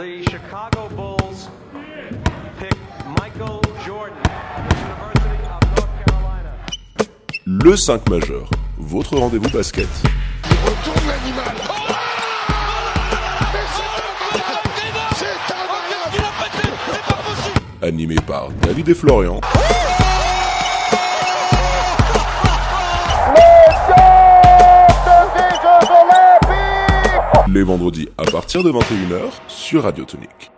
the Chicago Bulls pick Michael Jordan University of North Carolina. Le 5 majeur, votre rendez-vous basket. Retourne l'animal. Oh Animé par David et Florian. Les vendredis à partir de 21h sur Radio Tonique.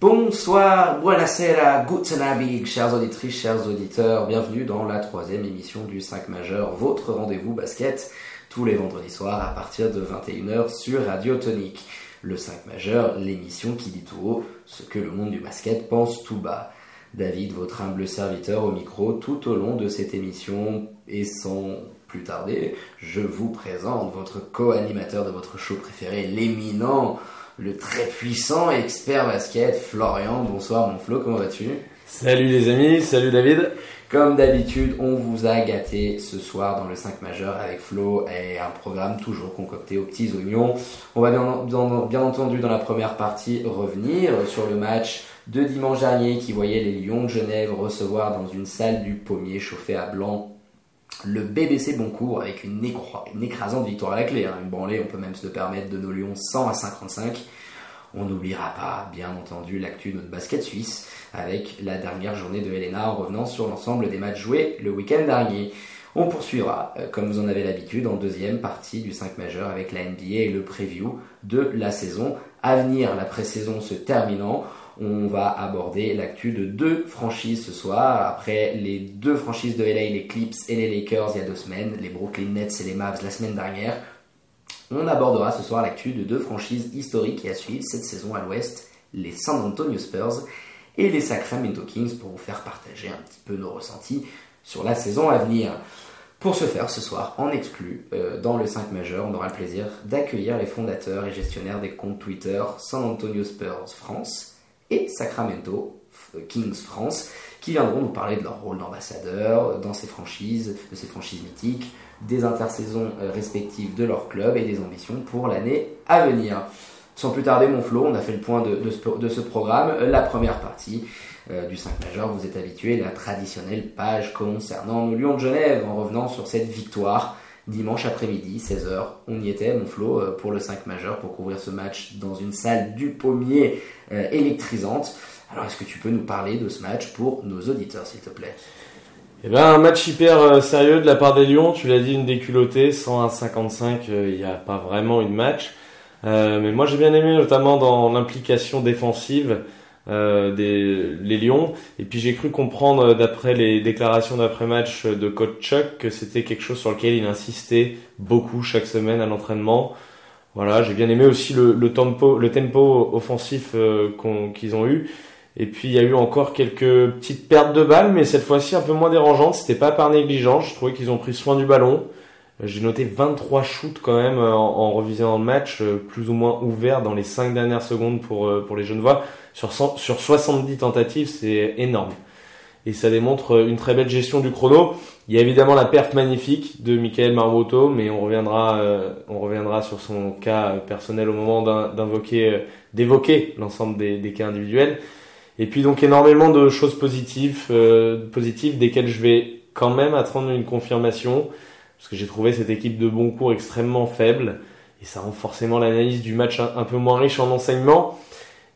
Bonsoir, buonasera, guten Abend, chers auditrices, chers auditeurs, bienvenue dans la troisième émission du 5 majeur, votre rendez-vous basket, tous les vendredis soirs à partir de 21h sur Radio Tonique. Le 5 majeur, l'émission qui dit tout haut ce que le monde du basket pense tout bas. David, votre humble serviteur au micro tout au long de cette émission et sans plus tarder, je vous présente votre co-animateur de votre show préféré, l'éminent, le très puissant expert basket, Florian. Bonsoir mon Flo, comment vas-tu? Salut les amis, salut David. Comme d'habitude, on vous a gâté ce soir dans le 5 majeur avec Flo et un programme toujours concocté aux petits oignons. On va bien, bien- bien entendu dans la première partie revenir sur le match de dimanche dernier qui voyait les Lions de Genève recevoir dans une salle du pommier chauffée à blanc le BBC Boncourt avec une, écrasante victoire à la clé. hein. Une branlée, on peut même se permettre de nos Lions 100 à 55. On n'oubliera pas, bien entendu, l'actu de notre basket suisse avec la dernière journée de Helena en revenant sur l'ensemble des matchs joués le week-end dernier. On poursuivra, euh, comme vous en avez l'habitude, en deuxième partie du 5 majeur avec la NBA et le preview de la saison à venir. La pré-saison se terminant, on va aborder l'actu de deux franchises ce soir. Après les deux franchises de LA, les Clips et les Lakers il y a deux semaines, les Brooklyn Nets et les Mavs la semaine dernière, on abordera ce soir l'actu de deux franchises historiques et à suivre cette saison à l'ouest, les San Antonio Spurs et les Sacramento Kings pour vous faire partager un petit peu nos ressentis sur la saison à venir. Pour ce faire, ce soir, en exclu, euh, dans le 5 majeur, on aura le plaisir d'accueillir les fondateurs et gestionnaires des comptes Twitter San Antonio Spurs France et Sacramento euh, Kings France, qui viendront nous parler de leur rôle d'ambassadeur dans ces franchises, de ces franchises mythiques, des intersaisons euh, respectives de leur club et des ambitions pour l'année à venir. Sans plus tarder, mon Flo, on a fait le point de, ce, programme. Euh, La première partie euh, du 5 majeur, vous êtes habitué, la traditionnelle page concernant nos Lions de Genève, en revenant sur cette victoire dimanche après-midi, 16h. On y était, mon Flo, euh, pour le 5 majeur, pour couvrir ce match dans une salle du pommier euh, électrisante. Alors, est-ce que tu peux nous parler de ce match pour nos auditeurs, s'il te plaît? Eh ben un match hyper euh, sérieux de la part des Lions, tu l'as dit, une déculottée, 100 à 55, euh, il n'y a pas vraiment une match. Mais moi j'ai bien aimé notamment dans l'implication défensive euh, des les Lions. Et puis j'ai cru comprendre euh, d'après les déclarations d'après-match de coach Chuck que c'était quelque chose sur lequel il insistait beaucoup chaque semaine à l'entraînement. Voilà, j'ai bien aimé aussi le, le tempo, le tempo offensif euh, qu'ils ont eu. Et puis il y a eu encore quelques petites pertes de balles, mais cette fois-ci un peu moins dérangeantes. C'était pas par négligence. Je trouvais qu'ils ont pris soin du ballon. J'ai noté 23 shoots quand même euh, en, en revisionnant le match, euh, plus ou moins ouverts dans les 5 dernières secondes pour, euh, pour les Genevois. Sur, 100 sur 70 tentatives, c'est énorme. Et ça démontre une très belle gestion du chrono. Il y a évidemment la perf magnifique de Michael Marmoto, mais on reviendra, on reviendra sur son cas personnel au moment d'in- d'invoquer, d'évoquer l'ensemble des, des cas individuels. Et puis donc énormément de choses positives, euh, positives desquelles je vais quand même attendre une confirmation, parce que j'ai trouvé cette équipe de Boncourt extrêmement faible, et ça rend forcément l'analyse du match un, peu moins riche en a-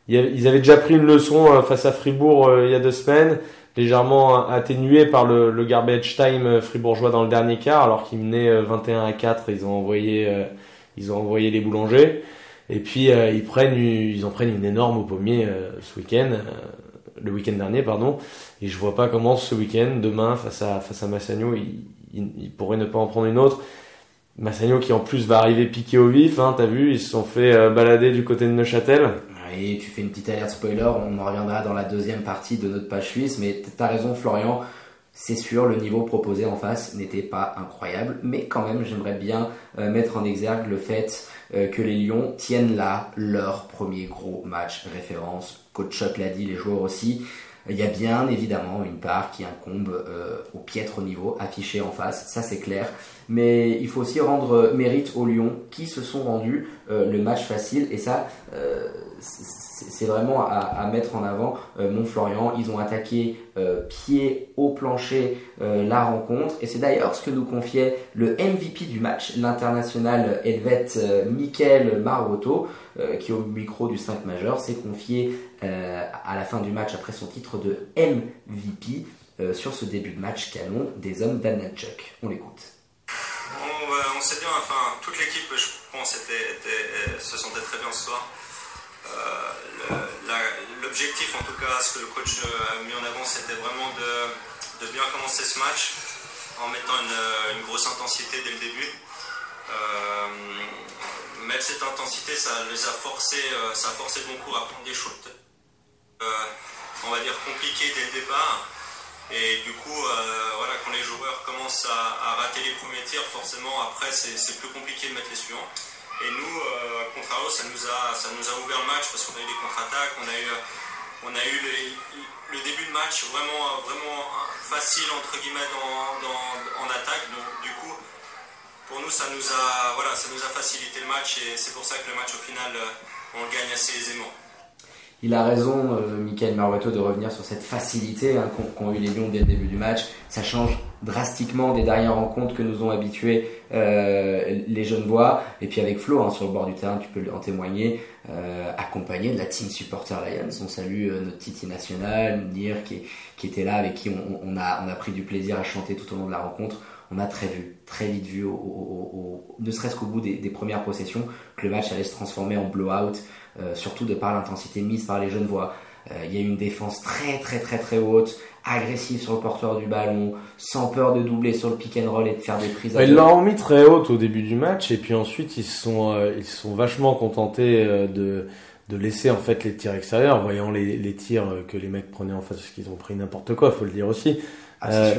Ils avaient déjà pris une leçon euh, face à Fribourg euh, il y a deux semaines, légèrement atténuée par le, garbage time euh, fribourgeois dans le dernier quart, alors qu'ils menaient euh, 21 à 4, ils ont envoyé, euh, ils ont envoyé les boulangers. Et puis euh, ils prennent, ils en prennent une énorme au pommier euh, ce week-end, euh, le week-end dernier pardon. Et je vois pas comment ce week-end, demain face à face à Massagno, il, il, pourrait ne pas en prendre une autre. Massagno qui en plus va arriver piqué au vif, hein, t'as vu, ils se sont fait euh, balader du côté de Neuchâtel. Et tu fais une petite alerte spoiler, on en reviendra dans la deuxième partie de notre page suisse, mais t'as raison Florian, c'est sûr, le niveau proposé en face n'était pas incroyable, mais quand même j'aimerais bien euh, mettre en exergue le fait euh, que les Lions tiennent là leur premier gros match référence. Coach Chuck l'a dit, les joueurs aussi. Il y a bien évidemment une part qui incombe euh, au piètre niveau affiché en face, ça c'est clair. Mais il faut aussi rendre mérite aux Lions qui se sont rendus euh, le match facile et ça, euh, c'est vraiment à, mettre en avant Montflorian. Ils ont attaqué pied au plancher la rencontre. Et c'est d'ailleurs ce que nous confiait le MVP du match, l'international helvète Michael Marotto, qui au micro du 5 majeur s'est confié à la fin du match après son titre de MVP. sur ce début de match canon des hommes d'Anachuk. On l'écoute. On, s'est bien, enfin, toute l'équipe, je pense, se sentait très bien ce soir. Euh, l'objectif, en tout cas, ce que le coach a mis en avant, c'était vraiment de, bien commencer ce match en mettant une, grosse intensité dès le début. Euh, mais cette intensité, ça les a forcés, euh, ça a forcé beaucoup à prendre des shoots, on va dire compliqués dès le départ. Et du coup, euh, voilà, quand les joueurs commencent à, rater les premiers tirs, forcément, après, c'est plus compliqué de mettre les suivants. Et nous, euh, contrario, ça nous, a, ça nous a ouvert le match parce qu'on a eu des contre-attaques, on a eu, on a eu le début de match vraiment, vraiment facile, entre guillemets, en attaque. Donc, du coup, pour nous, ça nous, a, voilà, ça nous a facilité le match et c'est pour ça que le match, au final, euh, on le gagne assez aisément il a raison, euh, Michael de revenir sur cette facilité hein, qu'ont eu les Lions dès le début du match. Ça change drastiquement des dernières rencontres que nous ont habitués euh, les jeunes voix. Et puis avec Flo hein, sur le bord du terrain, tu peux en témoigner, euh, accompagné de la team supporter Lions. On salue notre Titi national, Nir, qui, était là, avec qui on, a, pris du plaisir à chanter tout au long de la rencontre on a très vite vu, ne serait-ce qu'au bout des, premières possessions, que le match allait se transformer en blowout, euh, surtout de par l'intensité mise par les jeunes voix. Euh, il y a eu une défense très très très très haute, agressive sur le porteur du ballon, sans peur de doubler sur le pick and roll et de faire des prises. À ils l'ont mis très haute au début du match et puis ensuite ils sont euh, ils sont vachement contentés de de laisser en fait les tirs extérieurs, voyant les, les tirs que les mecs prenaient en face parce qu'ils ont pris n'importe quoi, faut le dire aussi. Ah, euh,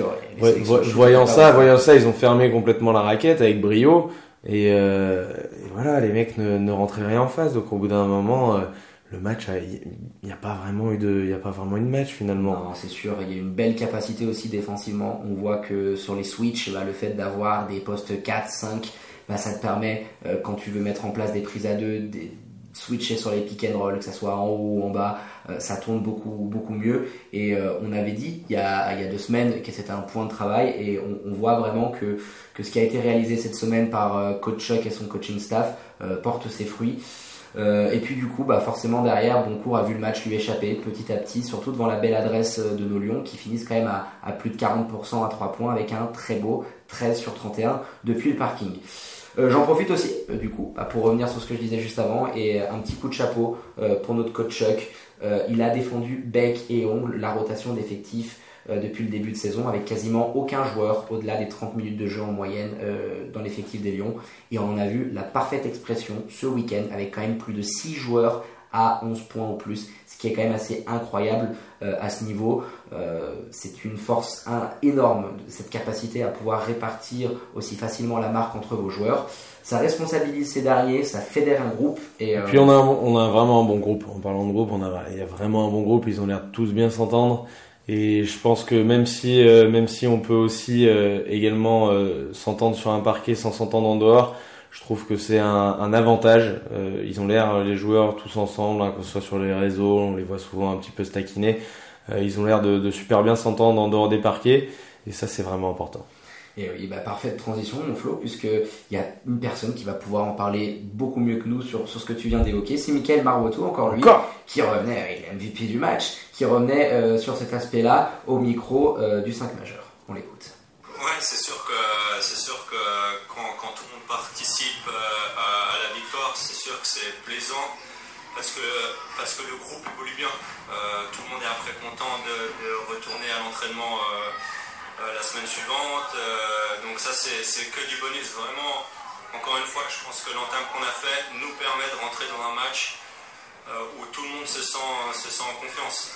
voyant ça, voyant ça, ils ont fermé complètement la raquette avec brio. Et, euh, voilà, les mecs ne, rentraient rien en face. Donc au bout d'un moment, euh, le match, il n'y a pas vraiment eu de, il a pas vraiment eu match finalement. C'est sûr. Il y a une belle capacité aussi défensivement. On voit que sur les switches, bah, le fait d'avoir des postes 4, 5, bah, ça te permet quand tu veux mettre en place des prises à deux, des, switcher sur les pick and roll, que ça soit en haut ou en bas, euh, ça tourne beaucoup, beaucoup mieux. Et euh, on avait dit il y, a, il y a deux semaines que c'était un point de travail et on, voit vraiment que, que ce qui a été réalisé cette semaine par euh, Coach Chuck et son coaching staff porte ses fruits. et puis du coup, bah forcément derrière, Boncourt a vu le match lui échapper petit à petit, surtout devant la belle adresse de nos Lions qui finissent quand même à, à plus de 40% à 3 points avec un très beau 13 sur 31 depuis le parking. Euh, j'en profite aussi, euh, du coup, bah, pour revenir sur ce que je disais juste avant, et euh, un petit coup de chapeau pour notre coach Chuck. Il a défendu bec et ongle la rotation d'effectifs depuis le début de saison, avec quasiment aucun joueur au-delà des 30 minutes de jeu en moyenne dans l'effectif des Lions. Et on en a vu la parfaite expression ce week-end, avec quand même plus de 6 joueurs à 11 points ou plus, ce qui est quand même assez incroyable à ce niveau. c'est une force énorme, cette capacité à pouvoir répartir aussi facilement la marque entre vos joueurs. Ça responsabilise ces derniers, ça fédère un groupe. Et, puis on a, on a vraiment un bon groupe. En parlant de groupe, on a, il y a vraiment un bon groupe. Ils ont l'air tous bien s'entendre. Et je pense que même si, même si on peut aussi également s'entendre sur un parquet sans s'entendre en dehors, je trouve que c'est un, un, avantage. Euh, ils ont l'air, les joueurs, tous ensemble, hein, que ce soit sur les réseaux, on les voit souvent un petit peu se Euh, ils ont l'air de, de, super bien s'entendre en dehors des parquets, et ça, c'est vraiment important. Et oui, bah, parfaite transition, mon Flo, puisqu'il y a une personne qui va pouvoir en parler beaucoup mieux que nous sur, sur ce que tu viens d'évoquer. C'est Michael Marwoto, encore lui, qui revenait, il est MVP du match, qui revenait euh, sur cet aspect-là au micro euh, du 5 majeur. On l'écoute. Ouais, c'est sûr que, c'est sûr que quand, quand tout le monde participe euh, à, la victoire, c'est sûr que c'est plaisant parce que, parce que le groupe évolue bien. Euh, tout le monde est après content de, retourner à l'entraînement euh, la semaine suivante. donc ça, c'est que du bonus. Vraiment, encore une fois, je pense que l'entame qu'on a fait nous permet de rentrer dans un match où tout le monde se sent, se sent en confiance.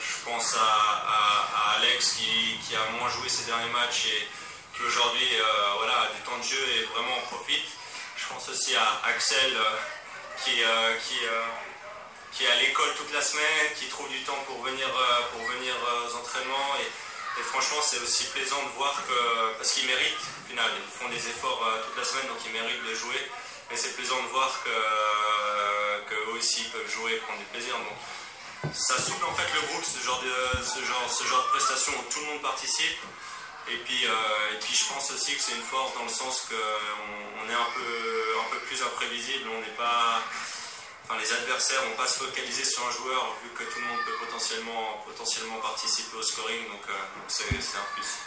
Je pense à, Alex qui, a moins joué ces derniers matchs et aujourd'hui euh, voilà, du temps de jeu et vraiment en profite. Je pense aussi à Axel euh, qui, euh, qui, est à l'école toute la semaine, qui trouve du temps pour venir, pour venir aux entraînements. Et, franchement, c'est aussi plaisant de voir que, parce qu'ils méritent, au final, ils font des efforts toute la semaine, donc ils méritent de jouer. Mais c'est plaisant de voir que, qu'eux aussi peuvent jouer et prendre du plaisir. Donc, ça souple en fait le groupe, ce genre de, ce genre, ce genre de prestation où tout le monde participe. Et puis, euh, et puis je pense aussi que c'est une force dans le sens qu'on on est un peu, un peu plus imprévisible. On n'est pas, enfin, les adversaires vont pas se focaliser sur un joueur vu que tout le monde peut potentiellement, potentiellement participer au scoring. Donc euh, c'est un plus.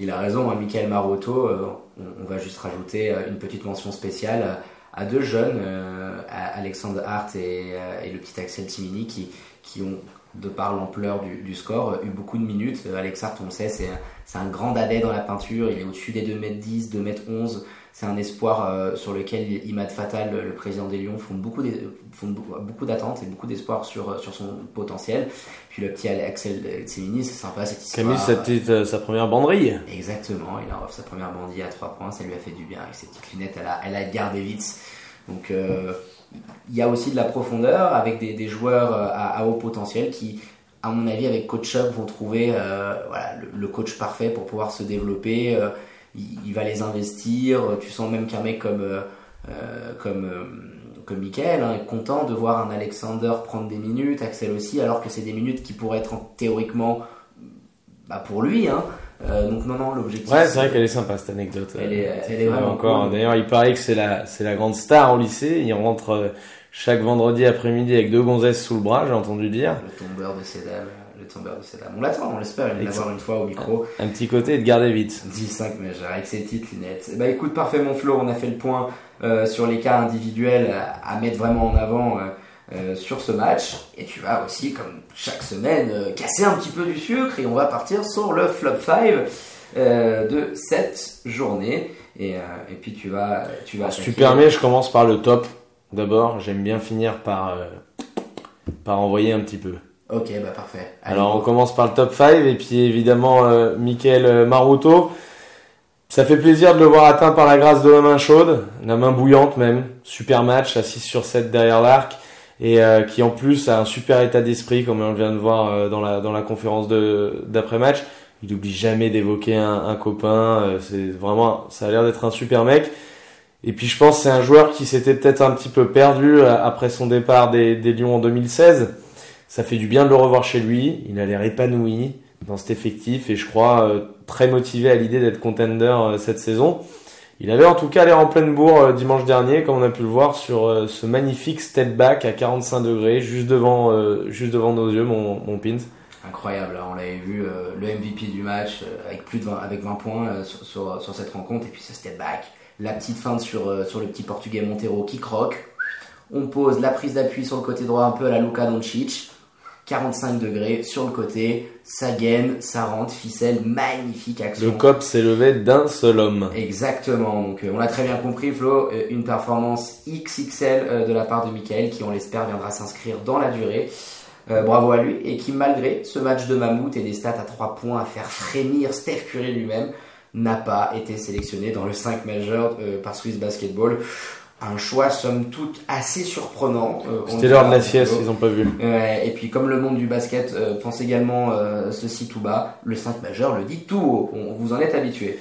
Il a raison, hein, Michael Maroto. euh, on, va juste rajouter euh, une petite mention spéciale à deux jeunes, euh, Alexandre Hart et, et le petit Axel Timini, qui, qui ont, de par l'ampleur du, du score, euh, eu beaucoup de minutes. Euh, Alex Hart, on le sait, c'est un- c'est un grand dadais dans la peinture. Il est au-dessus des 2m10, 2m11. C'est un espoir euh, sur lequel Imad Fatal, le président des Lions, font beaucoup d'e- font beaucoup beaucoup d'attentes et beaucoup d'espoir sur, sur son potentiel. Puis le petit Axel Timini, c'est sympa cette histoire. Camille, sa, petite, euh, sa première banderille. Exactement, il a refait sa première bandille à 3 points, ça lui a fait du bien avec ses petites lunettes, elle a, elle a gardé vite. Donc euh, il y a aussi de la profondeur avec des, joueurs euh, à, haut potentiel qui, à mon avis, avec Coach Up, vont trouver euh, le, coach parfait pour pouvoir se développer. euh, il, va les investir. Tu sens même qu'un mec comme, euh, comme, Michael hein, est content de voir un Alexander prendre des minutes, Axel aussi, alors que c'est des minutes qui pourraient être en- théoriquement bah, pour lui. Hein. Euh, donc non, non, l'objectif... Ouais, c'est vrai qu'elle est sympa cette anecdote. Elle est- elle est vraiment encore. cool. D'ailleurs, il paraît que c'est la, c'est la grande star au lycée. Il rentre euh, chaque vendredi après-midi avec deux gonzesses sous le bras, j'ai entendu dire. Le tombeur de ces dames, le tombeur de ces dames. On l'attend, on l'espère, il va l'avoir une fois au micro. Un petit côté de garder vite. 10-5 majeur avec ses petites lunettes. Bah écoute, parfait mon Flo, on a fait le point euh, sur les cas individuels à, à mettre vraiment en avant euh, euh, sur ce match. Et tu vas aussi, comme chaque semaine, euh, casser un petit peu du sucre et on va partir sur le flop 5 euh, de cette journée. Et, et puis tu vas... Tu vas Si tu permets, je commence par le top. D'abord, j'aime bien finir par, par envoyer un petit peu. Ok, bah parfait. Allez, Alors on commence par le top 5 et puis évidemment Michael Maruto. Ça fait plaisir de le voir atteint par la grâce de la main chaude, la main bouillante même. Super match à 6 sur 7 derrière l'arc et euh, qui en plus a un super état d'esprit comme on vient de voir euh, dans la dans la conférence de d'après match. Il n'oublie jamais d'évoquer un, un copain. euh, c'est vraiment ça a l'air d'être un super mec. Et puis je pense c'est un joueur qui s'était peut-être un petit peu perdu euh, après son départ des, des Lions en 2016. Ça fait du bien de le revoir chez lui. Il a l'air épanoui dans cet effectif et je crois euh, très motivé à l'idée d'être contender euh, cette saison. Il avait en tout cas l'air en pleine bourre euh, dimanche dernier, comme on a pu le voir sur euh, ce magnifique step back à 45 degrés, juste devant, euh, juste devant nos yeux, mon, mon. Incroyable, hein, on l'avait vu, le MVP du match avec plus de 20, avec 20 points sur, cette rencontre et puis ce step back, la petite feinte sur, le petit portugais Montero qui croque. On pose la prise d'appui sur le côté droit un peu à la Luka Doncic. 45 degrés sur le côté, ça gaine, ça rentre, ficelle, magnifique action. Le cop s'est levé d'un seul homme. Exactement, donc euh, on l'a très bien compris Flo, euh, une performance XXL euh, de la part de Michael qui on l'espère viendra s'inscrire dans la durée. Bravo à lui et qui malgré ce match de mammouth et des stats à 3 points à faire frémir Steph Curry lui-même n'a pas été sélectionné dans le 5 majeur par Swiss Basketball. Un choix somme toute assez surprenant. euh, C'était l'heure de la sieste, ils ont pas vu. Ouais, et puis comme le monde du basket euh, pense également euh, ceci tout bas, le 5 majeur le dit tout haut, on vous en êtes habitué.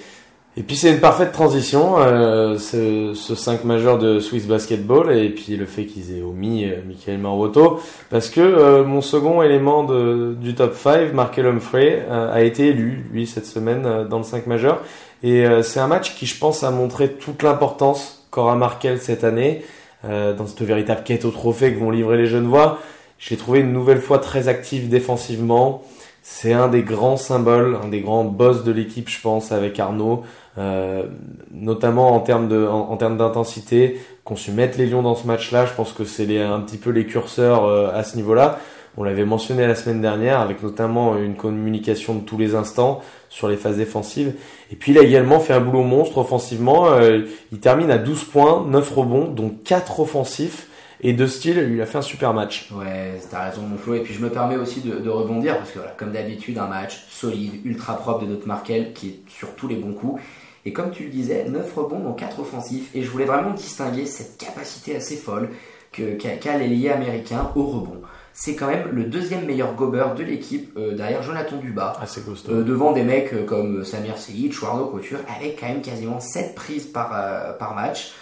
Et puis c'est une parfaite transition, euh, ce, ce 5 majeur de Swiss Basketball, et puis le fait qu'ils aient omis euh, Michael Maroto, parce que euh, mon second élément de, du top 5, Markel Humphrey, euh, a été élu, lui, cette semaine, euh, dans le 5 majeur. Et euh, c'est un match qui, je pense, a montré toute l'importance qu'aura Markel cette année, euh, dans cette véritable quête au trophée que vont livrer les jeunes voix. Je l'ai trouvé une nouvelle fois très actif défensivement. C'est un des grands symboles, un des grands boss de l'équipe, je pense, avec Arnaud, euh, notamment en termes de, en, termes d'intensité. Qu'on se mette les Lions dans ce match-là, je pense que c'est un petit peu les curseurs euh, à ce niveau-là. On l'avait mentionné la semaine dernière, avec notamment une communication de tous les instants sur les phases défensives. Et puis il a également fait un boulot monstre offensivement. Euh, il termine à 12 points, 9 rebonds, dont 4 offensifs. Et de style, il a fait un super match. Ouais, t'as raison mon Flo. Et puis je me permets aussi de, rebondir parce que voilà, comme d'habitude, un match solide, ultra propre de notre Markel qui est sur tous les bons coups. Et comme tu le disais, 9 rebonds dans 4 offensifs. Et je voulais vraiment distinguer cette capacité assez folle qu'a qu'a l'ailier américain au rebond. C'est quand même le deuxième meilleur gober de l'équipe euh, derrière Jonathan Dubas. Assez costaud. Euh, devant des mecs euh, comme Samir Seyid, ou Arnaud Couture, avec quand même quasiment 7 prises par, euh, par match.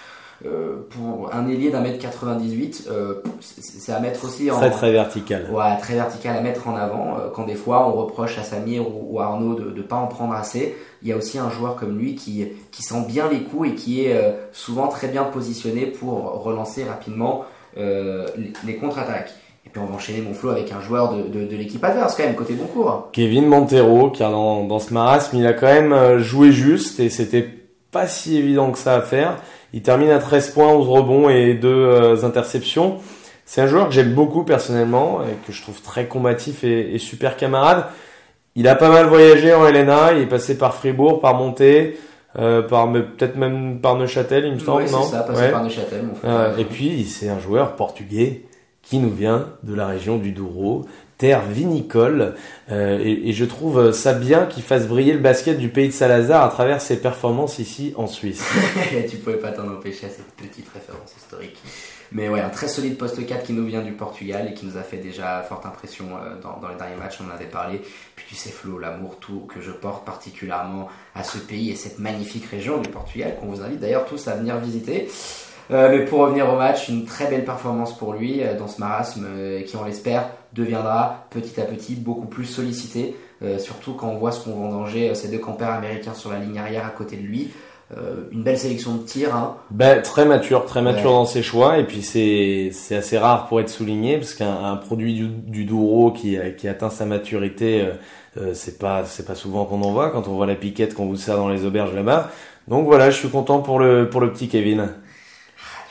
Euh, pour un ailier d'un mètre 98, euh, c'est à mettre aussi en. Très très vertical. Ouais, très vertical à mettre en avant. Euh, quand des fois on reproche à Samir ou, à Arnaud de ne pas en prendre assez, il y a aussi un joueur comme lui qui, qui sent bien les coups et qui est souvent très bien positionné pour relancer rapidement les, contre-attaques. Et puis on va enchaîner mon flow avec un joueur de, de, l'équipe adverse quand même, côté bon cours. Kevin Montero, car dans, dans ce marasme, il a quand même joué juste et c'était pas si évident que ça à faire. Il termine à 13 points, 11 rebonds et 2 euh, interceptions. C'est un joueur que j'aime beaucoup personnellement et que je trouve très combatif et, super camarade. Il a pas mal voyagé en LNA, il est passé par Fribourg, par Monté, euh, par peut-être même par Neuchâtel, il me semble, non ça, passé par Neuchâtel, mon frère. et puis c'est un joueur portugais qui nous vient de la région du Douro, terre vinicole. Euh, et, je trouve ça bien qu'il fasse briller le basket du pays de Salazar à travers ses performances ici en Suisse. tu pouvais pas t'en empêcher à cette petite référence historique. Mais ouais, un très solide poste 4 qui nous vient du Portugal et qui nous a fait déjà forte impression euh, dans, dans les derniers matchs, on en avait parlé. Puis tu sais Flo, l'amour tout que je porte particulièrement à ce pays et cette magnifique région du Portugal qu'on vous invite d'ailleurs tous à venir visiter. Euh, mais pour revenir au match, une très belle performance pour lui euh, dans ce marasme euh, qui, on l'espère, deviendra petit à petit beaucoup plus sollicité. surtout quand on voit ce qu'on danger ces deux campeurs américains sur la ligne arrière à côté de lui. une belle sélection de tirs. Hein. Ben, très mature, très mature dans ses choix. Et puis c'est c'est assez rare pour être souligné parce qu'un produit du, du Douro qui, qui atteint sa maturité, c'est pas c'est pas souvent qu'on en voit quand on voit la piquette qu'on vous sert dans les auberges là-bas. Donc voilà, je suis content pour le pour le petit Kevin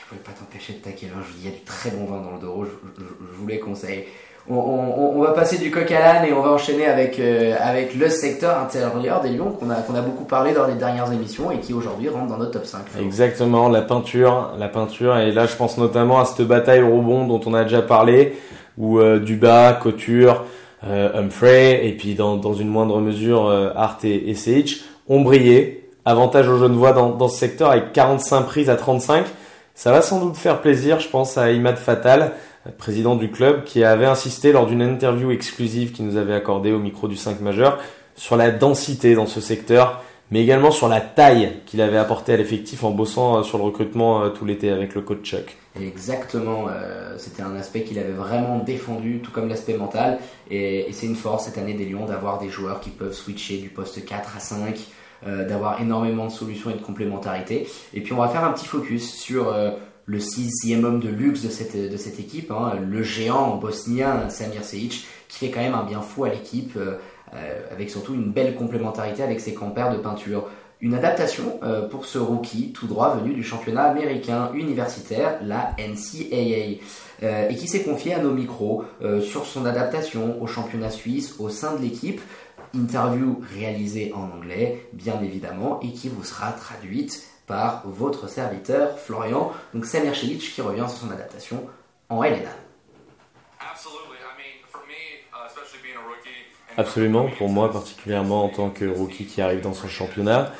pouvais pas t'empêcher de taquer. Je dis, il y a du très bon vin dans le Doro, je, je, vous les conseille. On, on, on, va passer du coq à l'âne et on va enchaîner avec, euh, avec le secteur intérieur des Lions qu'on a, qu'on a beaucoup parlé dans les dernières émissions et qui aujourd'hui rentre dans notre top 5. Exactement, la peinture, la peinture. Et là, je pense notamment à cette bataille au rebond dont on a déjà parlé, où euh, Duba, Couture, euh, Humphrey et puis dans, dans une moindre mesure euh, Art et, et ont brillé. Avantage aux jeunes voix dans, dans ce secteur avec 45 prises à 35. Ça va sans doute faire plaisir, je pense, à Imad Fatal, président du club, qui avait insisté lors d'une interview exclusive qu'il nous avait accordée au micro du 5 majeur sur la densité dans ce secteur, mais également sur la taille qu'il avait apportée à l'effectif en bossant euh, sur le recrutement euh, tout l'été avec le coach Chuck. Exactement, euh, c'était un aspect qu'il avait vraiment défendu, tout comme l'aspect mental, et, et c'est une force cette année des Lions d'avoir des joueurs qui peuvent switcher du poste 4 à 5, euh, d'avoir énormément de solutions et de complémentarité. Et puis on va faire un petit focus sur euh, le sixième homme de luxe de cette, de cette équipe, hein, le géant bosnien Samir Sejic, qui fait quand même un bien fou à l'équipe, euh, avec surtout une belle complémentarité avec ses compères de peinture. Une adaptation pour ce rookie tout droit venu du championnat américain universitaire, la NCAA, et qui s'est confié à nos micros sur son adaptation au championnat suisse au sein de l'équipe interview réalisée en anglais, bien évidemment, et qui vous sera traduite par votre serviteur Florian, donc Samir Cilic qui revient sur son adaptation en LNA. Absolument, pour moi particulièrement en tant que rookie qui arrive dans son championnat.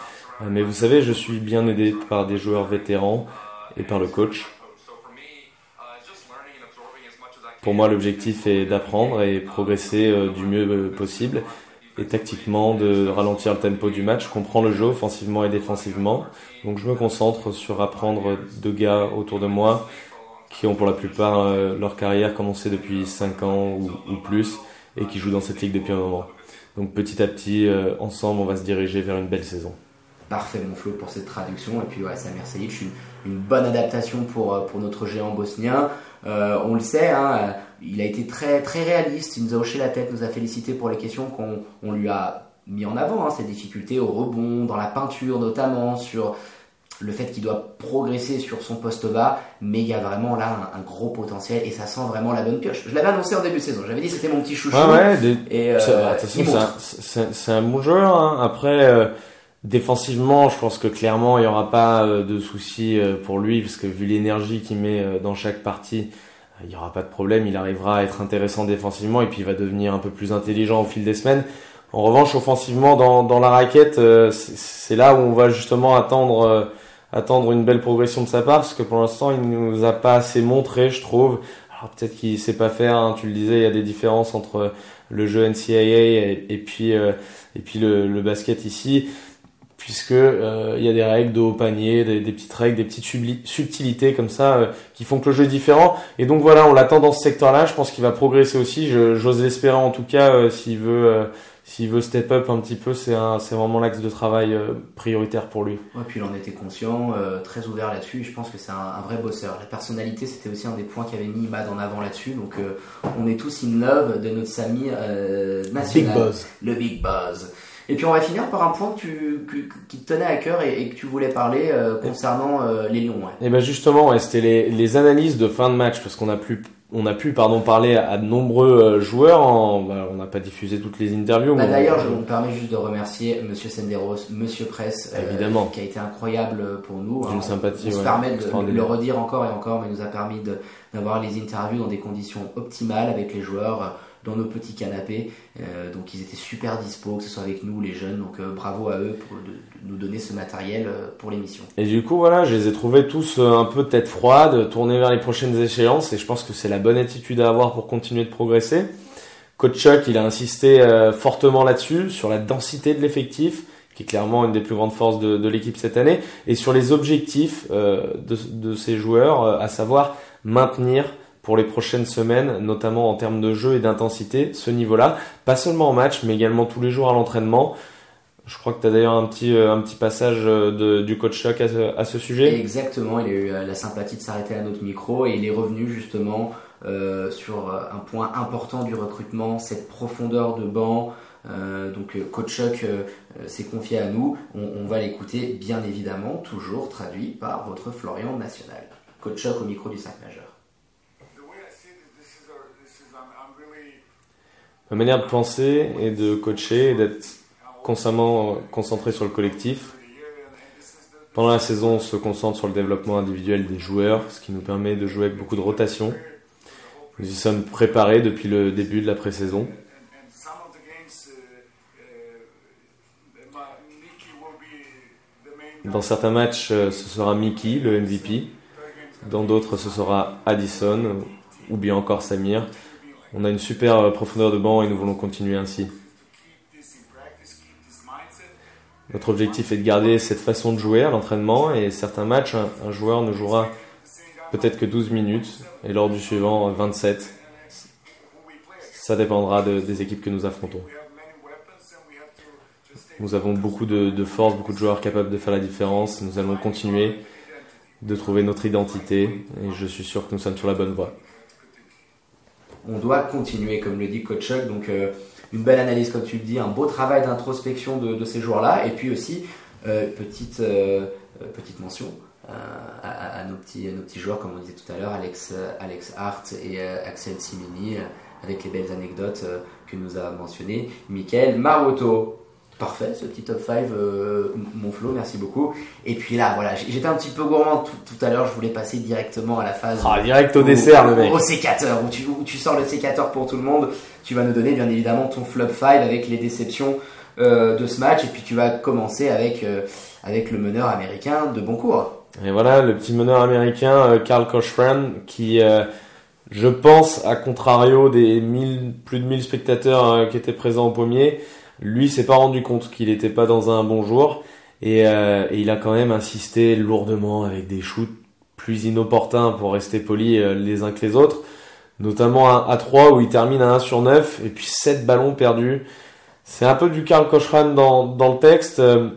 Euh, mais vous savez, je suis bien aidé par des joueurs vétérans et par le coach. Pour moi, l'objectif est d'apprendre et progresser euh, du mieux euh, possible et tactiquement de ralentir le tempo du match. Je comprends le jeu offensivement et défensivement. Donc je me concentre sur apprendre deux gars autour de moi qui ont pour la plupart euh, leur carrière commencé depuis 5 ans ou, plus et qui jouent dans cette ligue depuis un moment. Donc petit à petit, euh, ensemble, on va se diriger vers une belle saison. Parfait mon Flo pour cette traduction. Et puis ouais, Samir Selic, une, une bonne adaptation pour, euh, pour notre géant bosnien. on le sait, hein, il a été très, très réaliste, il nous a hoché la tête, nous a félicité pour les questions qu'on lui a mis en avant, hein, ses difficultés au rebond, dans la peinture notamment, sur le fait qu'il doit progresser sur son poste bas, mais il y a vraiment là un, gros potentiel et ça sent vraiment la bonne pioche. Je l'avais annoncé en début de saison, j'avais dit c'était mon petit chouchou. ouais, et euh, c'est un, bon joueur. Hein. Après, euh, défensivement, je pense que clairement il n'y aura pas euh, de soucis pour lui, parce que vu l'énergie qu'il met dans chaque partie, il n'y aura pas de problème, il arrivera à être intéressant défensivement et puis il va devenir un peu plus intelligent au fil des semaines. En revanche, offensivement, dans, dans la raquette, euh, c'est là où on va justement attendre, euh, attendre une belle progression de sa part, parce que pour l'instant, il nous a pas assez montré, je trouve. Alors peut-être qu'il sait pas faire, hein, tu le disais, il y a des différences entre le jeu NCAA et, et puis, euh, et puis le, le basket ici puisque il y a des règles de haut panier, des, petites règles, des petites subtilités comme ça qui font que le jeu est différent. Et donc voilà, on l'attend dans ce secteur-là. Je pense qu'il va progresser aussi. J'ose l'espérer en tout cas s'il veut s'il veut step up un petit peu, c'est c'est vraiment l'axe de travail euh, prioritaire pour lui. Ouais, puis il en était conscient, euh, très ouvert là-dessus. Je pense que c'est un, vrai bosseur. La personnalité, c'était aussi un des points qu'avait mis Imad en avant là-dessus. Donc, euh, on est tous in love de notre Samy national. Big Buzz. Le Big Buzz. Et puis on va finir par un point que tu, qui te tenait à cœur et, que tu voulais parler concernant les Lions. Et ben justement, c'était les, les, analyses de fin de match parce qu'on a plus on a pu pardon parler à de nombreux euh, joueurs. Bah, on n'a pas diffusé toutes les interviews. Bah, d'ailleurs, je me permets juste de remercier Monsieur Senderos, Monsieur Presse, euh, évidemment, qui a été incroyable pour nous. D'une sympathie. On se permet de le redire encore et encore, mais nous a permis d'avoir les interviews dans des conditions optimales avec les joueurs dans nos petits canapés. Euh, donc ils étaient super dispo, que ce soit avec nous, les jeunes. Donc euh, bravo à eux pour nous donner ce matériel euh, pour l'émission. Et du coup, voilà, je les ai trouvés tous un peu tête froide, tournés vers les prochaines échéances. Et je pense que c'est la bonne attitude à avoir pour continuer de progresser. Coach Chuck, il a insisté fortement là-dessus, sur la densité de l'effectif qui est clairement une des plus grandes forces de, l'équipe cette année, et sur les objectifs de, de, ces joueurs, à savoir maintenir pour les prochaines semaines, notamment en termes de jeu et d'intensité, ce niveau-là. Pas seulement en match, mais également tous les jours à l'entraînement. Je crois que tu as d'ailleurs un petit, euh, un petit passage euh, de, du coach Choc à ce, sujet. Exactement, il a eu euh, la sympathie de s'arrêter à notre micro et il est revenu justement sur un point important du recrutement, cette profondeur de banc. Donc coach Choc s'est confié à nous. On, on va l'écouter bien évidemment, toujours traduit par votre Florian National. Coach Choc au micro du 5 majeur. Ma manière de penser et de coacher et d'être constamment concentré sur le collectif. Pendant la saison, on se concentre sur le développement individuel des joueurs, ce qui nous permet de jouer avec beaucoup de rotation. Nous y sommes préparés depuis le début de la pré-saison. Dans certains matchs, ce sera Mickey, le MVP. Dans d'autres, ce sera Addison ou bien encore Samir. On a une super euh, profondeur de banc et nous voulons continuer ainsi. Notre objectif est de garder cette façon de jouer à l'entraînement et certains matchs, un, joueur ne jouera peut-être que 12 minutes et lors du suivant 27. Ça dépendra des équipes que nous affrontons. Nous avons beaucoup de, de, force, beaucoup de joueurs capables de faire la différence. Nous allons continuer de trouver notre identité et je suis sûr que nous sommes sur la bonne voie on doit continuer, comme le dit Coach. Donc, euh, une belle analyse, comme tu le dis, un beau travail d'introspection de, ces joueurs-là. Et puis aussi, euh, petite, euh, petite mention à, nos petits, joueurs, comme on disait tout à l'heure, Alex, Alex Hart et Axel Simini, avec les belles anecdotes que nous a mentionnées. Michael Maroto, Parfait, ce petit top 5, euh, mon Flo, merci beaucoup. Et puis là, voilà, j'étais un petit peu gourmand tout, à l'heure, je voulais passer directement à la phase. Ah, direct au dessert, le mec. Au sécateur, où tu, où tu sors le sécateur pour tout le monde. Tu vas nous donner, bien évidemment, ton flop 5 avec les déceptions euh, de ce match. Et puis tu vas commencer avec, euh, avec le meneur américain de Boncourt. Et voilà, le petit meneur américain, Carl Cochran, qui, je pense, à contrario des 1000, plus de 1000 spectateurs qui étaient présents au pommier, lui s'est pas rendu compte qu'il n'était pas dans un bon jour euh, et, il a quand même insisté lourdement avec des shoots plus inopportuns pour rester poli euh, les uns que les autres, notamment à 3 où il termine à 1 sur 9 et puis 7 ballons perdus. C'est un peu du Karl Kochran dans, dans le texte. Euh,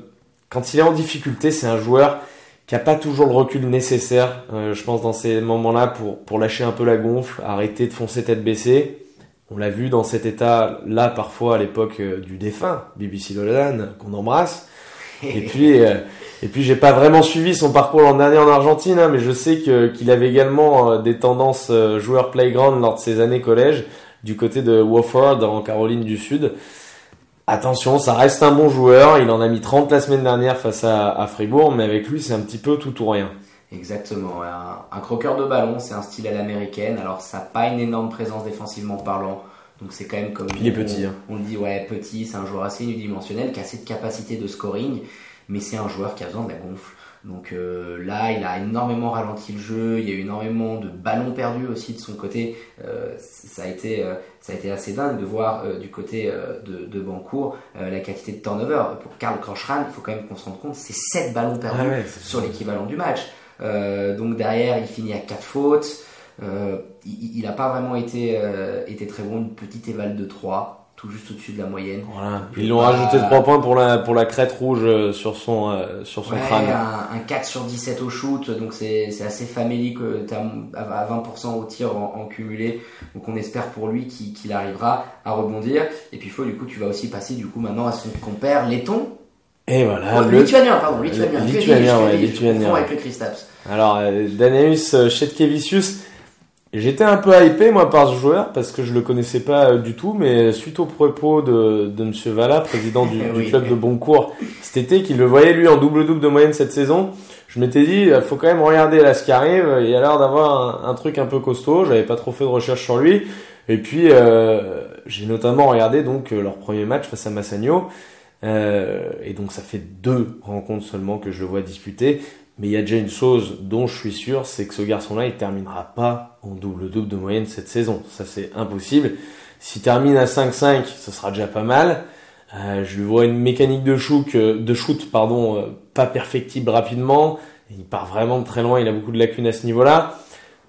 quand il est en difficulté, c'est un joueur qui a pas toujours le recul nécessaire, je pense, dans ces moments-là pour, pour lâcher un peu la gonfle, arrêter de foncer tête baissée. On l'a vu dans cet état-là parfois à l'époque euh, du défunt, BBC Dolan, qu'on embrasse. Et puis, euh, et puis j'ai pas vraiment suivi son parcours l'an dernier en Argentine, hein, mais je sais qu'il avait également euh, des tendances joueur playground lors de ses années collège du côté de Wofford en Caroline du Sud. Attention, ça reste un bon joueur. Il en a mis 30 la semaine dernière face à, à Fribourg, mais avec lui c'est un petit peu tout ou rien. Exactement, un, croqueur de ballon, c'est un style à l'américaine. Alors ça n'a pas une énorme présence défensivement parlant, donc c'est quand même comme il est petit. Hein. On, le dit, ouais, petit, c'est un joueur assez unidimensionnel qui a cette capacité de scoring, mais c'est un joueur qui a besoin de la gonfle. Donc euh, là, il a énormément ralenti le jeu, il y a eu énormément de ballons perdus aussi de son côté. Euh, ça, a été, euh, ça a été assez dingue de voir euh, du côté euh, de, de Bancourt euh, la quantité de turnover. Pour Karl Kroschran, il faut quand même qu'on se rende compte, c'est 7 ballons perdus Ah ouais, sur l'équivalent du match. Euh, donc derrière, il finit à 4 fautes. Euh, il n'a pas vraiment été, euh, été très bon, une petite éval de 3, tout juste au-dessus de la moyenne. Voilà. Ils l'ont rajouté 3 points pour la, pour la crête rouge sur son, euh, sur son Ouais, crâne. un, un 4 sur 17 au shoot, donc c'est c'est assez famélique, t'as à 20% au tir en, en cumulé, donc on espère pour lui qu'il qu'il arrivera à rebondir. Et puis Flo, du coup, tu vas aussi passer du coup maintenant à son compère Letton, Et voilà. Oh, le- lituanien, pardon, lituanien, lituanien, ouais, lituanien, avec le. Alors, euh, Danaeus euh, Chetkevicius, j'étais un peu hypé moi par ce joueur parce que je le connaissais pas euh, du tout, mais suite au propos de, de Monsieur Valla, président du, club de Boncourt, cet été, qu'il le voyait lui en double-double de moyenne cette saison, je m'étais dit, il faut quand même regarder là ce qui arrive, il a l'air d'avoir un, un truc un peu costaud, j'avais pas trop fait de recherche sur lui, et puis euh, j'ai notamment regardé donc euh, leur premier match face à Massagno, euh, et donc ça fait deux rencontres seulement que je le vois disputer. Mais il y a déjà une chose dont je suis sûr, c'est que ce garçon-là, il terminera pas en double-double de moyenne cette saison. Ça, c'est impossible. S'il termine à 5-5, ce sera déjà pas mal. Euh, je lui vois une mécanique de shoot, euh, de shoot pardon, euh, pas perfectible rapidement. Il part vraiment de très loin, il a beaucoup de lacunes à ce niveau-là.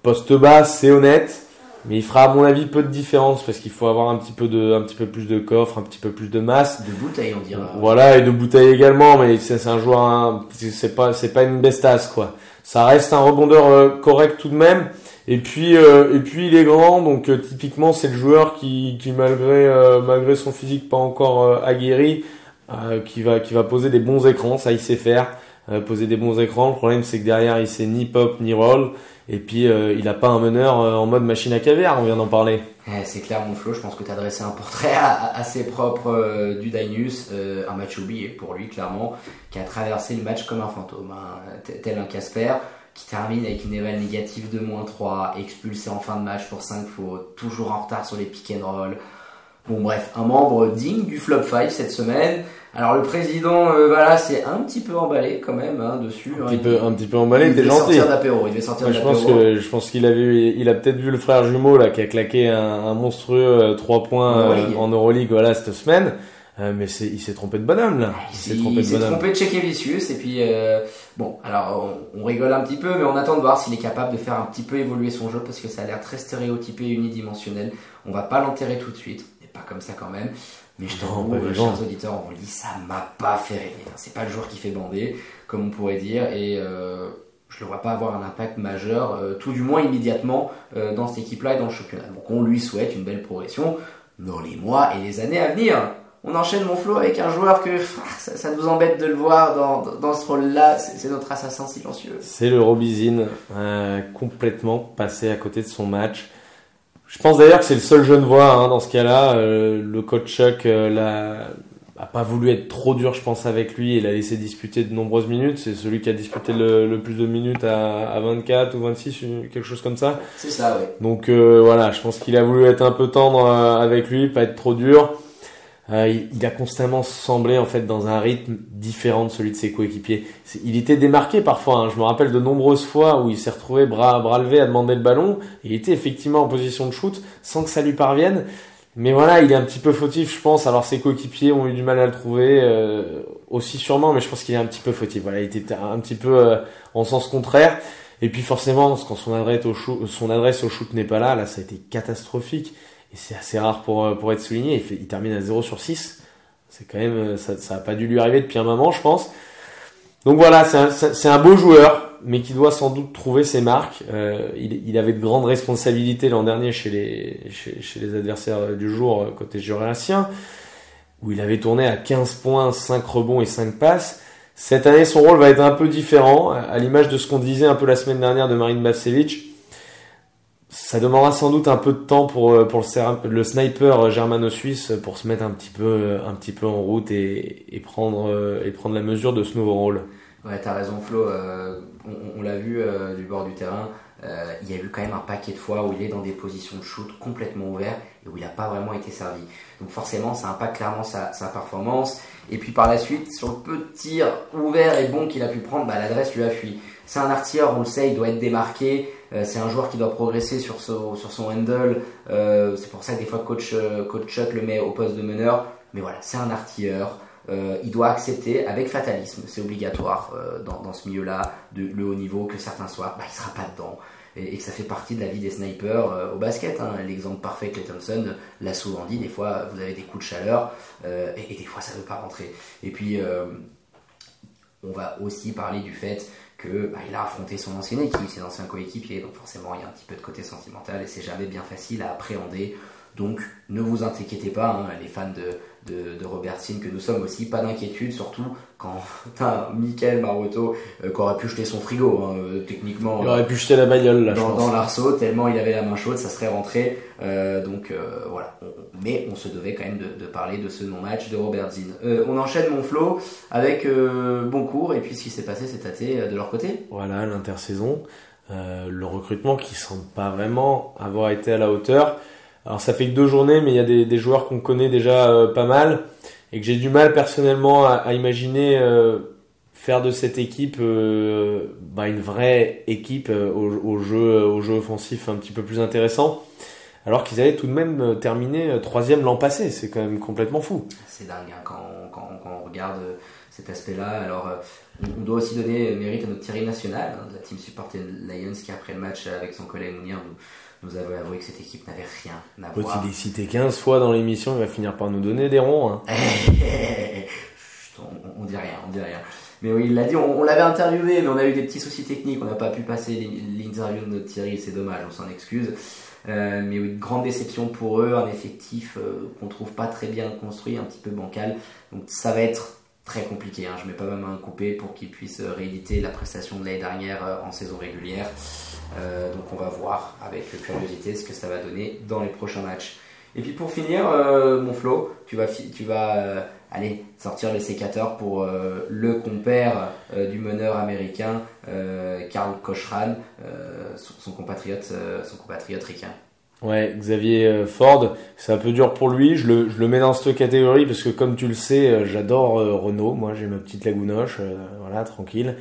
Poste bas, c'est honnête. Mais il fera à mon avis peu de différence parce qu'il faut avoir un petit peu de, un petit peu plus de coffre, un petit peu plus de masse. De bouteille, on dira. Voilà, et de bouteille également, mais c'est c'est un joueur, hein, c'est pas, c'est pas une bestasse, quoi. Ça reste un rebondeur euh, correct tout de même. Et puis, euh, et puis il est grand, donc euh, typiquement c'est le joueur qui, qui malgré, euh, malgré son physique pas encore euh, aguerri, euh, qui va, qui va poser des bons écrans, ça il sait faire, euh, poser des bons écrans. Le problème c'est que derrière il sait ni pop ni roll, et puis euh, il a pas un meneur euh, en mode machine à caviar, on vient d'en parler. C'est clair, mon Flo, je pense que tu as dressé un portrait assez propre euh, du Dainus, un match oublié pour lui, clairement, qui a traversé le match comme un fantôme, hein, tel un Casper, qui termine avec une éval négative de moins 3, expulsé en fin de match pour 5 fautes, toujours en retard sur les pick and roll. Bon bref, un membre digne du flop 5 cette semaine. Alors le président, euh, voilà, c'est un petit peu emballé quand même hein, dessus. Un hein, petit il- peu, un petit peu emballé, il t'es devait gentil. sortir d'apéro, il devait sortir Ouais, je pense que je pense qu'il a vu, il a peut-être vu le frère jumeau là qui a claqué un, un monstrueux 3 points euh, Euroleague. en Euroleague voilà cette semaine. Euh, mais c'est, il s'est trompé de bonhomme là. Il s'est trompé trompé de et puis euh, bon alors on, on rigole un petit peu mais on attend de voir s'il est capable de faire un petit peu évoluer son jeu parce que ça a l'air très stéréotypé et unidimensionnel. On va pas l'enterrer tout de suite, pas comme ça quand même. Mais je t'avoue, euh, chers auditeurs, on dit, ça m'a pas fait rêver. hein. C'est pas le joueur qui fait bander, comme on pourrait dire, et euh, je le vois pas avoir un impact majeur, euh, tout du moins immédiatement, euh, dans cette équipe-là et dans le championnat. Donc on lui souhaite une belle progression dans les mois et les années à venir. On enchaîne mon flow avec un joueur que ça, ça nous embête de le voir dans, dans, ce rôle-là. C'est notre assassin silencieux. C'est le Robizine complètement passé à côté de son match. Je pense d'ailleurs que c'est le seul jeune voix hein, dans ce cas-là. Euh, le coach Chuck euh, l'a a pas voulu être trop dur, je pense, avec lui. Il a laissé disputer de nombreuses minutes. C'est celui qui a disputé le, le plus de minutes à, à 24 ou 26, une- quelque chose comme ça. C'est ça, ouais. Donc euh, voilà, je pense qu'il a voulu être un peu tendre avec lui, pas être trop dur. Euh, il, il a constamment semblé en fait dans un rythme différent de celui de ses coéquipiers. Il était démarqué parfois. hein. Je me rappelle de nombreuses fois où il s'est retrouvé bras bras levés à demander le ballon. Il était effectivement en position de shoot sans que ça lui parvienne. Mais voilà, il est un petit peu fautif, je pense. Alors ses coéquipiers ont eu du mal à le trouver euh, aussi sûrement, mais je pense qu'il est un petit peu fautif. Voilà, il était un petit peu euh, en sens contraire. Et puis forcément, quand son adresse au shoot, son adresse au shoot n'est pas là, là ça a été catastrophique. Et c'est assez rare pour, euh, pour être souligné. Il, fait, il termine à 0 sur 6. C'est quand même, euh, ça, ça a pas dû lui arriver depuis un moment, je pense. Donc voilà, c'est un, un beau joueur, mais qui doit sans doute trouver ses marques. Euh, il, il avait de grandes responsabilités l'an dernier chez les, chez, chez les adversaires du jour euh, côté jurassien, où il avait tourné à 15 points, 5 rebonds et 5 passes. Cette année, son rôle va être un peu différent, à l'image de ce qu'on disait un peu la semaine dernière de Marine Bavcevic. Ça demandera sans doute un peu de temps pour, euh, pour le, sniper germano-suisse pour se mettre un petit peu, un petit peu en route et, et, prendre, euh, et prendre la mesure de ce nouveau rôle. Ouais, t'as raison, Flo. euh, on on l'a vu euh, du bord du terrain. euh, il y a eu quand même un paquet de fois où il est dans des positions de shoot complètement ouvertes et où il n'a pas vraiment été servi. Donc forcément, ça impacte clairement sa, sa, performance. Et puis par la suite, sur le peu de tir ouvert et bon qu'il a pu prendre, bah, l'adresse lui a fui. C'est un artilleur, on le sait, il doit être démarqué. Euh, c'est un joueur qui doit progresser sur, son, handle. Euh, c'est pour ça que des fois coach, euh, coach Chuck le met au poste de meneur. Mais voilà, c'est un artilleur. Il doit accepter avec fatalisme, c'est obligatoire dans, ce milieu-là, le haut niveau, que certains soirs, bah, il sera pas dedans. Et, que ça fait partie de la vie des snipers au basket. Hein. L'exemple parfait, Clay Thompson l'a souvent dit, des fois vous avez des coups de chaleur et, des fois ça ne veut pas rentrer. Et puis on va aussi parler du fait que bah, il a affronté son ancienne équipe, ses anciens coéquipiers, donc forcément il y a un petit peu de côté sentimental et c'est jamais bien facile à appréhender. Donc ne vous inquiétez pas, hein, les fans de, de, de Robertson que nous sommes aussi, pas d'inquiétude, surtout quand t'as Michael Maroto euh, qui aurait pu jeter son frigo, hein, euh, techniquement. Il aurait pu jeter la bagnole là, dans, dans l'arceau, tellement il avait la main chaude, ça serait rentré. Euh, donc euh, voilà. Mais on se devait quand même de, de parler de ce non-match de Robertson. Euh, on enchaîne mon flow avec Boncourt et puis ce qui s'est passé cet été de leur côté. Voilà, l'intersaison. le recrutement qui semble pas vraiment avoir été à la hauteur. Alors ça fait que deux journées, mais il y a des, joueurs qu'on connaît déjà euh, pas mal et que j'ai du mal personnellement à, imaginer euh, faire de cette équipe euh, bah, une vraie équipe au, au, jeu, au jeu offensif un petit peu plus intéressant. Alors qu'ils avaient tout de même terminé troisième l'an passé, c'est quand même complètement fou. C'est dingue hein, quand, quand, quand, on regarde cet aspect-là. Alors on doit aussi donner mérite à notre Thierry National, hein, de la team supporter Lions, qui après le match avec son collègue Mounir nous avons avoué que cette équipe n'avait rien à Quand voir. il est cité 15 fois dans l'émission, il va finir par nous donner des ronds. Hein. on, on, dit rien, on dit rien. Mais oui, il l'a dit, on, on l'avait interviewé, mais on a eu des petits soucis techniques, on n'a pas pu passer l'interview de notre Thierry, c'est dommage, on s'en excuse. Euh, mais oui, grande déception pour eux, un effectif euh, qu'on trouve pas très bien construit, un petit peu bancal. Donc ça va être très compliqué. Hein. Je mets pas ma main coupée pour qu'ils puissent rééditer la prestation de l'année dernière euh, en saison régulière. Euh, donc on va voir avec curiosité ce que ça va donner dans les prochains matchs. Et puis pour finir, euh, mon Flo, tu vas, tu vas euh, aller sortir le sécateur pour euh, le compère du meneur américain Karl Kochran, son, son, compatriote, son compatriote ricain. Ouais, Xavier Ford, c'est un peu dur pour lui. Je le, je le mets dans cette catégorie parce que, comme tu le sais, j'adore Renault. Moi, j'ai ma petite lagounoche, voilà, tranquille.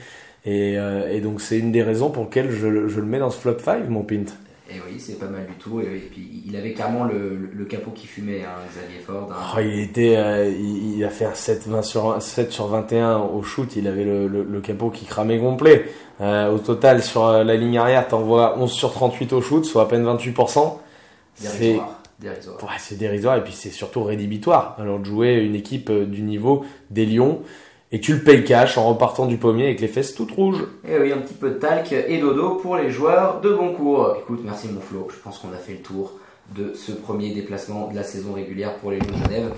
Et, euh, et, donc c'est une des raisons pour lesquelles je, je, le mets dans ce flop 5, mon Pint. Et oui, c'est pas mal du tout. Et, puis il avait carrément le, le capot qui fumait, hein, Xavier Ford. Hein. Oh, il était, euh, il, il, a fait un 7, 20 sur, 7 sur 21 au shoot. Il avait le, le, le capot qui cramait complet. Euh, au total, sur la ligne arrière, t'envoies 11 sur 38 au shoot, soit à peine 28%. C'est dérisoire. Ouais, c'est dérisoire et puis c'est surtout rédhibitoire. Alors de jouer une équipe euh, du niveau des Lions et tu le payes cash en repartant du pommier avec les fesses toutes rouges. Et oui, un petit peu de talc et dodo pour les joueurs de Boncourt. Écoute, merci mon Flo, je pense qu'on a fait le tour de ce premier déplacement de la saison régulière pour les Lions de Genève.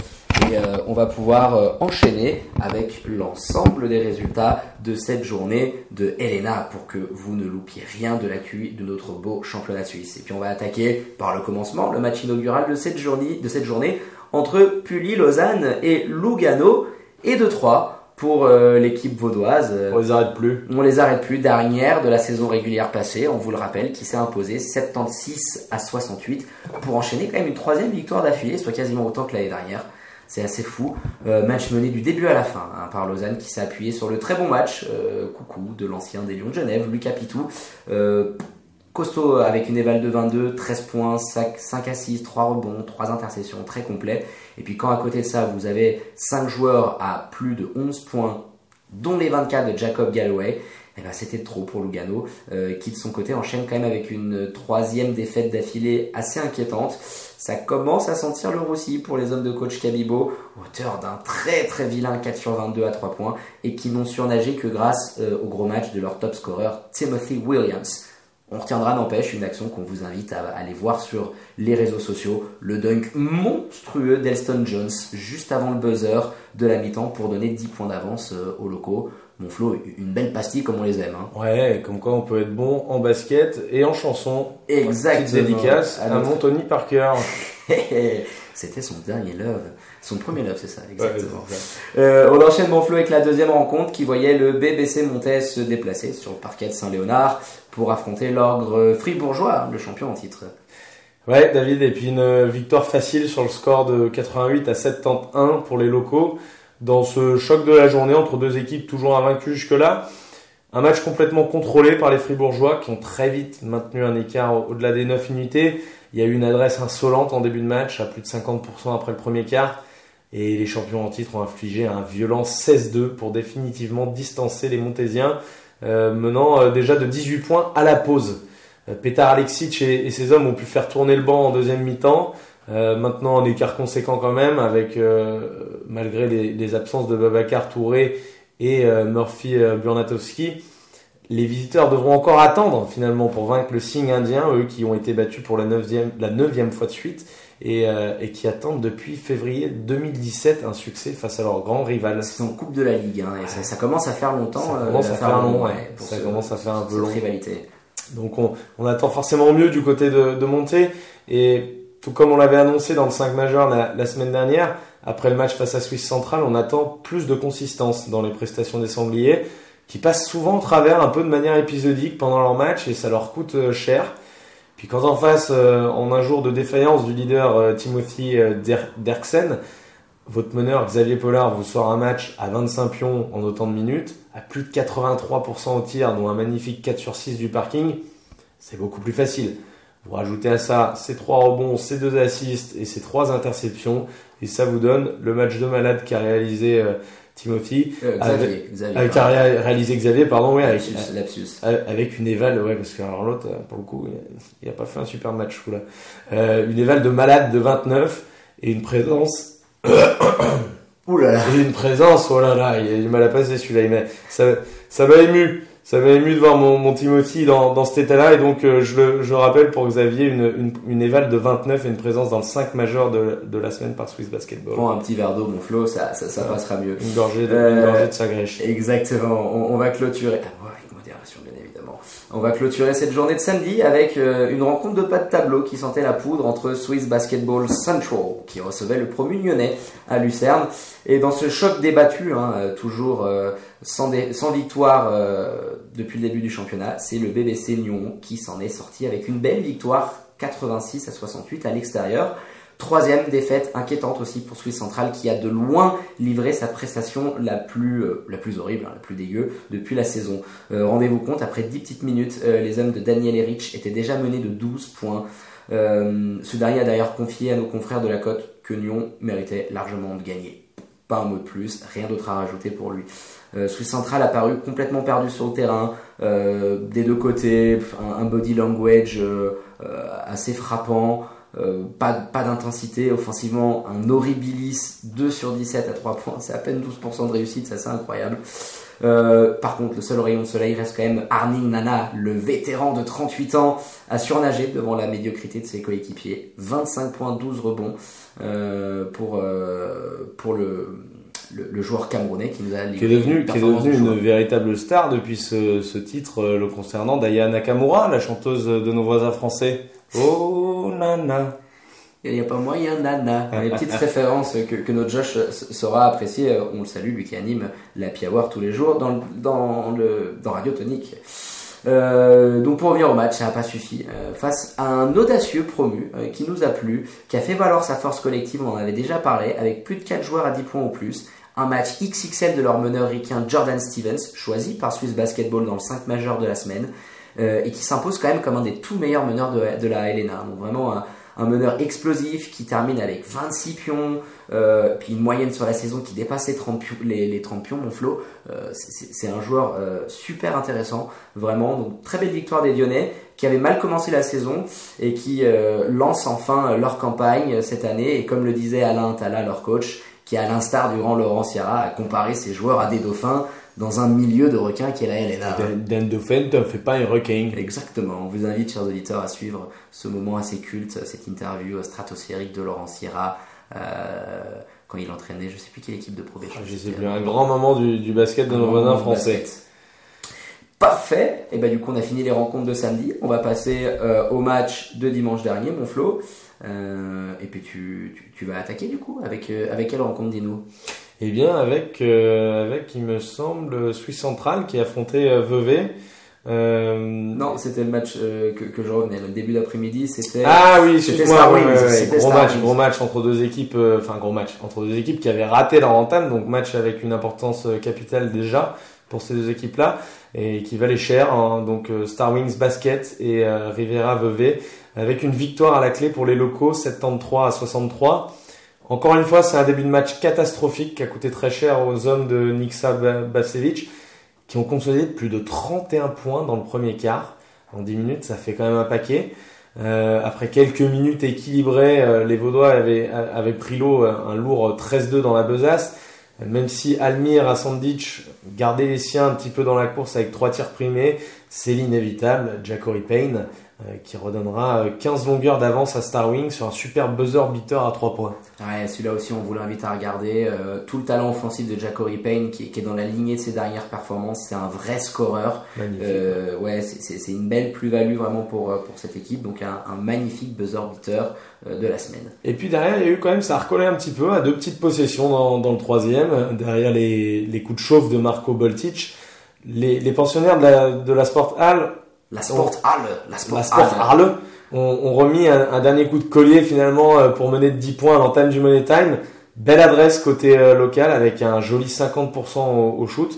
Et euh, on va pouvoir euh, enchaîner avec l'ensemble des résultats de cette journée de Helena pour que vous ne loupiez rien de l'accueil de notre beau championnat suisse. Et puis on va attaquer par le commencement, le match inaugural de cette journée, de cette journée entre Pully, Lausanne et Lugano. Et de 3, pour euh, l'équipe vaudoise. On les arrête plus. On les arrête plus. Dernière de la saison régulière passée, on vous le rappelle, qui s'est imposé 76 à 68 pour enchaîner quand même une troisième victoire d'affilée, soit quasiment autant que l'année dernière. C'est assez fou. Euh, match mené du début à la fin hein, par Lausanne qui s'est appuyé sur le très bon match, euh, coucou, de l'ancien des Lions de Genève, Lucas Pitou. Costaud avec une éval de 22, 13 points, 5, 5 assises, 3 rebonds, 3 intercessions, très complet. Et puis quand à côté de ça, vous avez 5 joueurs à plus de 11 points, dont les 24 de Jacob Galloway, eh ben c'était trop pour Lugano, euh, qui de son côté enchaîne quand même avec une troisième défaite d'affilée assez inquiétante. Ça commence à sentir le roussi pour les hommes de coach Kabibo, auteur d'un très très vilain 4 sur 22 à 3 points, et qui n'ont surnagé que grâce euh, au gros match de leur top scorer Timothy Williams. On retiendra n'empêche une action qu'on vous invite à aller voir sur les réseaux sociaux, le dunk monstrueux d'Elston Jones juste avant le buzzer de la mi-temps pour donner 10 points d'avance aux locaux. Mon Flo, une belle pastille comme on les aime. Hein. Ouais, comme quoi on peut être bon en basket et en chanson. Exactement. Petite dédicace à, à mon Tony Parker. C'était son dernier love. Son premier love, c'est ça, exactement. Euh, on enchaîne mon flow avec la deuxième rencontre qui voyait le BBC Montais se déplacer sur le parquet de Saint-Léonard pour affronter l'ordre fribourgeois, le champion en titre. Ouais, David, et puis une victoire facile sur le score de 88 à 71 pour les locaux dans ce choc de la journée entre deux équipes toujours invaincues jusque-là. Un match complètement contrôlé par les Fribourgeois qui ont très vite maintenu un écart au-delà des 9 unités. Il y a eu une adresse insolente en début de match à plus de 50% après le premier quart. Et les champions en titre ont infligé un violent 16-2 pour définitivement distancer les Montésiens, euh, menant euh, déjà de 18 points à la pause. Euh, Petar Alexic et, ses hommes ont pu faire tourner le banc en deuxième mi-temps. maintenant un écart conséquent quand même, avec malgré les, absences de Babacar Touré et Murphy Burnatowski. Les visiteurs devront encore attendre finalement pour vaincre le signe indien, eux qui ont été battus pour la neuvième, la neuvième fois de suite et, euh, et, qui attendent depuis février 2017 un succès face à leur grand rival. C'est en Coupe de la Ligue, hein, et ça, ça, commence à faire longtemps. Ça commence à faire long, ouais, ça commence à faire un peu long. rivalité. Donc on, on, attend forcément mieux du côté de, de Monté, et tout comme on l'avait annoncé dans le 5 majeur la, la semaine dernière, après le match face à Suisse Centrale, on attend plus de consistance dans les prestations des Sangliers, qui passent souvent au travers un peu de manière épisodique pendant leur match et ça leur coûte euh, cher. Puis quand en face, euh, en un jour de défaillance du leader euh, Timothy Derksen, votre meneur Xavier Pollard vous sort un match à 25 pions en autant de minutes, à plus de 83% au tir, dont un magnifique 4 sur 6 du parking, c'est beaucoup plus facile. Vous rajoutez à ça ces trois rebonds, ces deux assists et ces trois interceptions, et ça vous donne le match de malade qu'a réalisé euh, Timothy. Euh, Xavier, Xavier, avec, qu'a réalisé Xavier, pardon, oui, avec, lapsus. avec une éval, ouais, parce que alors l'autre, pour le coup, il a pas fait un super match, là. Euh, une éval de malade de 29 et une présence. Ouh là là. Et une présence, oh là là, il a du mal à passer celui-là, mais ça, ça m'a ému ça m'a ému de voir mon, mon Timothy dans, dans cet état-là. Et donc, euh, je, le, je rappelle pour Xavier une, une, une éval de 29 et une présence dans le 5 majeur de, de la semaine par Swiss Basketball. Prends un petit verre d'eau, mon Flo, ça, ça, ça passera mieux. Une gorgée de, euh, une gorgée de sa grèche. Exactement. On, on va clôturer. Ah, bien évidemment. On va clôturer cette journée de samedi avec euh, une rencontre de pas de tableau qui sentait la poudre entre Swiss Basketball Central, qui recevait le promu lyonnais à Lucerne. Et dans ce choc débattu, hein, toujours sans, sans victoire euh, depuis le début du championnat, c'est le BBC Lyon qui s'en est sorti avec une belle victoire 86 à 68 à l'extérieur. Troisième défaite inquiétante aussi pour Swiss Central qui a de loin livré sa prestation la plus, euh, la plus horrible, hein, la plus dégueu depuis la saison. Euh, rendez-vous compte, après 10 petites minutes, les hommes de Daniel Erich étaient déjà menés de 12 points. ce dernier a d'ailleurs confié à nos confrères de la côte que Lyon méritait largement de gagner. Pas un mot de plus, rien d'autre à rajouter pour lui. Euh, Swiss Central a paru complètement perdu sur le terrain, euh, des deux côtés, un, body language euh, assez frappant, pas, pas d'intensité offensivement, un horribilis 2 sur 17 à 3 points, c'est à peine 12% de réussite, c'est assez incroyable. par contre, le seul rayon de soleil reste quand même Arning Nana, le vétéran de 38 ans, à surnager devant la médiocrité de ses coéquipiers. 25 points, 12 rebonds pour, pour le, le, joueur camerounais qui nous a qui est devenu, qui est devenu une véritable star depuis ce, ce titre euh, le concernant Daya Nakamura, la chanteuse de nos voisins français. Oh nana. Il n'y a pas moyen, nana. Les petites références que, que notre Josh saura apprécier, euh, on le salue, lui qui anime la Piawar tous les jours dans, dans, le, dans Radio Tonique. Euh, donc pour revenir au match, ça n'a pas suffi. Euh, face à un audacieux promu euh, qui nous a plu, qui a fait valoir sa force collective, on en avait déjà parlé, avec plus de 4 joueurs à 10 points ou plus, un match XXL de leur meneur ricain Jordan Stevens, choisi par Swiss Basketball dans le 5 majeur de la semaine, euh, et qui s'impose quand même comme un des tout meilleurs meneurs de, la Helena. Donc vraiment un, meneur explosif qui termine avec 26 pions, euh, puis une moyenne sur la saison qui dépasse les 30 pions, les, les 30 pions mon Flo. Euh, c'est un joueur euh, super intéressant, vraiment. Donc très belle victoire des Lyonnais qui avaient mal commencé la saison et qui lancent enfin leur campagne cette année. Et comme le disait Alain Tala, leur coach, qui, à l'instar durant Laurent Sierra, a comparé ses joueurs à des dauphins dans un milieu de requins qui est la LNA. D'un dauphin, ne fais pas un requin. Exactement. On vous invite, chers auditeurs, à suivre ce moment assez culte, cette interview stratosphérique de Laurent Sierra. Euh, quand il entraînait, je sais plus quelle équipe de Pro Je sais plus, un grand moment du, basket de nos voisins français. Parfait. Et bah du coup on a fini les rencontres de samedi. On va passer euh, au match de dimanche dernier, mon Flo. Euh, et puis tu, tu, tu vas attaquer du coup avec euh, avec quelle rencontre dis-nous? Eh bien, avec, euh, avec, il me semble, Suisse Central qui a affronté euh, Vevey. Euh, Non, c'était le match euh, que, que je revenais. Le début d'après-midi, c'était. Ah oui, C'était Star ouais, ouais, gros match, gros match entre deux équipes, euh, enfin gros match entre deux équipes qui avaient raté leur entame, donc match avec une importance euh, capitale déjà pour ces deux équipes-là et qui valait cher, hein, donc euh, Star Wings Basket et euh, Rivera Vevey avec une victoire à la clé pour les locaux 73 à 63. Encore une fois, c'est un début de match catastrophique qui a coûté très cher aux hommes de Niksa Ba- Basevic qui ont consolidé plus de 31 points dans le premier quart. En 10 minutes, ça fait quand même un paquet. Euh, après quelques minutes équilibrées, euh, les Vaudois avaient, pris l'eau, euh, un lourd 13-2 dans la besace. Même si Almir à Sandic gardait les siens un petit peu dans la course avec trois tirs primés, c'est l'inévitable, Jackory Payne, qui redonnera euh, 15 longueurs d'avance à Star Wings sur un super buzzer beater à 3 points. Ouais, celui-là aussi, on vous l'invite à regarder. Euh, tout le talent offensif de Jackory Payne, qui, qui est dans la lignée de ses dernières performances, c'est un vrai scoreur. Euh, ouais, c'est- une belle plus-value vraiment pour, euh, pour cette équipe. Donc un, un magnifique buzzer beater euh, de la semaine. Et puis derrière, il y a eu quand même, ça a recollé un petit peu à deux petites possessions dans, dans le troisième, euh, derrière les, les coups de chauffe de Marco Boltic. Les, les pensionnaires de la, de la Sport Hall, La Sport Halle, la Sport, la Sport Halle. Hall, ont, ont remis un, un dernier coup de collier finalement euh, pour mener de 10 points à l'entame du Money Time. Belle adresse côté euh, local avec un joli 50% au, au shoot.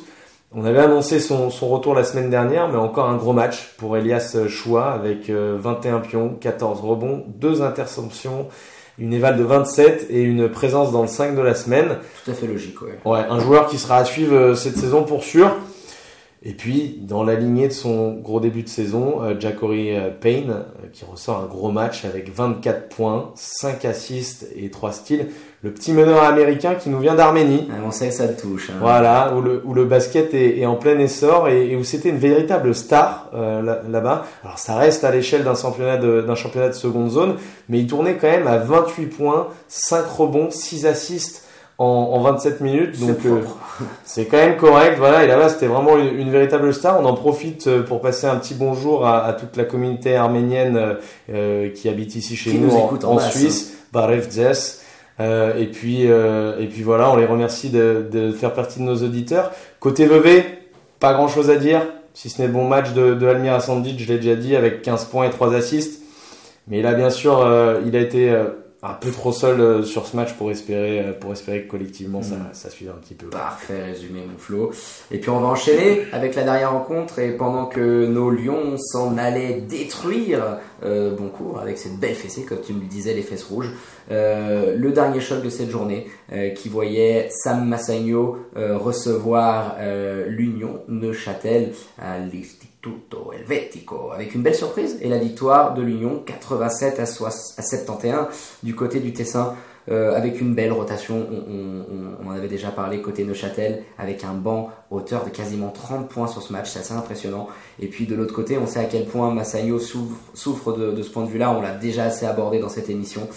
On avait annoncé son, son retour la semaine dernière, mais encore un gros match pour Elias Choua avec euh, 21 pions, 14 rebonds, 2 interceptions, une éval de 27 et une présence dans le 5 de la semaine. Tout à fait logique, ouais. Ouais, un joueur qui sera à suivre euh, cette saison pour sûr. Et puis, dans la lignée de son gros début de saison, euh, Jackory euh, Payne, euh, qui ressort un gros match avec 24 points, 5 assists et 3 steals. Le petit meneur américain qui nous vient d'Arménie. Ah, on sait que ça te touche. hein. Voilà, où le, où le basket est, est en plein essor et, et où c'était une véritable star euh, là- là-bas. Alors ça reste à l'échelle d'un championnat de, d'un championnat de seconde zone, mais il tournait quand même à 28 points, 5 rebonds, 6 assists en, en 27 minutes. Donc euh, c'est quand même correct. Voilà, et là-bas c'était vraiment une, une véritable star. On en profite euh, pour passer un petit bonjour à, à toute la communauté arménienne euh, qui habite ici chez Qui nous nous en, Suisse. Barev Zes. Euh, et puis euh, et puis voilà, on les remercie de, de faire partie de nos auditeurs. Côté Vevey, pas grand chose à dire, si ce n'est bon match de, de Almir Sandic, je l'ai déjà dit, avec 15 points et 3 assists. Mais là, bien sûr, il a été un peu trop seul euh, sur ce match pour espérer, euh, pour espérer que collectivement ça, Mm. ça suive un petit peu. Parfait résumé, mon Flo. Et puis on va enchaîner avec la dernière rencontre. Et pendant que nos lions s'en allaient détruire euh, bon cours avec cette belle fessée, comme tu me le disais, les fesses rouges, euh, le dernier choc de cette journée euh, qui voyait Sam Massagno euh, recevoir euh, l'Union Neuchâtel à l'Istituto Helvetico avec une belle surprise et la victoire de l'Union 87 à, soix- à 71 du côté du Tessin. Euh, avec une belle rotation, on, on- on- en avait déjà parlé côté Neuchâtel, avec un banc hauteur de quasiment 30 points sur ce match, c'est assez impressionnant. Et puis de l'autre côté, on sait à quel point Massayo souffre, de, de ce point de vue-là, on l'a déjà assez abordé dans cette émission.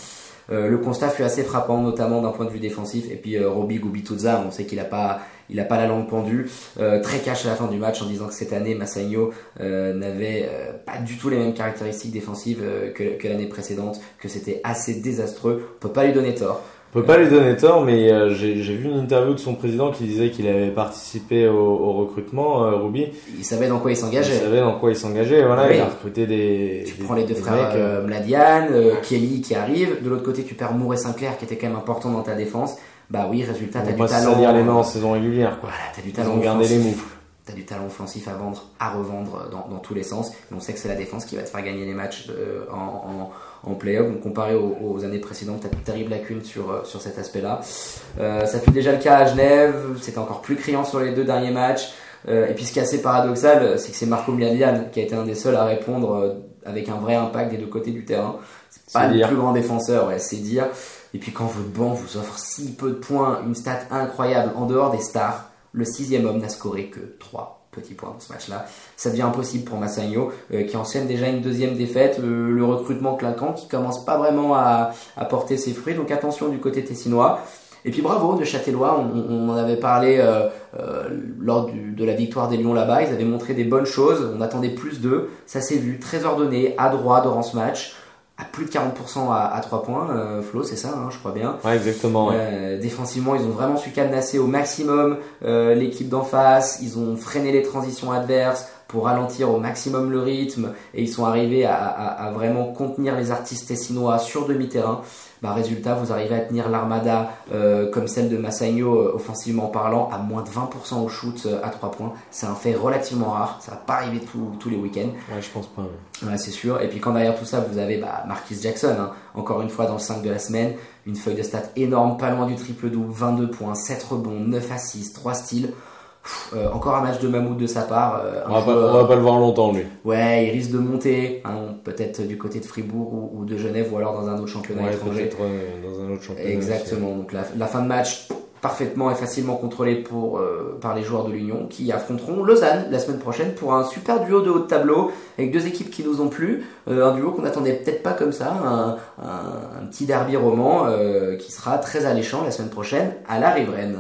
Euh, le constat fut assez frappant, notamment d'un point de vue défensif. Et puis euh, Roby Gubituzza, on sait qu'il a pas, il a pas la langue pendue, euh, très cash à la fin du match en disant que cette année Massagno euh, n'avait euh, pas du tout les mêmes caractéristiques défensives euh, que, que l'année précédente, que c'était assez désastreux. On peut pas lui donner tort. On peut pas lui donner tort, mais euh, j'ai vu une interview de son président qui disait qu'il avait participé au, au recrutement, euh, Ruby. Il savait dans quoi il Il s'engageait. savait dans quoi il s'engageait. Voilà, il a recruté des. Tu des- prends les deux frères mecs, euh, euh, Mladian, euh, Kelly qui arrive. De l'autre côté, tu perds Mouret Sinclair qui était quand même important dans ta défense. Bah oui, résultat, t'as du pas se talent. salir les mains en saison régulière, quoi. Voilà, t'as du Ils talent ont gardé les offensif. moufles. T'as du talent offensif à vendre, à revendre dans, dans tous les sens. Et on sait que c'est la défense qui va te faire gagner les matchs de- en, en, en play-off. Donc comparé aux, aux années précédentes, t'as de terribles lacunes sur, euh, sur cet aspect-là. Euh, ça fut déjà le cas à Genève. C'était encore plus criant sur les deux derniers matchs. Euh, et puis ce qui est assez paradoxal, c'est que c'est Marco Mladian qui a été un des seuls à répondre euh, avec un vrai impact des deux côtés du terrain. C'est pas le dire. plus grand défenseur, ouais, c'est dire. Et puis quand votre banc vous offre si peu de points, une stat incroyable en dehors des stars, le sixième homme n'a scoré que 3 petits points dans ce match-là. Ça devient impossible pour Massagno, euh, qui enchaîne déjà une deuxième défaite, euh, le recrutement clinquant qui commence pas vraiment à, porter ses fruits. Donc attention du côté tessinois. Et puis bravo, Neuchâtelois, on, on en avait parlé euh, lors de la victoire des Lions là-bas, ils avaient montré des bonnes choses, on attendait plus d'eux, ça s'est vu, très ordonné, à droit durant ce match, à plus de 40% à, à 3 points, euh, Flo, c'est ça, hein, je crois bien. Ouais, exactement. Ouais. Euh, défensivement, ils ont vraiment su cadenasser au maximum euh, l'équipe d'en face, ils ont freiné les transitions adverses pour ralentir au maximum le rythme et ils sont arrivés à, à- à vraiment contenir les artistes tessinois sur demi-terrain. Bah, résultat, vous arrivez à tenir l'armada euh, comme celle de Massagno euh, offensivement parlant à moins de 20% au shoot euh, à 3 points. C'est un fait relativement rare, ça va pas arriver tous- tous les week-ends. Ouais, je pense pas. ouais. Ouais, c'est sûr. Et puis quand derrière tout ça, vous avez bah, Marquis Jackson, hein, encore une fois dans le 5 de la semaine, une feuille de stats énorme, pas loin du triple-double, 22 points, 7 rebonds, 9 assists, 3 steals. Euh, encore un match de mammouth de sa part. euh, On va, pas, on va pas le voir longtemps, lui. Ouais, il risque de monter, hein, peut-être du côté de Fribourg ou, ou de Genève ou alors dans un autre championnat Ouais, étranger. euh, dans un autre championnat. Exactement. Donc la, la fin de match parfaitement et facilement contrôlée pour, euh, par les joueurs de l'Union qui affronteront Lausanne la semaine prochaine pour un super duo de haut de tableau avec deux équipes qui nous ont plu. Euh, un duo qu'on n'attendait peut-être pas comme ça, un, un- un petit derby roman euh, qui sera très alléchant la semaine prochaine à la Riveraine.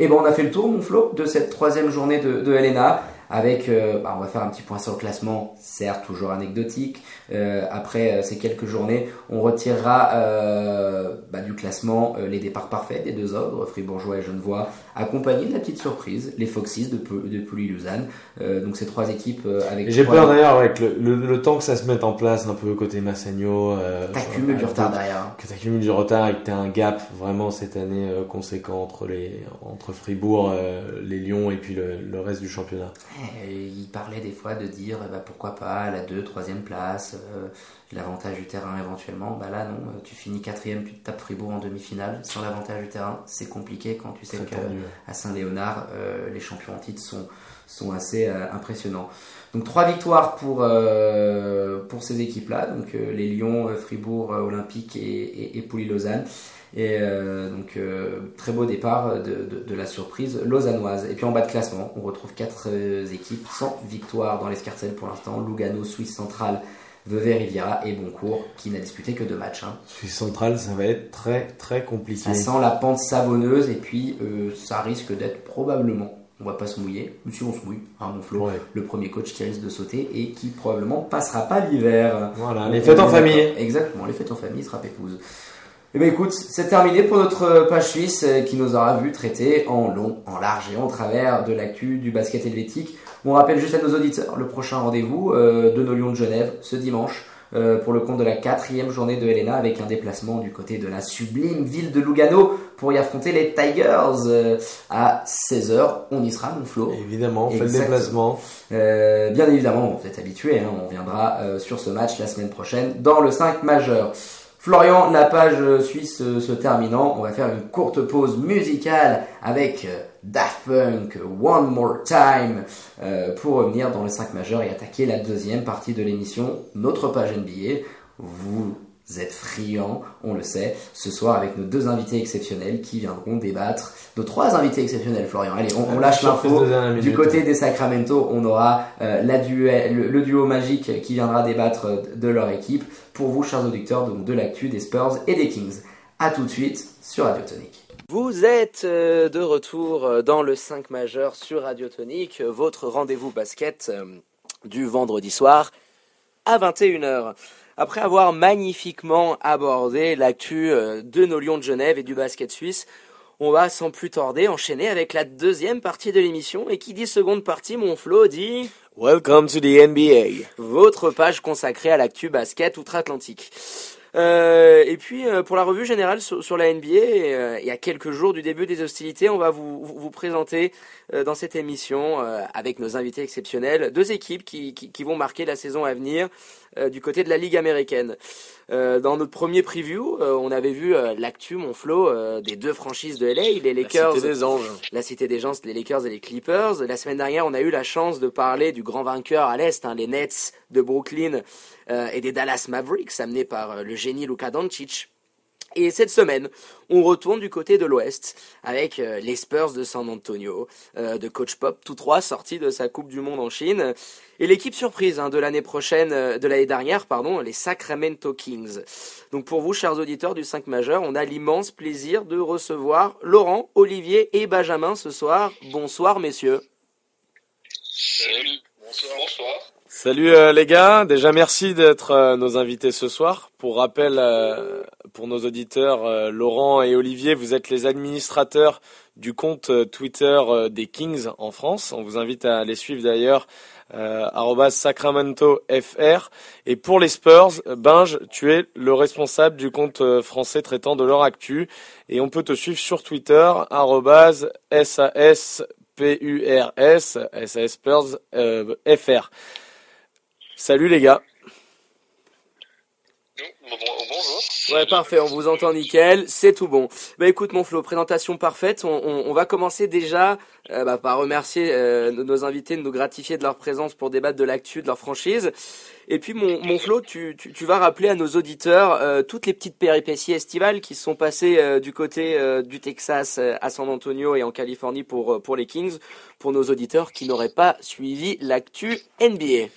Et ben on a fait le tour, mon Flo, de cette troisième journée de, de. Avec, euh, bah, on va faire un petit point sur le classement, certes toujours anecdotique. Euh, après euh, ces quelques journées, on retirera euh, bah, du classement les départs parfaits des deux ogres, Fribourgeois et Genevois, accompagnés de la petite surprise, les Foxys de, de Pouilly-Lausanne. Euh, donc ces trois équipes euh, avec. J'ai peur d'ailleurs avec le, le, le temps que ça se mette en place un peu côté Massagno. Euh, T'accumules du retard derrière. Que t'accumules du retard et que t'as un gap vraiment cette année euh, conséquent entre les entre Fribourg, euh, les Lions et puis le, le reste du championnat. Et il parlait des fois de dire eh ben, pourquoi pas la 2, 3 place, euh, l'avantage du terrain éventuellement. Bah là non, euh, tu finis quatrième, tu te tapes Fribourg en demi-finale. Sans l'avantage du terrain, c'est compliqué quand tu sais Très que tendu. à Saint-Léonard, euh, les champions en titre sont, sont assez euh, impressionnants. Donc trois victoires pour, euh, pour ces équipes-là, donc euh, les Lions, euh, Fribourg, euh, Olympique et, et, et Pouilly-Lausanne. Et euh, donc euh, très beau départ de, de, de la surprise lausannoise. Et puis en bas de classement, on retrouve quatre euh, équipes sans victoire dans l'escarcelle pour l'instant. Lugano, Suisse centrale, Vevey, Riviera et Boncourt qui n'a disputé que deux matchs. hein. Suisse centrale, ça va être très très compliqué. Ça sent la pente savonneuse et puis euh, ça risque d'être probablement, on va pas se mouiller, ou si on se mouille, hein, mon Flo, Ouais. le premier coach qui risque de sauter et qui probablement passera pas l'hiver. Voilà, les fêtes en famille. Exactement, les fêtes en famille sera pépouse. Eh bien écoute, c'est terminé pour notre page suisse euh, qui nous aura vu traiter en long, en large et en travers de l'actu du basket helvétique. On rappelle juste à nos auditeurs le prochain rendez-vous euh, de nos Lions de Genève ce dimanche euh, pour le compte de la quatrième journée de Helena avec un déplacement du côté de la sublime ville de Lugano pour y affronter les Tigers euh, à 16h. On y sera mon Flo. Évidemment, on fait le déplacement. Euh, bien évidemment, vous êtes habitués, hein, on viendra euh, sur ce match la semaine prochaine dans le 5 majeur. Florian, la page suisse se terminant, on va faire une courte pause musicale avec Daft Punk, One More Time, euh, pour revenir dans le 5 majeur et attaquer la deuxième partie de l'émission, notre page NBA. Vous êtes friands, on le sait, ce soir avec nos deux invités exceptionnels qui viendront débattre, nos trois invités exceptionnels, Florian. Allez, on, on lâche l'info. Du côté des Sacramento, on aura euh, la duel- le, le duo magique qui viendra débattre euh, de leur équipe. Pour vous, chers auditeurs, donc de l'actu des Spurs et des Kings. A tout de suite sur Radio Tonic. Vous êtes euh, de retour euh, dans le 5 majeur sur Radio Tonic, euh, votre rendez-vous basket du vendredi soir à 21h. Après avoir magnifiquement abordé l'actu de nos Lions de Genève et du basket suisse, on va sans plus tarder enchaîner avec la deuxième partie de l'émission. Et qui dit seconde partie, mon Flo dit Welcome to the NBA. votre page consacrée à l'actu basket outre-Atlantique. Euh, et puis euh, pour la revue générale sur, sur la NBA, euh, il y a quelques jours du début des hostilités, on va vous, vous présenter euh, dans cette émission euh, avec nos invités exceptionnels deux équipes qui, qui, vont marquer la saison à venir du côté de la Ligue américaine. Euh, dans notre premier preview, euh, on avait vu euh, l'actu, mon Flo, euh, des deux franchises de LA, les Lakers. des anges. La cité des gens, les Lakers et les Clippers. La semaine dernière, on a eu la chance de parler du grand vainqueur à l'Est, hein, les Nets de Brooklyn euh, et des Dallas Mavericks, amenés par le génie Luka Doncic. Et cette semaine, on retourne du côté de l'Ouest avec euh, les Spurs de San Antonio, euh, de Coach Pop, tous trois sortis de sa Coupe du Monde en Chine, et l'équipe surprise hein, de l'année prochaine, euh, de l'année dernière, pardon, les Sacramento Kings. Donc pour vous, chers auditeurs du 5 majeur, on a l'immense plaisir de recevoir Laurent, Olivier et Benjamin ce soir. Bonsoir messieurs. Salut, bonsoir. Bonsoir. Salut euh, les gars, déjà merci d'être euh, nos invités ce soir. Pour rappel, euh, pour nos auditeurs, Laurent et Olivier, vous êtes les administrateurs du compte Twitter des Kings en France. On vous invite à les suivre d'ailleurs, euh, @sacramento_fr. Et pour les Spurs, Binge, tu es le responsable du compte français traitant de leur actu. Et on peut te suivre sur Twitter, @saspurs, SASPurs, FR. Salut les gars. Bonjour. Ouais, parfait, on vous entend nickel, c'est tout bon. Bah écoute mon Flo, présentation parfaite, on, on, on va commencer déjà euh, bah, par remercier euh, nos invités, de nous gratifier de leur présence pour débattre de l'actu, de leur franchise. Et puis mon, mon Flo, tu, tu, tu vas rappeler à nos auditeurs euh, toutes les petites péripéties estivales qui se sont passées euh, du côté euh, du Texas à San Antonio et en Californie pour, pour les Kings, pour nos auditeurs qui n'auraient pas suivi l'actu NBA.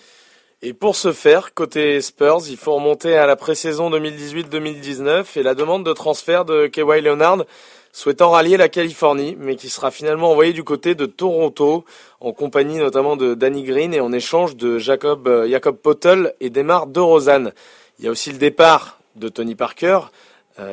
Et pour ce faire, côté Spurs, il faut remonter à la pré-saison 2018-2019 et la demande de transfert de Kawhi Leonard souhaitant rallier la Californie, mais qui sera finalement envoyé du côté de Toronto, en compagnie notamment de Danny Green et en échange de Jacob, euh, Jacob Potel et Demar DeRozan. Il y a aussi le départ de Tony Parker,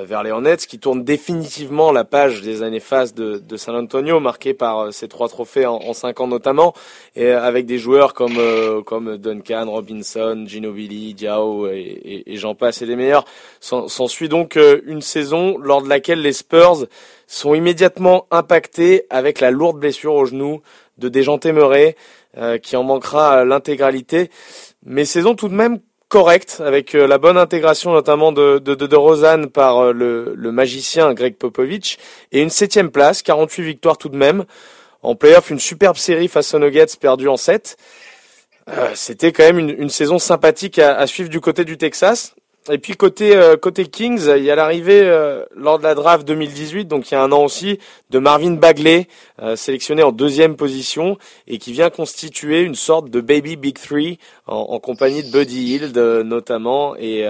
vers les Hornets, qui tourne définitivement la page des années phases de, de San Antonio, marquée par euh, ces trois trophées en, en, cinq ans notamment, et avec des joueurs comme euh, comme Duncan, Robinson, Ginobili, Diao et, et, et j'en passe et les meilleurs. S'ensuit donc une saison lors de laquelle les Spurs sont immédiatement impactés avec la lourde blessure au genou de Dejanté Murray, qui en manquera l'intégralité. Mais saison tout de même correct avec euh, la bonne intégration notamment de, de, de, de Rosanne par euh, le, le, magicien Greg Popovich et une septième place, 48 victoires tout de même. En playoff, une superbe série face aux Nuggets perdue en 7. Euh, C'était quand même une, saison sympathique à, suivre du côté du Texas. Et puis côté euh, côté Kings, il y a l'arrivée euh, lors de la draft 2018, donc il y a un an aussi, de Marvin Bagley, euh, sélectionné en deuxième position et qui vient constituer une sorte de baby big three en, en compagnie de Buddy Hield notamment et,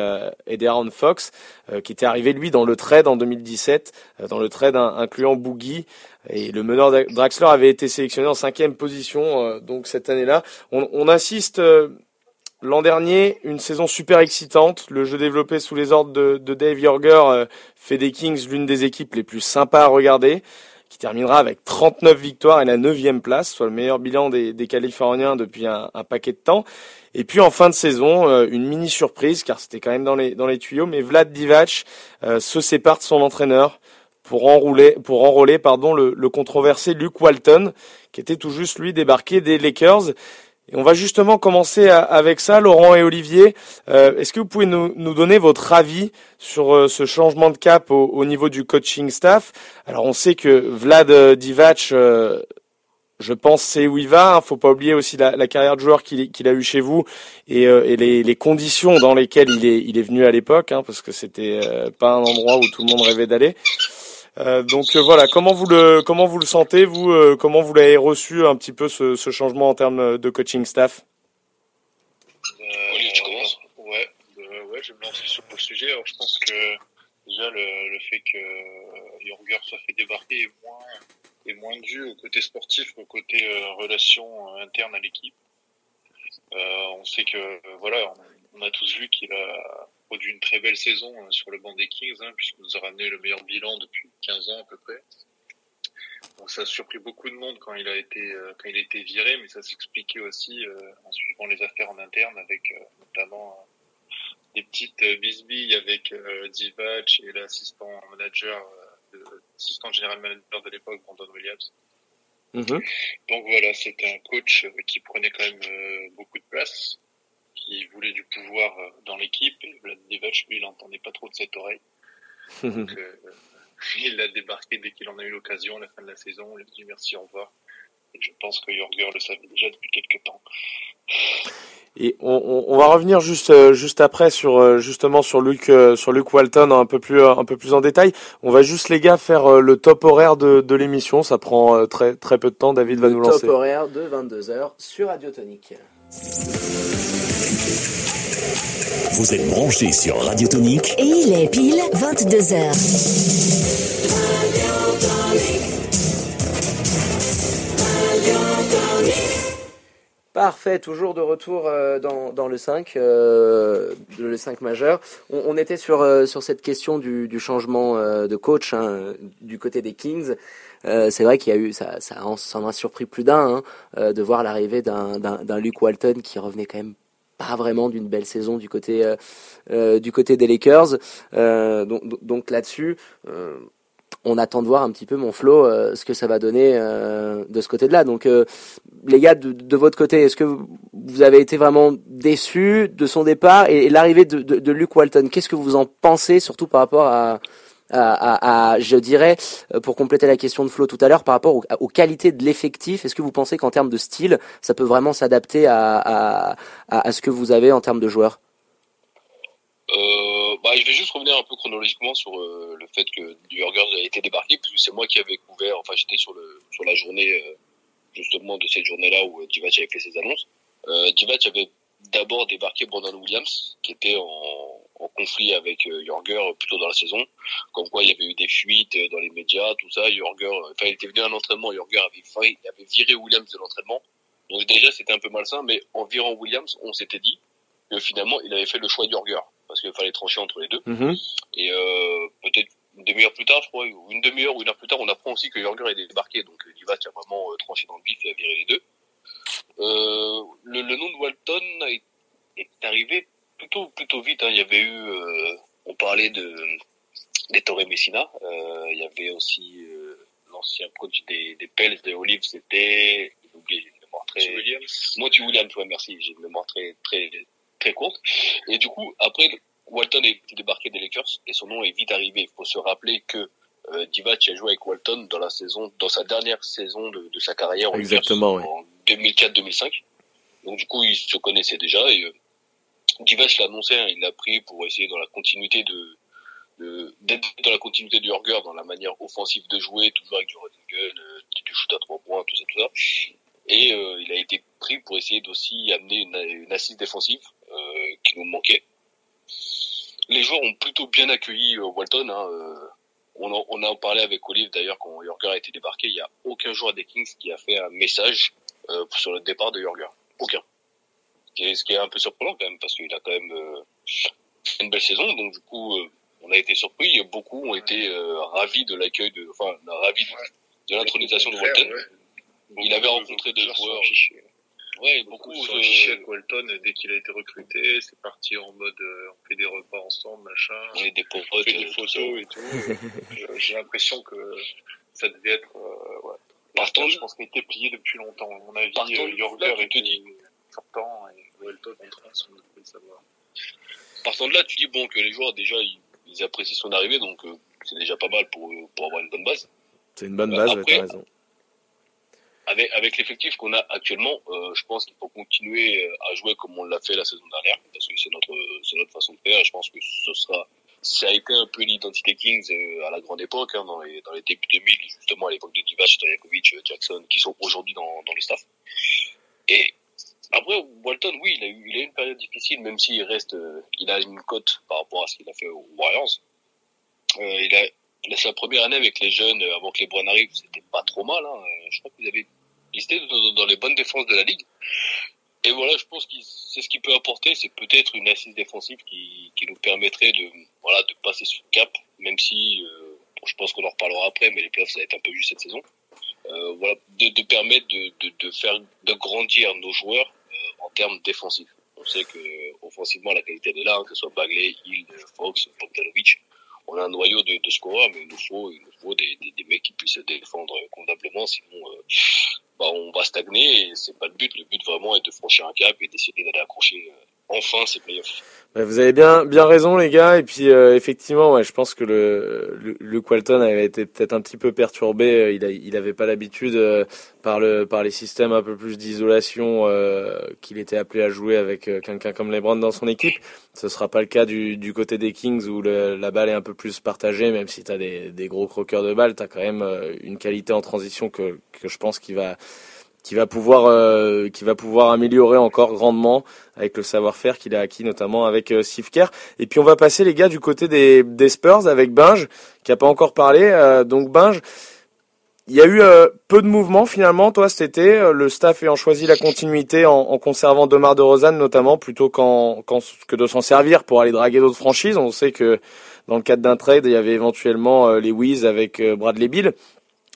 et d'Aaron Fox, qui était arrivé lui dans le trade en 2017, dans le trade incluant Boogie. Et le meneur Draxler avait été sélectionné en cinquième position donc cette année-là. On, on assiste L'an dernier, une saison super excitante. Le jeu développé sous les ordres de, de Dave Yorger euh, fait des Kings l'une des équipes les plus sympas à regarder, qui terminera avec 39 victoires et la 9 place, soit le meilleur bilan des, des Californiens depuis un, un, paquet de temps. Et puis en fin de saison, euh, une mini surprise, car c'était quand même dans les, dans les tuyaux, mais Vlad Divac euh, se sépare de son entraîneur pour enrouler, pour enrôler pardon, le, le controversé Luke Walton, qui était tout juste lui débarqué des Lakers. Et on va justement commencer avec ça, Laurent et Olivier. Euh, Est-ce que vous pouvez nous, donner votre avis sur euh, ce changement de cap au, au, niveau du coaching staff? Alors on sait que Vlad euh, Divac, je pense, c'est où il va. Hein. Faut pas oublier aussi la, carrière de joueur qu'il qu a eu chez vous et, et les, conditions dans lesquelles il est, il est venu à l'époque, hein, parce que c'était pas un endroit où tout le monde rêvait d'aller. Euh, donc euh, voilà, comment vous le comment vous le sentez vous euh, Comment vous l'avez reçu un petit peu ce, ce, changement en termes de coaching staff? Olivier, tu commences? Ouais, ouais, je vais me lancer sur le sujet. Alors je pense que déjà le, le fait que Jorger soit fait débarquer est moins est moins dû au côté sportif qu'au côté relations internes à l'équipe. on sait que voilà, on a tous vu qu'il a produit une très belle saison hein, sur le banc des Kings, hein, puisqu'il nous a ramené le meilleur bilan depuis 15 ans à peu près. Donc ça a surpris beaucoup de monde quand il a été euh, quand il a été viré, mais ça s'expliquait aussi euh, en suivant les affaires en interne avec euh, notamment euh, des petites euh, bisbilles avec Divac et l'assistant manager, l'assistant général manager de l'époque, Brandon Williams. Mm -hmm. Donc voilà, c'était un coach qui prenait quand même beaucoup de place, qui voulait du pouvoir dans l'équipe et Vlad lui il n'entendait pas trop de cette oreille donc euh, il a débarqué dès qu'il en a eu l'occasion à la fin de la saison il a dit merci au revoir je pense que Jorger le savait déjà depuis quelques temps. Et on, on, va revenir juste euh, juste après sur euh, justement sur Luke euh, sur Luke Walton un peu plus un peu plus en détail. On va juste les gars faire le top horaire de, de l'émission. Ça prend très très peu de temps. David va nous lancer. Top horaire de 22 h sur Radio Tonique. Vous êtes branchés sur Radio Tonique et il est pile 22 h Parfait, toujours de retour euh, dans, dans, le 5, euh, le 5 majeur. On, on était sur, euh, sur cette question du, du changement euh, de coach hein, du côté des Kings. c'est vrai qu'il y a eu, ça, ça en, a surpris plus d'un hein, de voir l'arrivée d'un Luke Walton qui revenait quand même pas vraiment d'une belle saison du côté du côté des Lakers. donc, donc là-dessus on attend de voir un petit peu mon flow euh, ce que ça va donner euh, de ce côté-là. Donc euh, les gars de, votre côté, est-ce que vous avez été vraiment déçus de son départ et, l'arrivée de, de, Luke Walton? Qu'est-ce que vous en pensez, surtout par rapport à, je dirais, pour compléter la question de Flo tout à l'heure, par rapport aux, qualités de l'effectif, est-ce que vous pensez qu'en termes de style, ça peut vraiment s'adapter à, ce que vous avez en termes de joueurs? Euh, bah, je vais juste revenir un peu chronologiquement sur euh, le fait que Burgers a été débarqué, puisque c'est moi qui avais couvert, enfin j'étais sur, la journée euh, justement de cette journée-là où Divac avait fait ses annonces. Euh, Divac avait d'abord débarqué Brandon Williams, qui était en, en conflit avec euh, Jorger plutôt dans la saison, comme quoi il y avait eu des fuites dans les médias, tout ça. Jorger, enfin il était venu à un entraînement, Jorger avait, il avait viré Williams de l'entraînement. Donc déjà c'était un peu malsain, mais en virant Williams, on s'était dit que finalement il avait fait le choix de Jorger parce qu'il fallait trancher entre les deux. Mhm. Et euh, peut-être une demi-heure plus tard, je crois, ou une demi-heure ou une heure plus tard, on apprend aussi que Jorger est débarqué. Donc Divac a vraiment euh, tranché dans le vif et a viré les deux. Euh, le, le, nom de Walton est, est, arrivé plutôt plutôt vite. Hein. Il y avait eu, euh, on parlait de d'Ettore Messina. Euh, il y avait aussi euh, l'ancien coach des, des Pels des Olives, c'était, j'ai oublié, j'ai une mémoire très. Williams. Monty Williams, ouais, merci. J'ai une mémoire très très très courte. Et du coup, après, Walton est débarqué des Lakers et son nom est vite arrivé. Il faut se rappeler que euh, Divac a joué avec Walton dans la saison, dans sa dernière saison de, de sa carrière Exactement, en 2004-2005. Donc du coup, ils se connaissaient déjà et euh, Divac l'a annoncé, hein, il l'a pris pour essayer dans la continuité de d'être dans la continuité du dans la manière offensive de jouer, toujours avec du running gun, euh, du shoot à trois points, tout ça, tout ça. Et euh, il a été pris pour essayer d'aussi amener une, une assise défensive euh, qui nous manquait. Les joueurs ont plutôt bien accueilli euh, Walton. Hein, on, en, a parlé avec Olive d'ailleurs quand Jorger a été débarqué. Il n'y a aucun joueur des Kings qui a fait un message sur le départ de Jorger. Aucun. Ce qui est un peu surprenant quand même parce qu'il a quand même fait une belle saison. Donc du coup, on a été surpris. Beaucoup ont été ravis de l'accueil de, enfin, ravis de, l'intronisation de Walton. Il avait rencontré des joueurs. Ouais, beaucoup. Sont affichés avec Walton dès qu'il a été recruté. C'est parti en mode euh, on fait des repas ensemble, machin. On, des on fait des euh, photos et tout. Euh, j'ai l'impression que ça devait être. Euh, ouais. Partant, je pense qu'il était plié depuis longtemps. À mon avis, euh, Jorger était sortant et Walton entrant, on devait le savoir. Partant de là, tu dis bon que les joueurs déjà ils, ils apprécient son arrivée, donc c'est déjà pas mal pour pour avoir une bonne base. C'est une bonne base, tu as raison avec, avec l'effectif qu'on a actuellement, euh, je pense qu'il faut continuer euh, à jouer comme on l'a fait la saison dernière, parce que c'est notre, c'est notre façon de faire. Et je pense que ce sera, ça a été un peu l'identité Kings euh, à la grande époque, hein, dans, les, dans les débuts 2000, justement à l'époque de Divac, Stojakovic, Jackson, qui sont aujourd'hui dans, dans le staff. Et après, Walton, oui, il a eu, il a eu une période difficile, même s'il reste, il a une cote par rapport à ce qu'il a fait aux Warriors. Euh, il a, sa première année avec les jeunes, avant que les Browns arrivent, c'était pas trop mal. Hein. Je crois qu'ils avaient listé dans, les bonnes défenses de la ligue. Et voilà, je pense que c'est ce qu'il peut apporter, c'est peut-être une assise défensive qui, qui nous permettrait de voilà de passer ce cap, même si euh, je pense qu'on en reparlera après, mais les playoffs ça va être un peu juste cette saison. Euh, voilà, de, de permettre de, de, de, faire de grandir nos joueurs euh, en termes défensifs. On sait que offensivement la qualité est là, hein, que ce soit Bagley, Hill, Fox, Bogdanovic. On a un noyau de, de scoreurs, mais il nous faut, il nous faut des, des, des mecs qui puissent défendre convenablement, sinon euh, bah, on va stagner et c'est pas le but. Le but vraiment est de franchir un cap et d'essayer d'aller accrocher enfin ces playoffs. Vous avez bien, bien raison, les gars. Et puis, euh, effectivement, ouais, je pense que le, le, Luke Walton avait été peut-être un petit peu perturbé. Euh, il, a, il avait pas l'habitude euh, par le, par les systèmes un peu plus d'isolation qu'il était appelé à jouer avec quelqu'un comme LeBron dans son équipe. Ce sera pas le cas du, du côté des Kings où la balle est un peu plus partagée, même si tu as des, des gros croqueurs de balle, tu as quand même une qualité en transition que, que je pense qu'il va qui va pouvoir euh, qui va pouvoir améliorer encore grandement avec le savoir-faire qu'il a acquis notamment avec euh, Et puis on va passer les gars du côté des, des Spurs avec Binge qui a pas encore parlé. Euh, donc Binge, il y a eu euh, peu de mouvements finalement toi cet été. Le staff ayant choisi la continuité en, en conservant Demar de Rosanne notamment plutôt qu'en, que de s'en servir pour aller draguer d'autres franchises. On sait que dans le cadre d'un trade, il y avait éventuellement les Wiz avec Bradley Bill.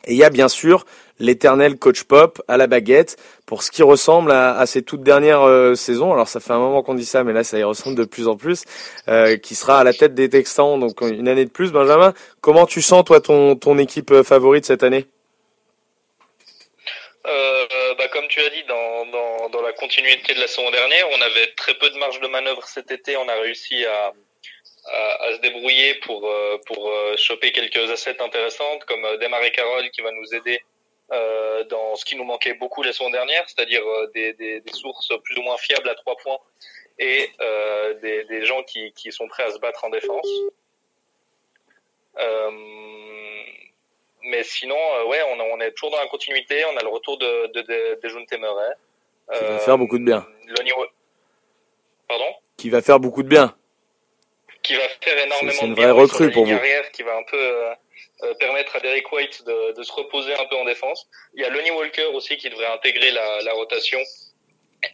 Et il y a bien sûr l'éternel coach Pop à la baguette pour ce qui ressemble à, à ces toutes dernières euh, saisons. Alors ça fait un moment qu'on dit ça, mais là ça y ressemble de plus en plus. Euh, qui sera à la tête des Texans, donc une année de plus. Benjamin, comment tu sens toi ton équipe euh, favorite cette année? Euh, bah, comme tu as dit, dans, la continuité de la saison dernière, on avait très peu de marge de manœuvre cet été. On a réussi à, à, se débrouiller pour, choper quelques assets intéressantes, comme Demare Carroll qui va nous aider euh, dans ce qui nous manquait beaucoup la saison dernière, c'est-à-dire euh, des, des, des, sources plus ou moins fiables à trois points et euh, des, des, gens qui, qui, sont prêts à se battre en défense. Euh, mais sinon, ouais, on, on, est toujours dans la continuité. On a le retour de, de, de, de June Temeray. Qui va faire beaucoup de bien. Pardon? Qui va faire beaucoup de bien. Qui va faire énormément de bien. C'est une vraie recrue pour vous. Qui va un peu euh, permettre à Derek White de, de, se reposer un peu en défense. Il y a Lonnie Walker aussi qui devrait intégrer la, la rotation,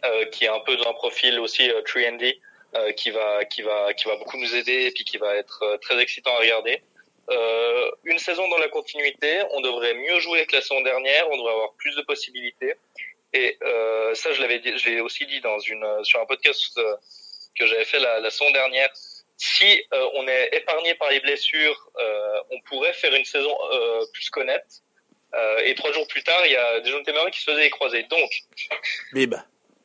euh, qui est un peu d'un profil aussi euh, 3D, euh, qui va qui va qui va beaucoup nous aider et puis qui va être euh, très excitant à regarder. Euh, une saison dans la continuité, on devrait mieux jouer que la saison dernière, on devrait avoir plus de possibilités. Et ça, je l'avais, j'ai aussi dit dans une sur un podcast que j'avais fait la, la saison dernière si euh, on est épargné par les blessures, euh, on pourrait faire une saison euh, plus connette. et trois jours plus tard, il y a des gens de qui se faisaient croiser. Donc, Bib.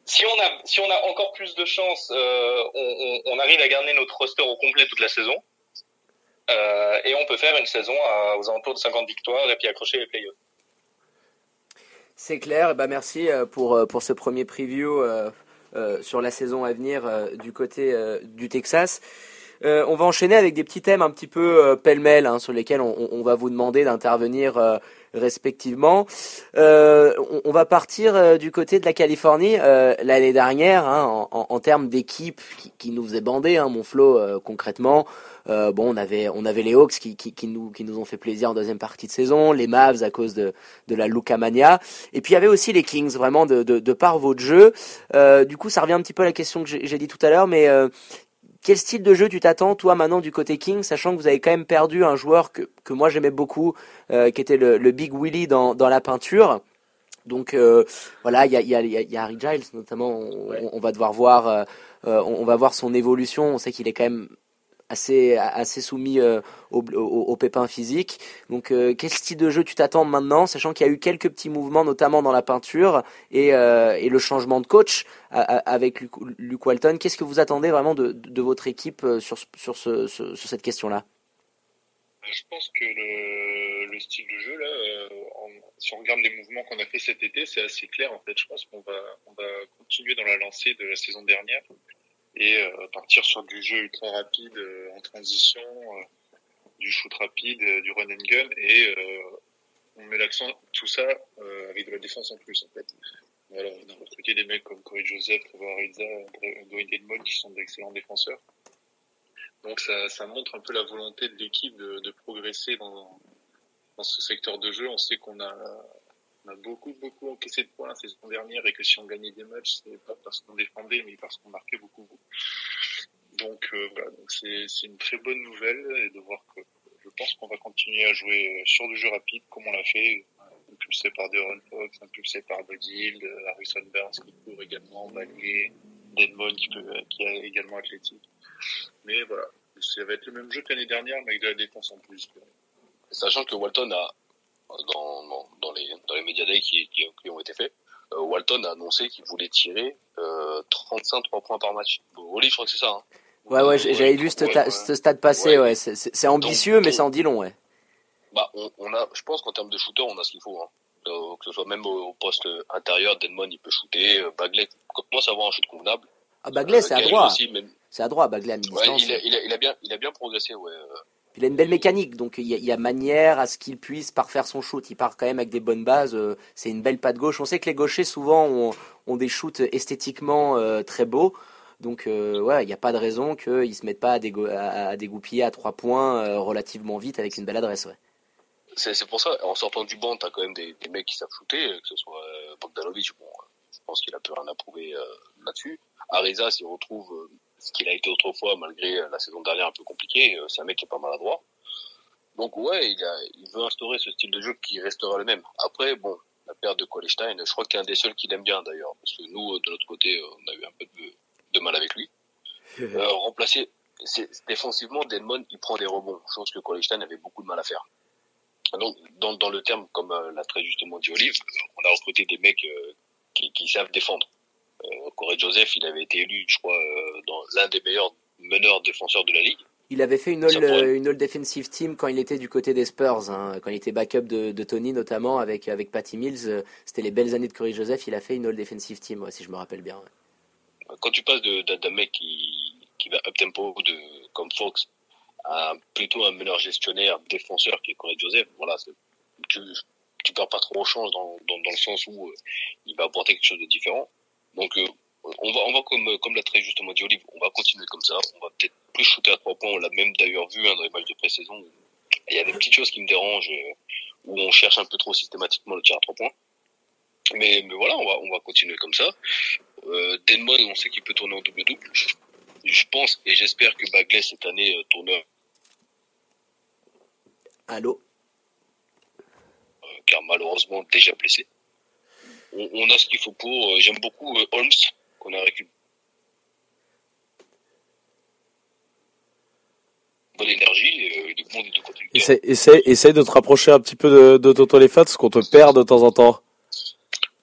si on a si on a encore plus de chance, on, on, on, arrive à garder notre roster au complet toute la saison. et on peut faire une saison à, aux alentours de 50 victoires et puis accrocher les playoffs. C'est clair, et bah merci pour, pour ce premier preview euh, sur la saison à venir euh, du côté du Texas. Euh, on va enchaîner avec des petits thèmes un petit peu euh, pêle-mêle hein, sur lesquels on, on, va vous demander d'intervenir euh, respectivement. Euh, on, on, va partir euh, du côté de la Californie l'année dernière hein, en, en, en, termes d'équipe qui, qui, nous faisait bander, hein, mon flow concrètement. bon, on avait on avait les Hawks qui, qui, qui, nous qui nous ont fait plaisir en deuxième partie de saison, les Mavs à cause de de la Lucamania, et puis il y avait aussi les Kings vraiment de de, de par votre jeu. du coup, ça revient un petit peu à la question que j'ai dit tout à l'heure, mais quel style de jeu tu t'attends, toi, maintenant, du côté King, sachant que vous avez quand même perdu un joueur que, que moi j'aimais beaucoup, euh, qui était le, le, Big Willy dans, dans la peinture. Donc euh, voilà, il y a, y, a, y a Harry Giles notamment. On, ouais. on va devoir voir, euh, euh on va voir son évolution. On sait qu'il est quand même assez, soumis euh, aux, au, pépins physiques. Donc, euh, quel style de jeu tu t'attends maintenant, sachant qu'il y a eu quelques petits mouvements, notamment dans la peinture et, euh, le changement de coach avec Luke, Walton. Qu'est-ce que vous attendez vraiment de, votre équipe sur, sur, ce, ce, sur cette question-là? Je pense que le, le, style de jeu, là, si on regarde les mouvements qu'on a fait cet été, c'est assez clair. En fait, je pense qu'on va, on va continuer dans la lancée de la saison dernière et euh, partir sur du jeu ultra rapide euh, en transition, euh, du shoot rapide, du run and gun et on met l'accent tout ça avec de la défense en plus en fait. Voilà, on a recruté des mecs comme Corey Joseph, Trevor Ariza, Dwayne Dedmon qui sont d'excellents défenseurs. Donc ça, ça montre un peu la volonté de l'équipe de, de progresser dans, dans ce secteur de jeu. On sait qu'on a on a beaucoup, beaucoup encaissé de points la saison dernière et que si on gagnait des matchs, c'est pas parce qu'on défendait, mais parce qu'on marquait beaucoup. Donc euh, voilà, c'est, une très bonne nouvelle et de voir que je pense qu'on va continuer à jouer sur du jeu rapide comme on l'a fait, impulsé par Deron Fox, impulsé par Buddy Harrison Burns qui court également, Bagné, Deadmon qui, peut, qui est également athlétique. Mais voilà, ça va être le même jeu que l'année dernière, mais avec de la défense en plus. Sachant que Walton a dans, dans, dans, les, dans les médias qui, qui, qui, ont été faits, Walton a annoncé qu'il voulait tirer 35 3 points par match. Olive, je crois que c'est ça. Hein. Ouais, ouais, j'avais vu ce, stade passé, ouais. C'est ambitieux, mais ça en dit long, ouais. Bah, on, a, je pense qu'en termes de shooter, on a ce qu'il faut. Hein. Euh, que ce soit même au, poste intérieur, Denmon, il peut shooter. Euh, Bagley commence à avoir un shoot convenable. Ah, Bagley, c'est à droit. C'est à droit, Bagley à mi-distance. il, a, il, a, il, a bien, il a bien progressé, ouais. Il a une belle mécanique, donc il y a, manière à ce qu'il puisse parfaire son shoot. Il part quand même avec des bonnes bases. Euh, c'est une belle patte gauche. On sait que les gauchers souvent ont, des shoots esthétiquement très beaux. Donc euh, ouais, il n'y a pas de raison qu'ils ne se mettent pas à, à, dégoupiller à trois points euh, relativement vite avec une belle adresse. C'est pour ça, en sortant du banc, tu as quand même des, mecs qui savent shooter, que ce soit euh, Bogdanovic, bon, je pense qu'il a plus rien à prouver là-dessus. Ariza, s'il retrouve ce qu'il a été autrefois, malgré la saison dernière un peu compliquée, c'est un mec qui est pas maladroit. Donc ouais, il, a, il veut instaurer ce style de jeu qui restera le même. Après, bon, la perte de Kolestein, je crois qu'il a un des seuls qui l'aime bien d'ailleurs, parce que nous, de notre côté, on a eu un peu de de mal avec lui. Euh, remplacer, défensivement, Delmon, il prend des rebonds, chose que Colestein avait beaucoup de mal à faire. Donc, dans, dans le terme, comme euh, l'a très justement dit Olive, on a recruté des mecs euh, qui, qui, savent défendre. Euh, Corey Joseph, il avait été élu, je crois, euh, dans l'un des meilleurs meneurs défenseurs de la ligue. Il avait fait une all, une all defensive team quand il était du côté des Spurs, hein, quand il était backup de, de, Tony notamment avec avec Patty Mills. C'était les belles années de Corey Joseph. Il a fait une all defensive team, ouais, si je me rappelle bien. Ouais quand tu passes d'un mec qui, qui va up tempo de, comme Fox à plutôt un meneur gestionnaire, défenseur qui est Corey Joseph, voilà, tu, tu perds pas trop change dans, dans, dans le sens où euh, il va apporter quelque chose de différent. Donc, euh, on va, on va comme, comme l'a très justement dit Olive, on va continuer comme ça. On va peut-être plus shooter à trois points. On l'a même d'ailleurs vu hein, dans les matchs de pré-saison. Il y a des petites choses qui me dérangent euh, où on cherche un peu trop systématiquement le tir à trois points. Mais, mais voilà, on va, on va continuer comme ça. Euh, Denmon, on sait qu'il peut tourner en double-double. Je, pense et j'espère que Bagley cette année euh, tourneur. Allô? Euh, Car malheureusement déjà blessé. On, a ce qu'il faut pour. Euh, j'aime beaucoup Holmes qu'on a récupéré. Bonne énergie et est bon des deux côtés. Essaye, essaye, de te rapprocher un petit peu de, de Toto Lefat, parce qu'on te perd de temps en temps.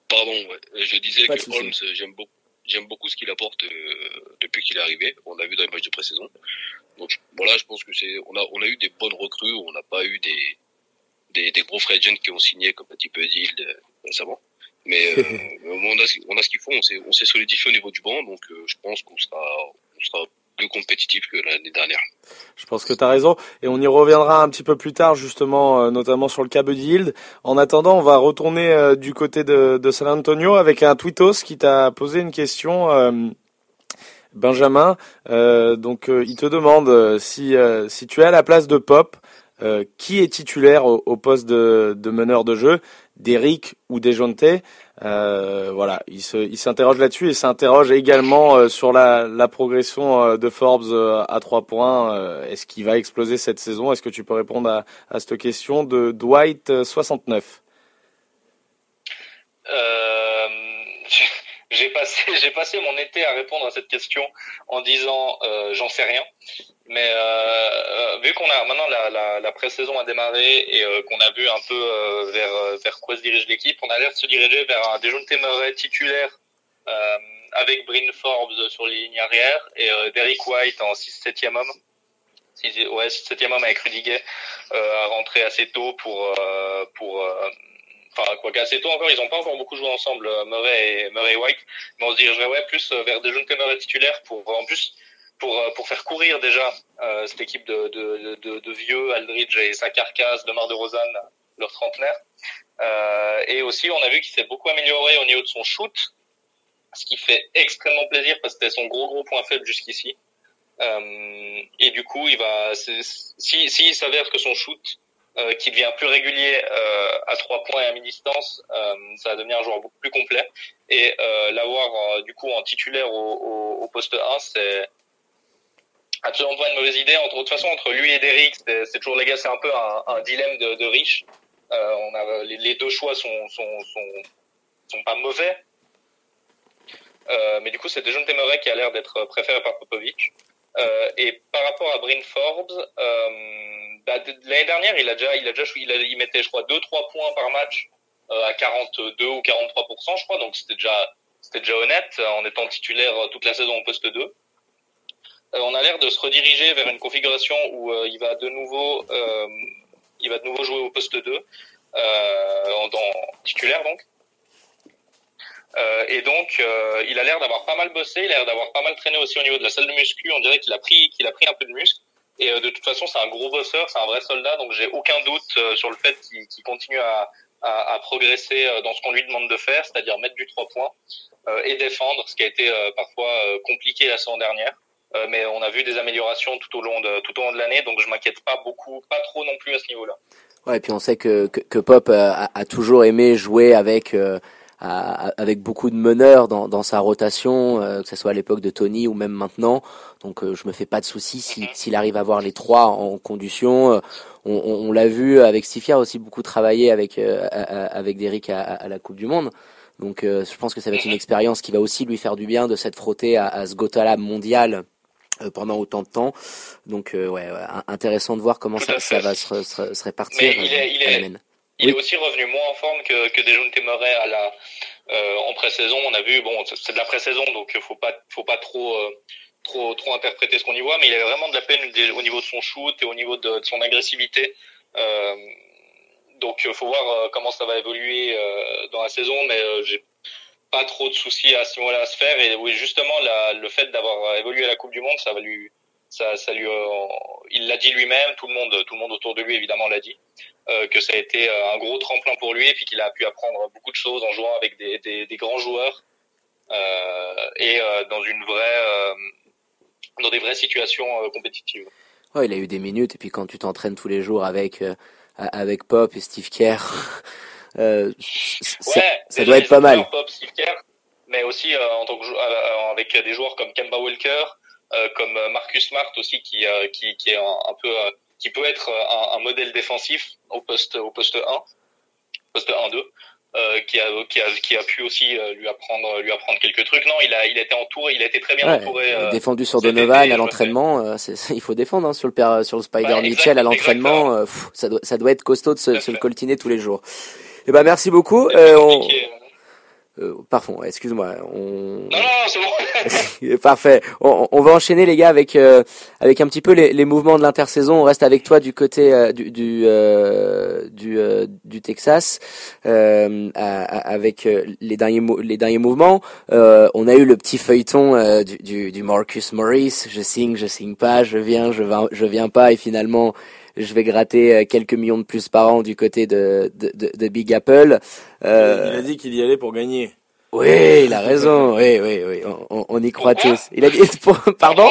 Pardon, je disais que Holmes, j'aime beaucoup, j'aime beaucoup ce qu'il apporte euh, depuis qu'il est arrivé. On l'a vu dans les matchs de pré-saison. Donc voilà, je pense que c'est, on a, on a eu des bonnes recrues. On n'a pas eu des, des, des, gros free agents qui ont signé comme un petit peu euh, récemment. Mais euh, on a, on a ce qu'il faut. On s'est, on s'est solidifié au niveau du banc, donc je pense qu'on sera, on sera plus compétitif que l'année dernière. Je pense que tu as raison. Et on y reviendra un petit peu plus tard, justement, euh, notamment sur le cas Buddy Hield. En attendant, on va retourner euh, du côté de, de, San Antonio avec un tweetos qui t'a posé une question. Euh, Benjamin, donc il te demande si, si tu es à la place de Pop, qui est titulaire au, poste de, meneur de jeu, d'Eric ou Dejonte euh, voilà, il s'interroge là-dessus et s'interroge également euh, sur la, progression euh, de Forbes à trois points. Est-ce qu'il va exploser cette saison? Est-ce que tu peux répondre à, cette question de Dwight 69 J'ai passé, j'ai passé mon été à répondre à cette question en disant j'en sais rien. Mais euh, vu qu'on a maintenant la, la, la pré-saison a démarré et euh, qu'on a vu un peu euh, vers vers quoi se dirige l'équipe, on a l'air de se diriger vers un Dejounte Murray titulaire avec Bryn Forbes sur les lignes arrière et Derrick White en 6-7e homme. 6, ouais, 7e homme avec Rudy Gay à rentrer assez tôt pour pour enfin quoi qu'assez tôt encore, ils ont pas encore beaucoup joué ensemble Murray et Murray White, mais on se dirigerait ouais plus vers Dejounte Murray titulaire pour en plus pour, euh, pour faire courir déjà euh, cette équipe de, de, de, de, vieux, Aldridge et sa carcasse, Mar de Rosanne, leur trentenaire. Euh, et aussi, on a vu qu'il s'est beaucoup amélioré au niveau de son shoot, ce qui fait extrêmement plaisir parce que c'était son gros gros point faible jusqu'ici. Euh, et du coup, il va, si, si s'avère que son shoot, euh, qui devient plus régulier euh, à trois points et à mi-distance, euh, ça va devenir un joueur beaucoup plus complet. Et l'avoir du coup en titulaire au, au, au poste 1, c'est absolument pas une mauvaise idée. Entre, de toute façon, entre lui et Derrick, c'est toujours les gars, c'est un peu un, un dilemme de, de riche. Euh, on a les, deux choix sont, sont, sont, sont pas mauvais. Euh, mais du coup, c'est Dejounte Murray qui a l'air d'être préféré par Popovic. Euh, et par rapport à Bryn Forbes, euh, bah, l'année dernière, il a déjà, il a déjà, il, il mettait, je crois, deux trois points par match à 42 ou 43%, je crois. Donc c'était déjà c'était déjà honnête en étant titulaire toute la saison au poste 2. On a l'air de se rediriger vers une configuration où il va de nouveau il va de nouveau jouer au poste 2 en, en titulaire donc. Euh, et donc, euh, il a l'air d'avoir pas mal bossé, il a l'air d'avoir pas mal traîné aussi au niveau de la salle de muscu. On dirait qu'il a pris, qu'il a pris un peu de muscle. Et euh, de toute façon, c'est un gros bosseur, c'est un vrai soldat. Donc, j'ai aucun doute sur le fait qu'il continue à, à, à, progresser dans ce qu'on lui demande de faire, c'est-à-dire mettre du 3 points et défendre, ce qui a été parfois compliqué la saison dernière. Mais on a vu des améliorations tout au long de tout au long de l'année, donc je m'inquiète pas beaucoup, pas trop non plus à ce niveau-là. Ouais, et puis on sait que que, que Pop a, a, toujours aimé jouer avec avec beaucoup de meneurs dans, dans sa rotation, euh, que ce soit à l'époque de Tony ou même maintenant. Donc euh, je me fais pas de soucis s'il si, arrive à avoir les trois en condition. Euh, on, on, l'a vu avec Stifia aussi beaucoup travailler avec avec Derrick à, à, la Coupe du Monde. Donc je pense que ça va être une expérience qui va aussi lui faire du bien de s'être frotté à, à ce Gotala mondial pendant autant de temps. Donc ouais, intéressant de voir comment ça, ça, va se, se, répartir. Mais il est, il est, il est aussi revenu moins en forme que, que Dejounte Murray à la, euh, en pré-saison. On a vu, bon, c'est de la pré-saison, donc faut pas, faut pas trop, euh, trop, trop interpréter ce qu'on y voit, mais il avait vraiment de la peine au niveau de son shoot et au niveau de, de son agressivité. Euh, donc faut voir euh, comment ça va évoluer euh, dans la saison, mais j'ai pas trop de soucis à ce niveau-là à se faire. Et oui, justement, le fait d'avoir évolué à la Coupe du Monde, ça va lui, ça, lui, il l'a dit lui-même, tout le monde, tout le monde autour de lui évidemment l'a dit. Euh, que ça a été euh, un gros tremplin pour lui et puis qu'il a pu apprendre beaucoup de choses en jouant avec des, grands joueurs euh, et dans une vraie dans des vraies situations compétitives. Ouais, il a eu des minutes et puis quand tu t'entraînes tous les jours avec avec Pop et Steve Kerr, euh, ouais, ça doit être pas mal. Mais aussi en tant que avec des joueurs comme Kemba Walker, comme Marcus Smart aussi qui qui, qui est un, un peu qui peut être un, un, modèle défensif au poste au poste 1, poste 1-2. Euh, qui, a, qui, a, qui a pu aussi euh, lui apprendre lui apprendre quelques trucs. Non, il a il a été entouré, il a été très bien ouais, entouré. Euh, défendu sur Donovan à l'entraînement, euh, il faut défendre hein, sur le père, sur le Spider ouais, Mitchell à l'entraînement. Euh, ça doit ça doit être costaud de se, se le coltiner tous les jours. Eh ben merci beaucoup. on... Euh, parfait, excuse-moi. On... Non, non, c'est bon. Parfait. On, on, va enchaîner les gars avec euh, avec un petit peu les, les mouvements de l'intersaison. On reste avec toi du côté euh, du du euh, du, euh, du, Texas avec les derniers les derniers mouvements. on a eu le petit feuilleton du, du, du Marcus Morris. Je signe, je signe pas, je viens, je viens, je viens pas et finalement je vais gratter euh, quelques millions de plus par an du côté de, de, de, de Big Apple. Euh, il a dit qu'il y allait pour gagner. Oui, il a raison. Oui, oui, oui. On, on y croit tous. Il a dit. Pardon?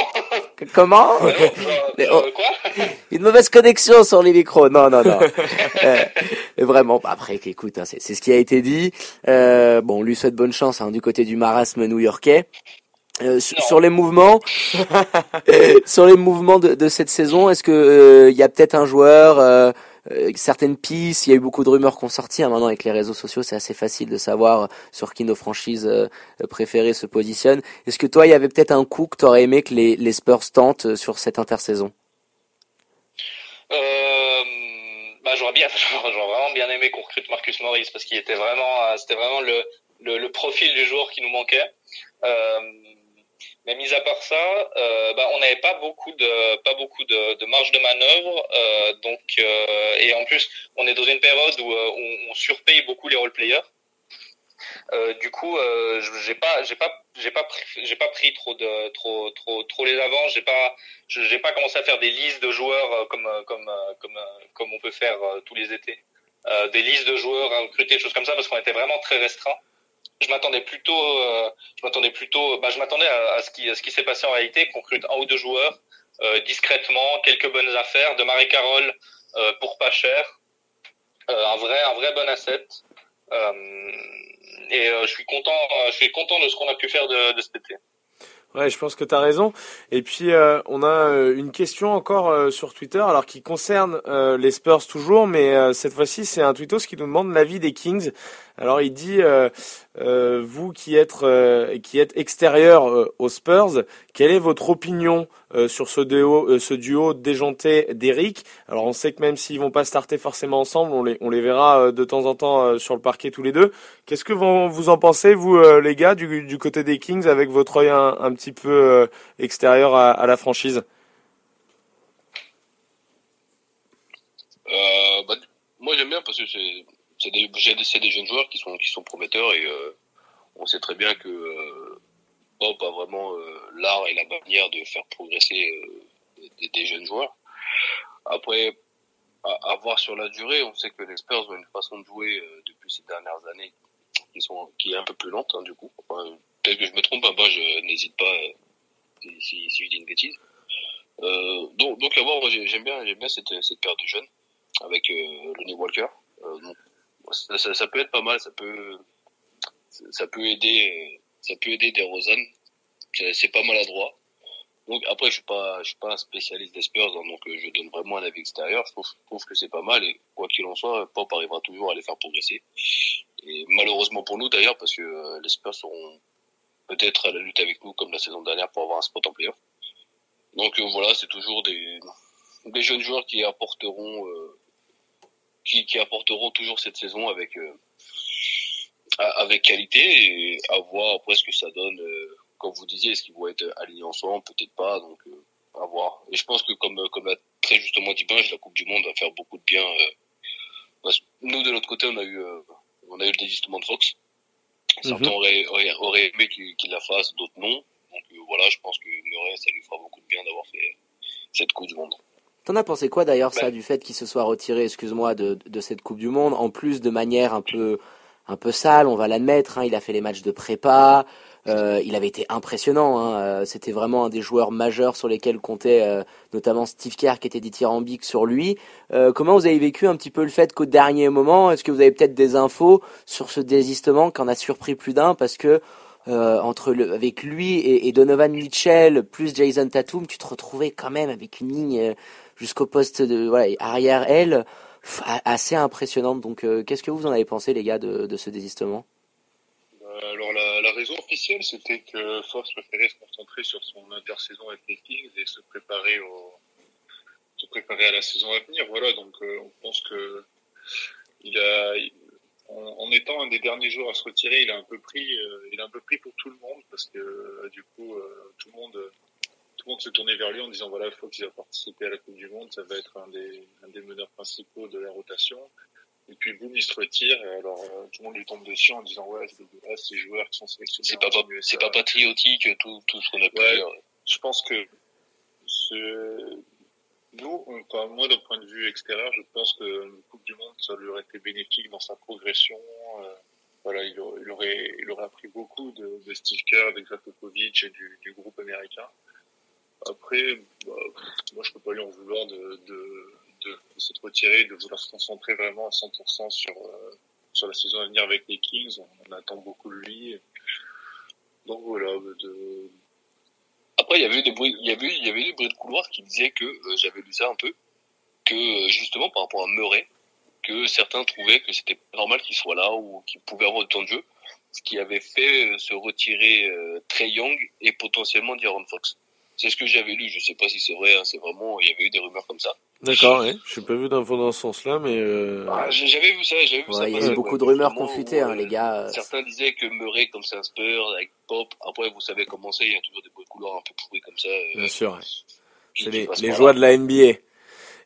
Comment? Oh, Une mauvaise connexion sur les micros. Non, non, non. euh, vraiment. Bah, après, écoute, hein, c'est ce qui a été dit. Euh, bon, on lui souhaite bonne chance hein, du côté du marasme new-yorkais. Euh, sur les mouvements, sur les mouvements de, de cette saison, est-ce que il euh, y a peut-être un joueur, euh, certaines pistes, il y a eu beaucoup de rumeurs qui ont sorti. Hein, maintenant avec les réseaux sociaux, c'est assez facile de savoir sur qui nos franchises préférées se positionnent. Est-ce que toi, il y avait peut-être un coup que tu aurais aimé que les, les Spurs tentent sur cette intersaison? Bah, j'aurais bien, j'aurais vraiment bien aimé qu'on recrute Marcus Morris parce qu'il était vraiment, c'était vraiment le, le, le, profil du joueur qui nous manquait. Euh, mais mis à part ça, euh, bah, on n'avait pas beaucoup de pas beaucoup de, de marge de manœuvre, euh, donc euh, et en plus on est dans une période où euh, on, on, surpaye beaucoup les role players. Euh, du coup, j'ai pas j'ai pas j'ai pas j'ai pas pris trop de trop trop trop les avances. J'ai pas j'ai pas commencé à faire des listes de joueurs comme comme comme comme on peut faire tous les étés, des listes de joueurs à recruter, des choses comme ça, parce qu'on était vraiment très restreint je m'attendais plutôt, euh, je m'attendais plutôt, bah, je m'attendais à, ce qui, à ce qui s'est passé en réalité, qu'on recrute un ou deux joueurs euh, discrètement, quelques bonnes affaires, de Marie Carole euh, pour pas cher, un vrai, un vrai bon asset. Et je suis content, je suis content de ce qu'on a pu faire de, cet été. Ouais, je pense que tu as raison. Et puis, on a une question encore sur Twitter, alors qui concerne les Spurs toujours, mais cette fois-ci, c'est un tweetos qui nous demande l'avis des Kings Alors il dit, euh, euh, vous qui êtes, euh, extérieur aux Spurs, quelle est votre opinion sur ce duo, déjanté d'Eric? Alors on sait que même s'ils vont pas starter forcément ensemble, on les, verra de temps en temps sur le parquet tous les deux. Qu'est-ce que vous, en pensez, vous les gars, du, côté des Kings, avec votre œil un, petit peu extérieur à, la franchise? Bah, moi j'aime bien parce que c'est c'est des jeunes joueurs qui sont prometteurs et euh, on sait très bien que euh, Bob a vraiment euh, l'art et la manière de faire progresser euh, des, jeunes joueurs. Après à, voir sur la durée, on sait que les Spurs ont une façon de jouer euh, depuis ces dernières années qui est un peu plus lente hein, du coup. Peut-être que je me trompe, hein, je n'hésite pas euh, si, je dis une bêtise. Euh, donc, à voir, j'aime bien, cette, paire de jeunes avec euh, Lonnie Walker. Euh, ça, ça, ça peut être pas mal, ça peut, ça peut aider, ça peut aider des Rosanne. C'est c'est pas maladroit. Donc après, je suis pas, je suis pas un spécialiste des Spurs, hein, donc euh, je donne vraiment un avis extérieur. Je trouve, je trouve que c'est pas mal et quoi qu'il en soit, Pop arrivera toujours à les faire progresser. Et malheureusement pour nous d'ailleurs, parce que euh, les Spurs seront peut-être à la lutte avec nous comme la saison dernière pour avoir un spot en playoff. Donc euh, voilà, c'est toujours des, des jeunes joueurs qui apporteront, euh, qui, qui apporteront toujours cette saison avec euh, avec qualité et à voir après ce que ça donne. euh, comme vous disiez, est-ce qu'ils vont être alignés ensemble? Peut-être pas, donc euh, à voir. Et je pense que comme comme l'a très justement dit Binge, la Coupe du Monde va faire beaucoup de bien. euh, parce que nous de notre côté, on a eu euh, on a eu le désistement de Fox. Certains Mhm. auraient, auraient, auraient aimé qu'il la fasse, d'autres non. Donc euh, voilà, je pense que Murray, ça lui fera beaucoup de bien d'avoir fait cette Coupe du Monde. T'en as pensé quoi d'ailleurs ça Ouais. du fait qu'il se soit retiré, excuse-moi, de, de cette Coupe du Monde, en plus de manière un peu un peu sale, on va l'admettre. Hein, il a fait les matchs de prépa, euh, il avait été impressionnant. Hein, euh, C'était vraiment un des joueurs majeurs sur lesquels comptait euh, notamment Steve Kerr qui était dithyrambique sur lui. Euh, comment vous avez vécu un petit peu le fait qu'au dernier moment, est-ce que vous avez peut-être des infos sur ce désistement qui en a surpris plus d'un parce que euh, entre le, avec lui et, et Donovan Mitchell plus Jason Tatum, tu te retrouvais quand même avec une ligne euh, jusqu'au poste de voilà, arrière a- assez impressionnante. Donc, euh, qu'est-ce que vous en avez pensé, les gars, de, de ce désistement? Euh, alors la, raison officielle, c'était que Fox préférait se concentrer sur son intersaison avec les Kings et se préparer au, se préparer à la saison à venir. Voilà, donc euh, on pense que il a, en, étant un des derniers joueurs à se retirer, il a un peu pris, euh, il a un peu pris pour tout le monde parce que du coup tout le monde, tout le monde s'est tourné vers lui en disant voilà Fox il va participer à la Coupe du Monde, ça va être un des, un des meneurs principaux de la rotation. Et puis boum, il se retire. Et alors euh, tout le monde lui tombe dessus en disant ouais c'est dégueulasse ces joueurs qui sont sélectionnés. C'est pas, c'est pas patriotique tout, tout ce qu'on a pu Ouais. dire. Je pense que ce- nous, on- enfin, moi d'un point de vue extérieur, je pense que une Coupe du Monde ça lui aurait été bénéfique dans sa progression. euh, voilà, il aurait, il aurait, il aurait appris beaucoup de, de Steve Kerr, de Popovich et du, du groupe américain. Après, bah, moi je peux pas lui en vouloir de, de, de, s'être de vouloir se concentrer vraiment à 100% sur euh, sur la saison à venir avec les Kings. On, attend beaucoup de lui. Donc voilà, de, Après, il y avait eu des bruits, il y avait il y avait eu des bruits de couloir qui disaient que, euh, j'avais lu ça un peu, que euh, justement par rapport à Murray, que certains trouvaient que c'était normal qu'il soit là ou qu'il pouvait avoir autant de jeu, ce qui avait fait euh, se retirer euh, Trey Young et potentiellement D'Aaron Fox. C'est ce que j'avais lu, je sais pas si c'est vrai, hein, c'est vraiment, il y avait eu des rumeurs comme ça. D'accord, ouais. Je n'ai pas vu d'infos dans ce sens-là, mais euh, Ah, j'ai- j'avais vu ça, j'avais vu ça. Il y avait beaucoup ouais, de rumeurs confutées, hein, euh, les gars. euh, Certains disaient que Murray, comme c'est un Spurs, avec Pop, après vous savez comment c'est, il y a toujours des bruits de couloir un peu pourris comme ça. euh, bien sûr. C'est les, joies là. de la NBA.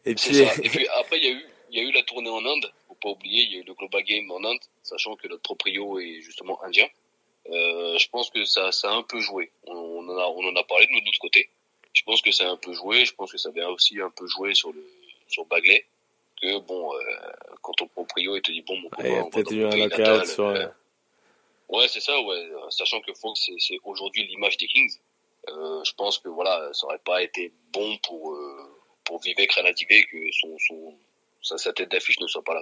Et puis, ça. Et puis après, il y a eu, il y a eu la tournée en Inde. Faut pas oublier, il y a eu le Global Game en Inde, sachant que notre proprio est justement indien. Euh, je pense que ça, ça a un peu joué. On, on en a, on en a parlé de notre côté. Je pense que ça a un peu joué. Je pense que ça avait aussi un peu joué sur le, sur Bagley. Que bon, euh, quand ton proprio il te dit bon, mon copain, a on peut-être dans eu ton un pays lockout natal, sur. euh, Ouais, c'est ça, ouais. Euh, Sachant que Fox, c'est, c'est aujourd'hui l'image des Kings. Euh, je pense que voilà, ça aurait pas été bon pour euh, pour Vivek Ranadivé que son son sa, sa tête d'affiche ne soit pas là.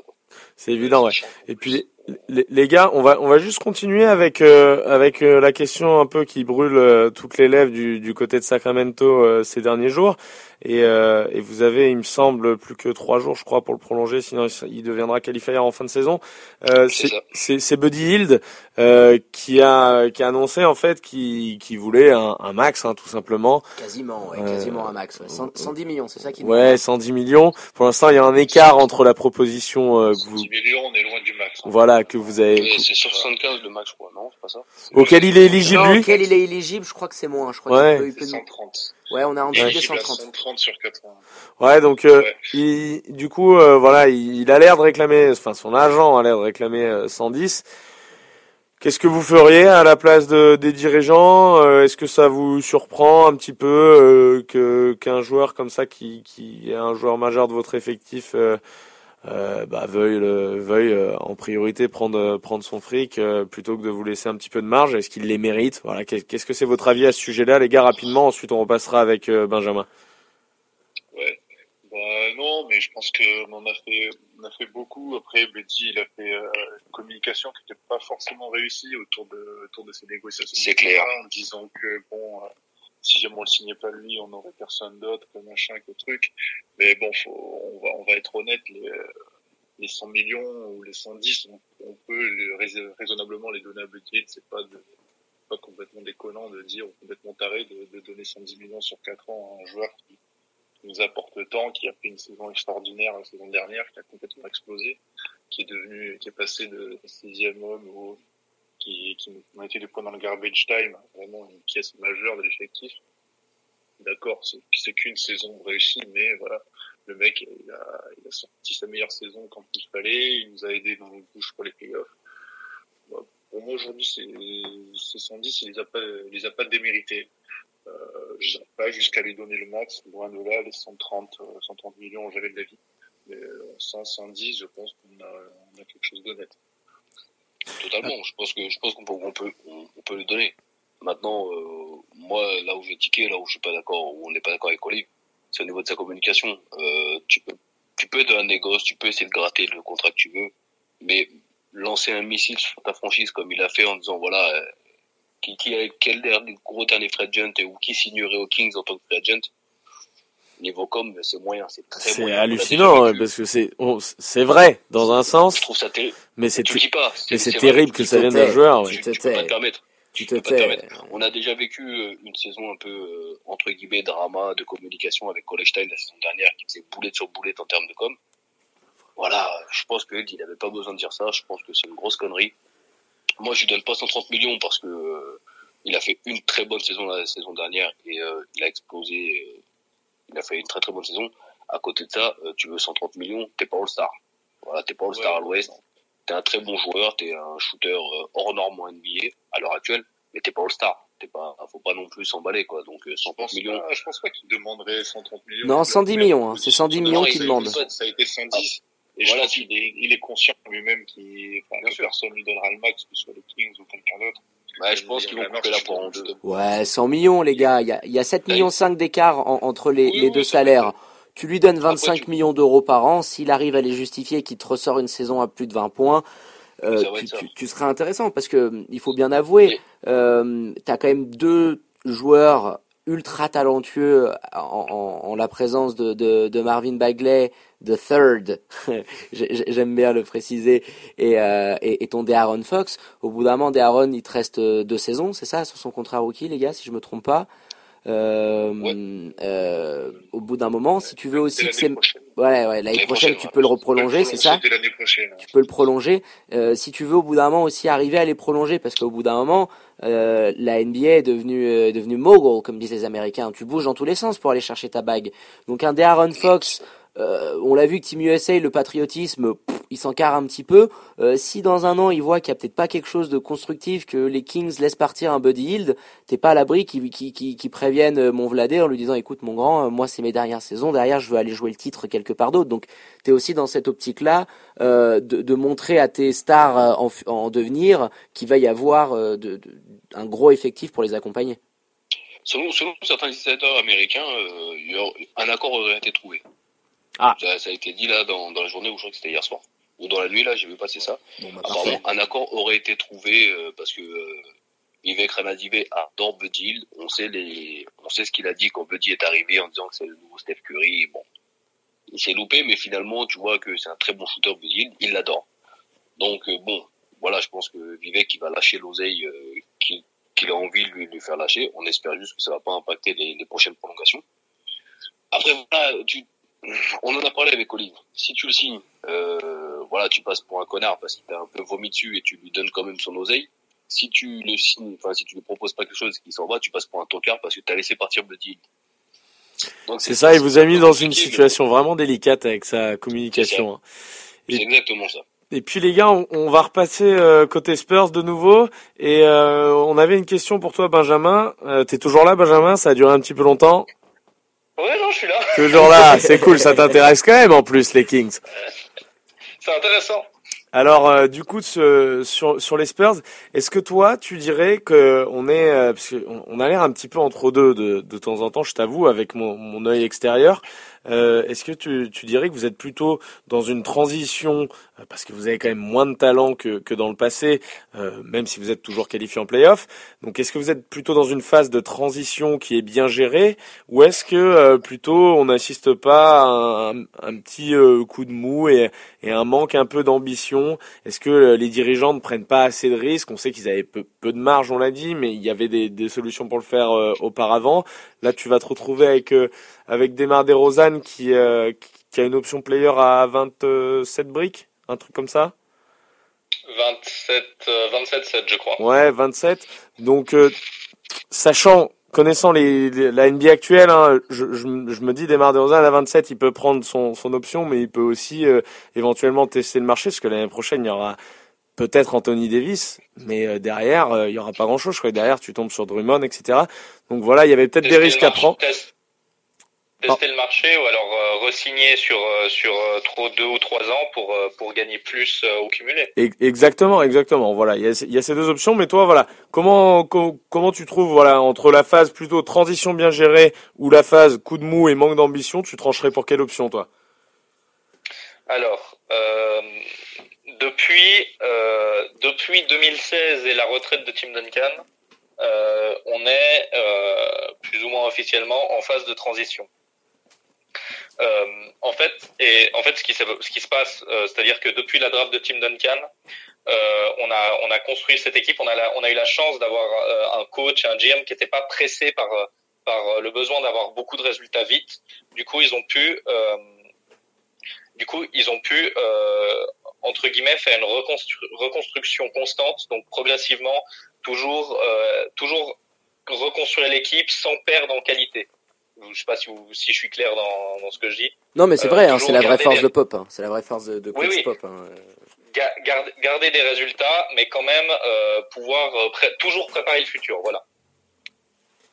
C'est évident, ouais. Et puis, Les, les gars, on va on va juste continuer avec euh, avec euh, la question un peu qui brûle euh, toutes les lèvres du, du côté de Sacramento euh, ces derniers jours. Et, euh, et vous avez, il me semble, plus que trois jours, je crois, pour le prolonger. Sinon, il deviendra qualifié en fin de saison. Euh, C'est Buddy Hield euh, qui a qui a annoncé en fait qu'il qu'il voulait un, un max, hein, tout simplement. Quasiment, ouais, Euh, quasiment un max. ouais. 100 110 millions, c'est ça qui Ouais, 110 millions. Pour l'instant, il y a un écart entre la proposition euh, que vous 10 millions, on est loin du max. hein. voilà que vous avez c'est sur 75 le max, je crois, non C'est pas ça? Auquel il est éligible Non, lui? auquel il est éligible, je crois que c'est moins. Je crois Ouais. qu'il peut, il peut C'est nous- 130. Ouais, on est en dessous des Éligible à 130. 130 sur 80. Ouais, donc euh, Ouais. il, du coup, euh, voilà, il, il a l'air de réclamer, enfin son agent a l'air de réclamer euh, 110. Qu'est-ce que vous feriez à la place de, des dirigeants Euh, Est-ce que ça vous surprend un petit peu euh, que qu'un joueur comme ça, qui, qui est un joueur majeur de votre effectif, euh, euh, bah, veuille, le- veuille euh, en priorité prendre euh, prendre son fric euh, plutôt que de vous laisser un petit peu de marge Est-ce qu'il les mérite? Voilà, qu'est- qu'est-ce que c'est votre avis à ce sujet-là, les gars Rapidement, ensuite on repassera avec euh, Benjamin. Ouais. Bah, non, mais je pense que on a fait, on a fait beaucoup. Après, Betty, il a fait euh, une communication qui n'était pas forcément réussie autour de, autour de ces négociations. C'est clair. En disant que bon, euh, si jamais on le signait pas lui, on n'aurait personne d'autre, que machin, que truc. Mais bon, faut, on va, on va être honnête, les, euh, les 100 millions ou les 110, on, peut raisonnablement les donner à Betty. C'est pas pas complètement déconnant de dire, ou complètement taré de, donner 110 millions sur 4 ans à un joueur qui qui nous apporte tant, qui a fait une saison extraordinaire la saison dernière, qui a complètement explosé, qui est devenu, qui est passé de sixième homme au, qui, qui a été des points dans le garbage time, vraiment une pièce majeure de l'effectif. D'accord, c'est, qu'une saison réussie, mais voilà, le mec, il a, il a sorti sa meilleure saison quand il fallait, il nous a aidé dans nos bouches pour les playoffs. Pour moi, aujourd'hui, c'est 110, il les a pas, il les a pas démérités. Euh, je pas jusqu'à lui donner le max, loin de là, les 130, euh, 130 millions, j'avais de la vie. Mais euh, 100, 110, je pense qu'on a, on a quelque chose d'honnête. Totalement. Je pense que je pense qu'on peut on peut on, on peut le donner. Maintenant, euh, moi là où j'ai tiqué, là où je suis pas d'accord, où on n'est pas d'accord avec Olive, c'est au niveau de sa communication. Euh, tu peux tu peux être dans un négoce, tu peux essayer de gratter le contrat que tu veux, mais lancer un missile sur ta franchise comme il a fait en disant voilà euh, qui qui quel dernier gros dernier free agent et ou qui signerait aux Kings en tant que free agent. Niveau com, c'est moyen, c'est très C'est hallucinant hein, parce que c'est on- c'est vrai dans un sens, Je trouve ça terrible. mais c'est Tu dis pas. mais c'est terrible que ça vienne d'un joueur. tu, tu peux pas tais. te permettre. Tu te peux pas te tais. On a déjà vécu euh, une saison un peu euh, entre guillemets drama de communication avec Colestein la saison dernière qui faisait boulette sur boulette en termes de com. Voilà, je pense que il avait pas besoin de dire ça. Je pense que c'est une grosse connerie. Moi, je lui donne pas 130 millions parce que euh, il a fait une très bonne saison la saison dernière et euh, il a explosé. Euh, il a fait une très très bonne saison. À côté de ça, euh, tu veux 130 millions, t'es pas All-Star. Voilà, t'es pas All-Star à l'Ouest. T'es un très bon joueur, t'es un shooter euh, hors norme en NBA à l'heure actuelle, mais t'es pas All-Star. T'es pas, faut pas non plus s'emballer quoi. Donc euh, Je 130 pense millions. pas, je pense pas qu'il demanderait 130 millions. Non, Il a 110 fait millions, hein. C'est 110 position- millions qu'il demande. Ça a été 110. Et Voilà, je pense qu'il est, il est conscient lui-même qu'il, enfin, que personne lui donnera le max, que ce soit les Kings ou quelqu'un d'autre. Ouais, je pense qu'ils vont couper la poire en deux. Ouais, 100 millions, les gars. Il y a, il y a 7 millions 5 d'écart en- entre les, Oui, les deux salaires. Tu lui donnes 25 tu- millions d'euros par an. S'il arrive à les justifier, qu'il te ressort une saison à plus de 20 points, euh, tu, tu, tu seras intéressant parce que il faut bien avouer, Oui. euh, t'as quand même deux joueurs ultra talentueux en, en- en la présence de, de, Marvin Bagley, the third, J'ai- j'aime bien le préciser, et, euh, et ton De'Aaron Fox. Au bout d'un moment, De'Aaron, il te reste euh, deux saisons, c'est ça, sur son contrat rookie, les gars, si je me trompe pas. Euh, euh, au bout d'un moment, si tu veux aussi que c'est, ouais, ouais, l'année prochaine, prochaine, tu ouais. peux le reprolonger, c'est ça prochaine. tu peux le prolonger. Euh, si tu veux, au bout d'un moment aussi arriver à les prolonger, parce qu'au bout d'un moment, euh, la NBA est devenue, euh, devenue mogul, comme disent les Américains. Tu bouges dans tous les sens pour aller chercher ta bague. Donc un De'Aaron Fox, euh, on l'a vu que Team USA, le patriotisme, pff, il s'encarre un petit peu. Euh, si dans un an, il voit qu'il y a peut-être pas quelque chose de constructif, que les Kings laissent partir un Buddy Hield, t'es pas à l'abri qui, préviennent euh, mon Vladé en lui disant, écoute mon grand, moi c'est mes dernières saisons, derrière je veux aller jouer le titre quelque part d'autre. Donc t'es aussi dans cette optique-là de, montrer à tes stars en, devenir qu'il va y avoir un gros effectif pour les accompagner. Selon, certains législateurs américains, un accord aurait été trouvé. Ah. Ça, ça a été dit là dans, dans la journée où je crois que c'était hier soir. ou dans la nuit là, j'ai vu passer ça. Bon, bah, Apparemment, parfait. un accord aurait été trouvé euh, parce que euh, Vivek Ramadive adore Buddy Hield. On sait les, on sait ce qu'il a dit quand Buddy est arrivé en disant que c'est le nouveau Steph Curry. Bon, il s'est loupé, mais finalement, tu vois que c'est un très bon shooter Buddy. Il l'adore. Donc euh, bon, voilà, je pense que Vivek il va lâcher l'oseille euh, qu'il a envie de lui, lui faire lâcher. On espère juste que ça va pas impacter les, les prochaines prolongations. Après, voilà, tu, on en a parlé avec Olive. Si tu le signes, euh, voilà, tu passes pour un connard parce qu'il t'a un peu vomi dessus et tu lui donnes quand même son oseille. Si tu le signes, enfin, si tu lui proposes pas quelque chose qui s'en va, tu passes pour un tocard parce que t'as laissé partir Buddy. Donc C'est ça, il vous a mis dans une situation vraiment délicate avec sa communication. hein. C'est exactement ça. Et puis les gars, on, on va repasser euh, côté Spurs de nouveau. Et euh, on avait une question pour toi, Benjamin. Euh, T'es toujours là, Benjamin? Ça a duré un petit peu longtemps. Ouais, non, je suis là. Toujours là, c'est cool, ça t'intéresse quand même en plus les Kings. C'est intéressant. Alors euh, du coup ce- sur sur les Spurs, est-ce que toi tu dirais que on est euh, parce que on, on a l'air un petit peu entre deux de de temps en temps, je t'avoue avec mon mon œil extérieur. Euh, est-ce que tu tu dirais que vous êtes plutôt dans une transition euh, parce que vous avez quand même moins de talent que que dans le passé, euh, même si vous êtes toujours qualifié en playoff. Donc est-ce que vous êtes plutôt dans une phase de transition qui est bien gérée ou est-ce que euh, plutôt on n'assiste pas à un, petit euh, coup de mou et et un manque un peu d'ambition? Est-ce que euh, les dirigeants ne prennent pas assez de risques? On sait qu'ils avaient peu, peu de marge, on l'a dit, mais il y avait des, des solutions pour le faire auparavant. Là, tu vas te retrouver avec avec Demar Derozan qui euh, qui- a une option player à 27 briques, un truc comme ça 27, euh, 27, 7, je crois. Ouais, 27. Donc, euh, sachant, connaissant les, les- la NBA actuelle, hein, je, je, me- je me dis, Demar Derozan à 27, il peut prendre son, son option, mais il peut aussi euh, éventuellement tester le marché, parce que l'année prochaine, il y aura peut-être Anthony Davis, mais euh, derrière, euh, il y aura pas grand-chose. Je crois que derrière, tu tombes sur Drummond, etc. Donc voilà, il y avait peut-être des risques à prendre. test- Tester le marché ou alors euh, re-signer sur, euh, sur euh, trop deux ou trois ans pour, euh, pour gagner plus euh, au cumulé. Exactement, exactement. Voilà, il y a, il y a ces deux options. Mais toi, voilà, comment co- comment tu trouves, voilà, entre la phase plutôt transition bien gérée ou la phase coup de mou et manque d'ambition, tu trancherais pour quelle option, toi? Alors, euh, depuis, depuis 2016 et la retraite de Tim Duncan, on est plus ou moins officiellement en phase de transition. Euh, en fait, et en fait, ce qui, ce qui se passe, euh, c'est-à-dire que depuis la draft de Tim Duncan, euh, on a on a construit cette équipe, on a la- on a eu la chance d'avoir euh, un coach, un GM qui n'était pas pressé par euh, par le besoin d'avoir beaucoup de résultats vite. Du coup, ils ont pu euh, du coup, ils ont pu, euh, entre guillemets, faire une reconstru- reconstruction constante, donc progressivement, toujours, euh, toujours reconstruire l'équipe sans perdre en qualité. Je sais pas si, vous- si je suis clair dans, dans ce que je dis. Non, mais c'est Euh, vrai, hein, c'est la vraie force des- de Pop. hein. C'est la vraie force de, de Oui, coach oui. Pop. hein. Ga- garder, des résultats, mais quand même euh, pouvoir euh, pré- toujours préparer le futur. Voilà.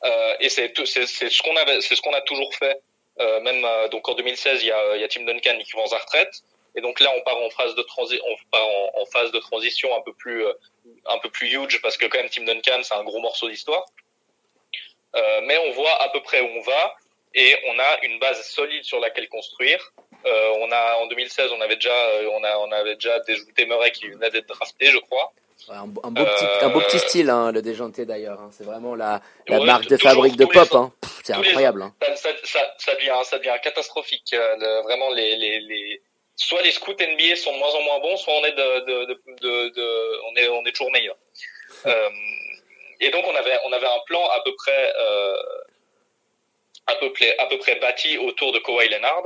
Euh, et c'est ce qu'on avait, c'est ce qu'on a toujours fait. Euh, même euh, donc en 2016, il y a, il y a Tim Duncan qui va en retraite, et donc là on part en phase de transi on part en, en phase de transition un peu plus euh, un peu plus huge parce que quand même Tim Duncan c'est un gros morceau d'histoire. Euh, mais on voit à peu près où on va et on a une base solide sur laquelle construire. Euh, on a en 2016, on avait déjà, euh, on a, on avait déjà déjouté Murray qui venait d'être drafté, je crois. Ouais, un, beau- un beau petit, un beau petit Euh, style, hein, le déjanté d'ailleurs. hein. C'est vraiment la, la Ouais, marque de fabrique de les Pop. Hein. C'est les incroyable. ans. Hein. Ça, ça, ça, devient, ça devient catastrophique. euh, le- vraiment, les, les, les, soit les scouts NBA sont de moins en moins bons, soit on est de, de, de, de, de- on est, on est toujours meilleur. Euh, et donc on avait, on avait un plan à peu près, euh, à peu près, à peu près bâti autour de Kawhi Leonard.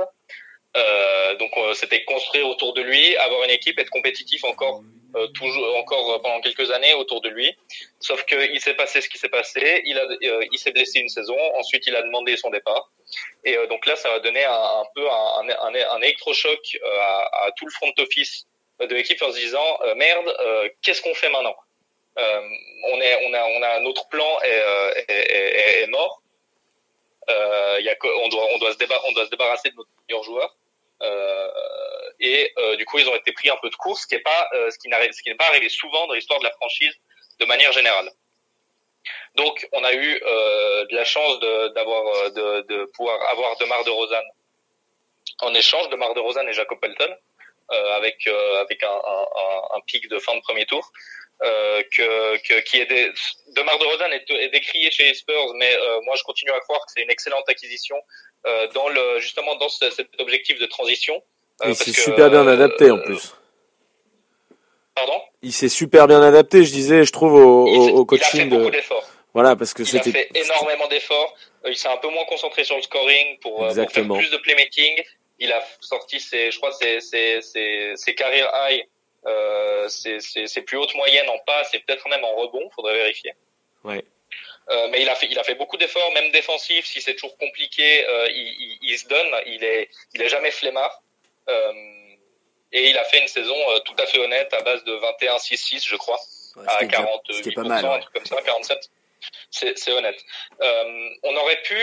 Euh, donc euh, c'était construire autour de lui, avoir une équipe, être compétitif encore, euh, toujours, encore euh, pendant quelques années autour de lui. Sauf que il s'est passé ce qui s'est passé. Il euh, il s'est blessé une saison. Ensuite, il a demandé son départ. Et euh, donc là, ça va donner un, peu un, un, un, électrochoc euh, à, à tout le front office de l'équipe en se disant merde, qu'est-ce qu'on fait maintenant? On est, on a, on a notre plan est, est, est mort. Euh, y a, on doit, on doit se on doit se débarrasser de notre meilleur joueur. Euh, et euh, du coup, ils ont été pris un peu de course, ce qui est pas, euh, ce qui n'est pas arrivé souvent dans l'histoire de la franchise de manière générale. Donc, on a eu euh, de la chance de, d'avoir, euh, de, de pouvoir avoir Demar de Rosanne en échange, Demar de Rosanne et Jacob Pelton. avec avec un, un, un, pic de fin de premier tour. Que, que, qui est des... Demar DeRozan est, est décrié chez les Spurs, mais moi je continue à croire que c'est une excellente acquisition dans le justement dans cet objectif de transition. Il s'est super bien adapté en plus. Pardon? Il s'est super bien adapté, je disais, je trouve au, au, coaching il a fait beaucoup d'efforts. Voilà, parce que c'était. Il a fait énormément d'efforts. Il s'est un peu moins concentré sur le scoring pour, pour faire plus de playmaking. Il a sorti ses, je crois, ses, ses, ses, ses career high, euh, ses, plus hautes moyennes en passe et peut-être même en rebond. Faudrait vérifier. Ouais. Euh, mais il a fait, il a fait beaucoup d'efforts, même défensifs. Si c'est toujours compliqué, euh, il, il, il, se donne. Il est, il est jamais flemmard. Euh, et il a fait une saison tout à fait honnête à base de 21-6-6, je crois, ouais, à 48%, pas mal, ouais. un truc comme ça, 47. C'est honnête. On aurait pu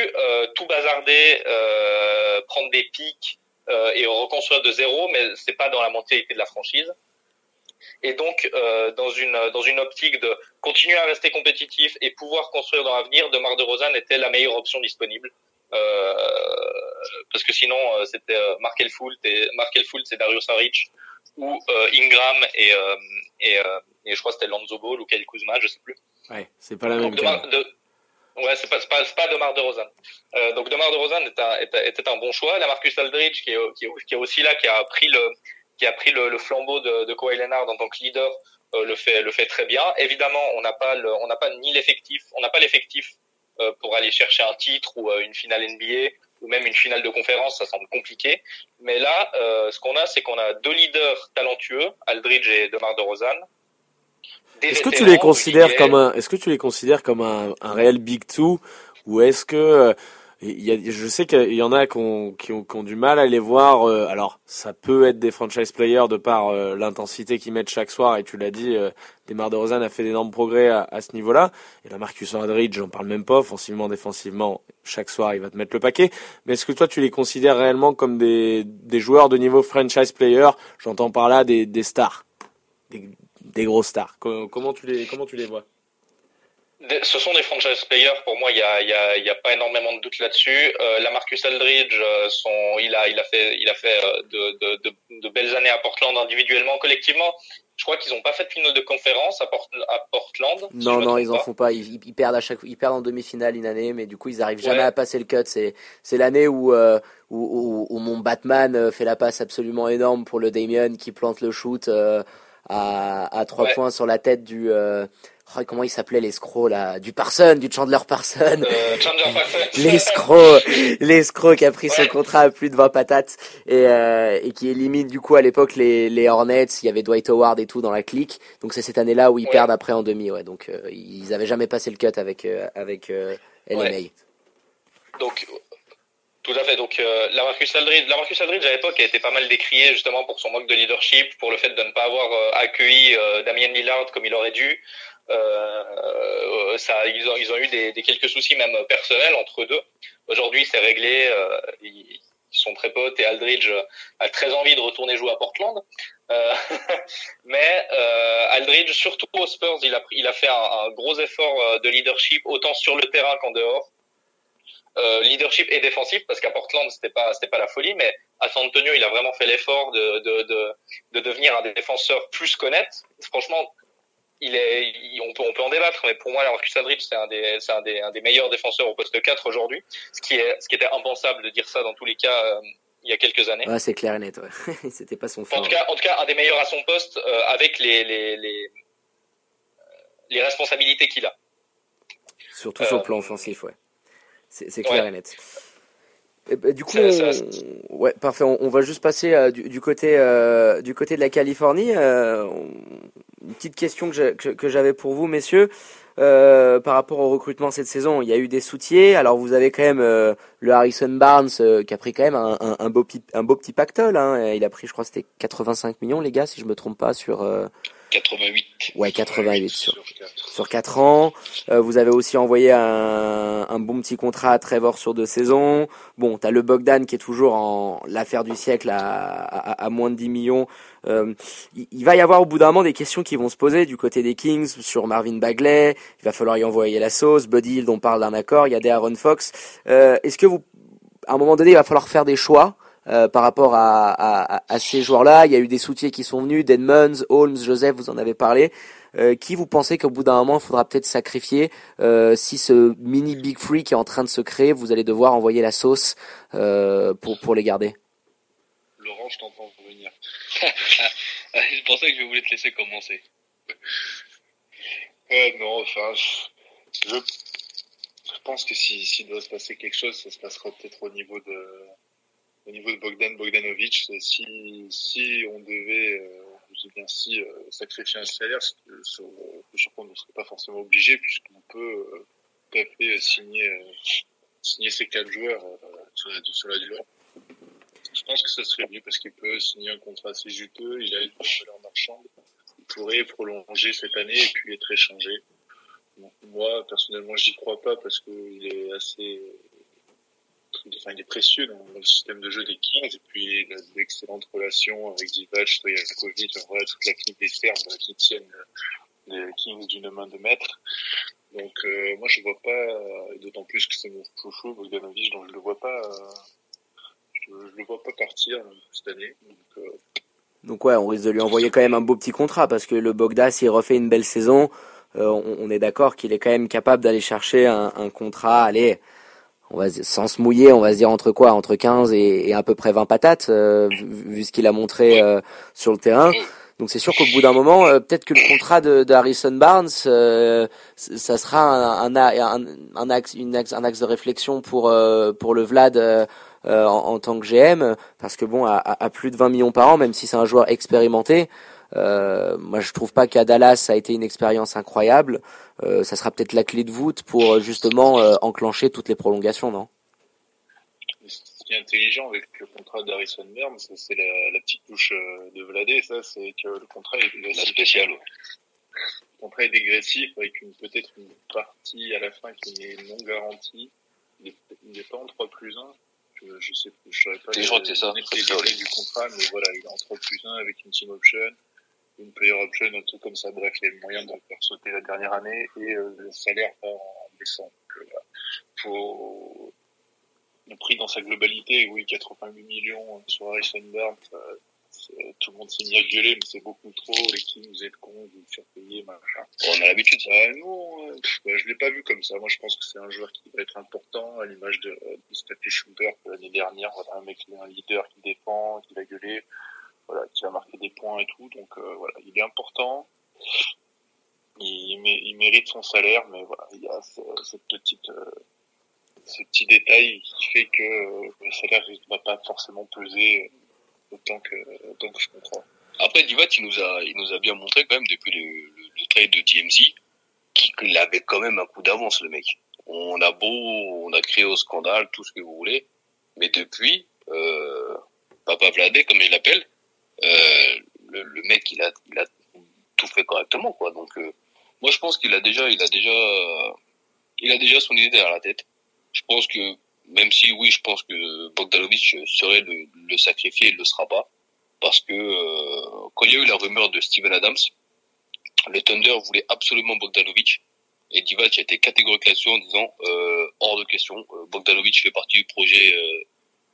tout bazarder, prendre des pics et reconstruire de zéro, mais c'est pas dans la mentalité de la franchise. Et donc, euh, dans une dans une optique de continuer à rester compétitif et pouvoir construire dans l'avenir, Demar de Rosanne était la meilleure option disponible. Euh, parce que sinon euh, c'était euh, Mark Elfoult et Mark Elfoult c'est Dario Saric ou euh, Ingram et et, et je crois que c'était Lonzo Ball ou Kyle Kuzma, je sais plus. Ouais, c'est pas la même. De, de, ouais, c'est pas c'est pas, pas Demar Derozan. Euh, donc Demar Derozan était un, était, était un bon choix. La Marcus Aldridge qui est, qui est qui est aussi là qui a pris le qui a pris le, le flambeau de, de Kawhi Leonard en tant que leader euh, le fait le fait très bien. Évidemment, on n'a pas le, on n'a pas ni l'effectif, on n'a pas l'effectif euh, pour aller chercher un titre ou euh, une finale NBA ou même une finale de conférence, ça semble compliqué. Mais là, euh, ce qu'on a, c'est qu'on a deux leaders talentueux, Aldridge et DeMar DeRozan. Est-ce que tu les considères comme un, est-ce que tu les considères comme un, un réel big two ou est-ce que il je sais qu'il y en a qui ont, du mal à les voir. Euh, alors, ça peut être des franchise players de par euh, l'intensité qu'ils mettent chaque soir. Et tu l'as dit, euh, Demar DeRozan a fait d'énormes progrès à, ce niveau-là. Et la Marcus Aldridge, j'en parle même pas. Offensivement, défensivement, chaque soir, il va te mettre le paquet. Mais est-ce que toi, tu les considères réellement comme des, joueurs de niveau franchise player? J'entends par là des, stars, des, des gros stars. Comment tu les vois? Ce sont des franchise players. Pour moi, il y a, y a, y a pas énormément de doute là-dessus. Euh, la Marcus Aldridge, euh, son, il a, il a fait, il a fait euh, de, de, de, de, belles années à Portland individuellement, collectivement. Je crois qu'ils n'ont pas fait de finale de conférence à, Port, à Portland. Non, si non, ils en font pas. Ils, ils, perdent à chaque, ils perdent en demi-finale une année, mais du coup, ils arrivent jamais à passer le cut. C'est, c'est l'année où, euh, où, où, où, mon Batman fait la passe absolument énorme pour le Damien qui plante le shoot à, à trois points sur la tête du Oh, comment il s'appelait l'escroc là du Parson du Chandler Parson euh, l'escroc l'escroc qui a pris ouais. son contrat à plus de 20 patates et, euh, et qui élimine du coup à l'époque les, les Hornets il y avait Dwight Howard et tout dans la clique donc c'est cette année là où ils ouais. perdent après en demi ouais donc euh, ils avaient jamais passé le cut avec avec LMA ouais. donc tout à fait. Donc euh, la Marcus Aldridge, la Marcus Aldridge à l'époque a été pas mal décriée justement pour son manque de leadership, pour le fait de ne pas avoir euh, accueilli euh, Damien Lillard comme il aurait dû. Euh, ça, ils ont, ils ont eu des, des, quelques soucis même personnels entre eux deux. Aujourd'hui, c'est réglé. Euh, ils, sont très potes et Aldridge a très envie de retourner jouer à Portland. Euh, mais euh, Aldridge, surtout aux Spurs, il a, il a fait un, gros effort de leadership autant sur le terrain qu'en dehors. Euh, leadership et défensif parce qu'à Portland c'était pas c'était pas la folie mais à San Antonio il a vraiment fait l'effort de, de, de, de devenir un défenseur plus qu'honnête franchement il est, il, on, peut, on peut en débattre, mais pour moi, Marcus Aldridge, c'est un des, c'est un des, un des meilleurs défenseurs au poste 4 aujourd'hui. Ce qui est, ce qui était impensable de dire ça dans tous les cas, euh, il y a quelques années. Ouais, c'est clair et net, ouais. C'était pas son fort. En tout cas, en tout cas, un des meilleurs à son poste, euh, avec les, les, les, les responsabilités qu'il a. Surtout sur le plan offensif, ouais. C'est clair ouais. et net. Et bah, du coup, on... ouais, parfait. On, on, va juste passer euh, du, du, côté euh, du côté de la Californie. Euh. Une petite question que j'avais pour vous, messieurs, euh, par rapport au recrutement cette saison. Il y a eu des soutiers. Alors vous avez quand même euh, le Harrison Barnes qui a pris quand même un, un, un, beau, un beau petit pactole. Hein. Il a pris, je crois, c'était 85 millions, les gars, si je me trompe pas, sur 88. Ouais, 88 sur, sur 4 ans. Euh, vous avez aussi envoyé un, un, bon petit contrat à Trevor sur deux saisons. Bon, t'as le Bogdan qui est toujours en l'affaire du siècle à, à, à, moins de 10 millions. Euh, il, va y avoir au bout d'un moment des questions qui vont se poser du côté des Kings sur Marvin Bagley. Il va falloir y envoyer la sauce. Buddy Hill, on parle d'un accord. Il y a des Aaron Fox. Euh, Est-ce que vous, à un moment donné, il va falloir faire des choix par rapport à, ces joueurs-là? Il y a eu des soutiens qui sont venus, Denmans, Holmes, Joseph, vous en avez parlé. qui vous pensez qu'au bout d'un moment, il faudra peut-être sacrifier? Si ce mini Big Free qui est en train de se créer, vous allez devoir envoyer la sauce pour, pour les garder Laurent, je t'entends venir. je pensais que je voulais te laisser commencer. Non, enfin, je, pense que s'il si, doit se passer quelque chose, ça se passera peut-être au niveau de au niveau de Bogdan Bogdanovic. Si, si on devait, euh, si, euh, sacrifier un salaire, je suis qu'on ne serait pas forcément obligé puisqu'on peut euh, tout signer, signer ces quatre joueurs sur, sur la durée. Je pense que ça serait mieux parce qu'il peut signer un contrat assez juteux, il a une valeur marchande, il pourrait prolonger cette année et puis être échangé. moi, personnellement, j'y crois pas parce qu'il est assez, enfin, il est précieux dans, le système de jeu des Kings et puis il a d'excellentes relations avec Divac, Stojakovic, voilà, toute la clique des fermes qui tiennent les Kings d'une main de maître. Donc euh, moi je vois pas, d'autant plus que c'est mon chouchou Bogdanovic, donc je le vois pas euh, je ne le vois pas partir euh, cette année. Euh, donc, ouais, on risque de lui envoyer quand même un beau petit contrat parce que le Bogda, s'il refait une belle saison, euh, on, est d'accord qu'il est quand même capable d'aller chercher un, contrat, allez, on va sans se mouiller, on va se dire entre quoi, entre 15 et, à peu près 20 patates, vu, ce qu'il a montré sur le terrain. Donc c'est sûr qu'au bout d'un moment, peut-être que le contrat de, Harrison Barnes, ça sera un, axe, axe, un axe de réflexion pour pour le Vlad euh, en, tant que GM, parce que bon, à, à, plus de 20 millions par an, même si c'est un joueur expérimenté, euh, moi je trouve pas qu'à Dallas ça a été une expérience incroyable. Euh, ça sera peut-être la clé de voûte pour justement euh, enclencher toutes les prolongations, non? Ce qui est intelligent avec le contrat d'Harrison Burns, c'est la, la, petite touche de Vladé, ça, c'est que le contrat est dégressif. spécial. Le contrat est dégressif avec une peut-être une partie à la fin qui est non garantie. Il n'est pas en 3 plus 1 je sais je saurais pas les, c'est ça. les du contrat, mais voilà, il est en 3 plus 1 avec une team option, une player option, un truc comme ça. Bref, il y a le moyen de faire sauter la dernière année et euh, le salaire part en euh, faut le prix dans sa globalité, oui, 88 millions sur Harrison Barnes, euh, tout le monde s'est mis à gueuler, mais c'est beaucoup trop, les Kings, vous êtes cons, vous surpayez, machin. On a l'habitude, ça. Euh, non, euh, bah, je l'ai pas vu comme ça. Moi, je pense que c'est un joueur qui va être important, à l'image de, de Stephen Schubert l'année dernière. Voilà, un mec qui est un leader, qui défend, qui va gueuler, voilà, qui va marquer des points et tout. Donc, euh, voilà, il est important. Il, il, mérite son salaire, mais voilà, il y a cette petite, euh, ce petit détail qui fait que le salaire ne va pas forcément peser autant que, autant que je comprends. Après, Divat, il nous a, il nous a bien montré quand même depuis le, le, trade de TMC qu'il avait quand même un coup d'avance, le mec. On a beau, on a créé au scandale, tout ce que vous voulez, mais depuis, euh, Papa Vladé, comme il l'appelle, euh, le, mec, il a, il a tout fait correctement, quoi. Donc, euh, moi, je pense qu'il a déjà, il a déjà, il a déjà son idée derrière la tête. Je pense que même si oui, je pense que Bogdanovic serait le, le sacrifié, il le sera pas, parce que euh, quand il y a eu la rumeur de Steven Adams, le Thunder voulait absolument Bogdanovic, et Divac a été catégorique là-dessus en disant euh, hors de question, euh, Bogdanovic fait partie du projet euh,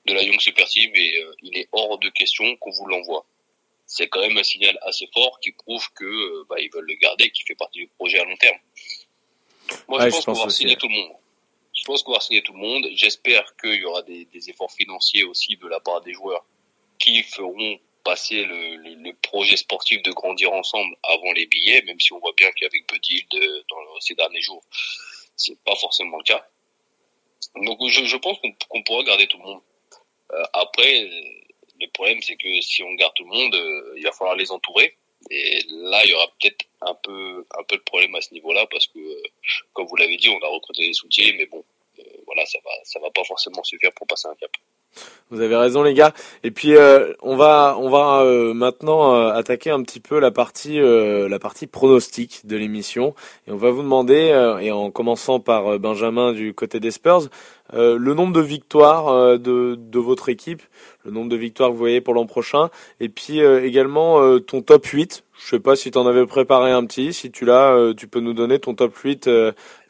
de la Young Super Team et euh, il est hors de question qu'on vous l'envoie. C'est quand même un signal assez fort qui prouve que bah, ils veulent le garder, qui fait partie du projet à long terme. Moi, je pense qu'on va signer tout le monde. Je pense qu'on va signer tout le monde. J'espère qu'il y aura des, efforts financiers aussi de la part des joueurs qui feront passer le, projet sportif de grandir ensemble avant les billets, même si on voit bien qu'avec Buddy de, dans ces derniers jours, c'est pas forcément le cas. Donc je, pense qu'on pourra garder tout le monde. Euh, après, le problème c'est que si on garde tout le monde, euh, il va falloir les entourer. Et là, il y aura peut-être un peu, un de problème à ce niveau-là parce que, comme vous l'avez dit, on a recruté des soutiens, mais bon, euh, voilà, ça va, ça va pas forcément suffire pour passer un cap. Vous avez raison les gars. Et puis euh, on va on va euh, maintenant euh, attaquer un petit peu la partie la partie pronostic de l'émission et on va vous demander et en commençant par Benjamin du côté des Spurs le nombre de victoires de de votre équipe, le nombre de victoires que vous voyez pour l'an prochain et puis également ton top 8. Je sais pas si tu en avais préparé un petit, si tu l'as tu peux nous donner ton top 8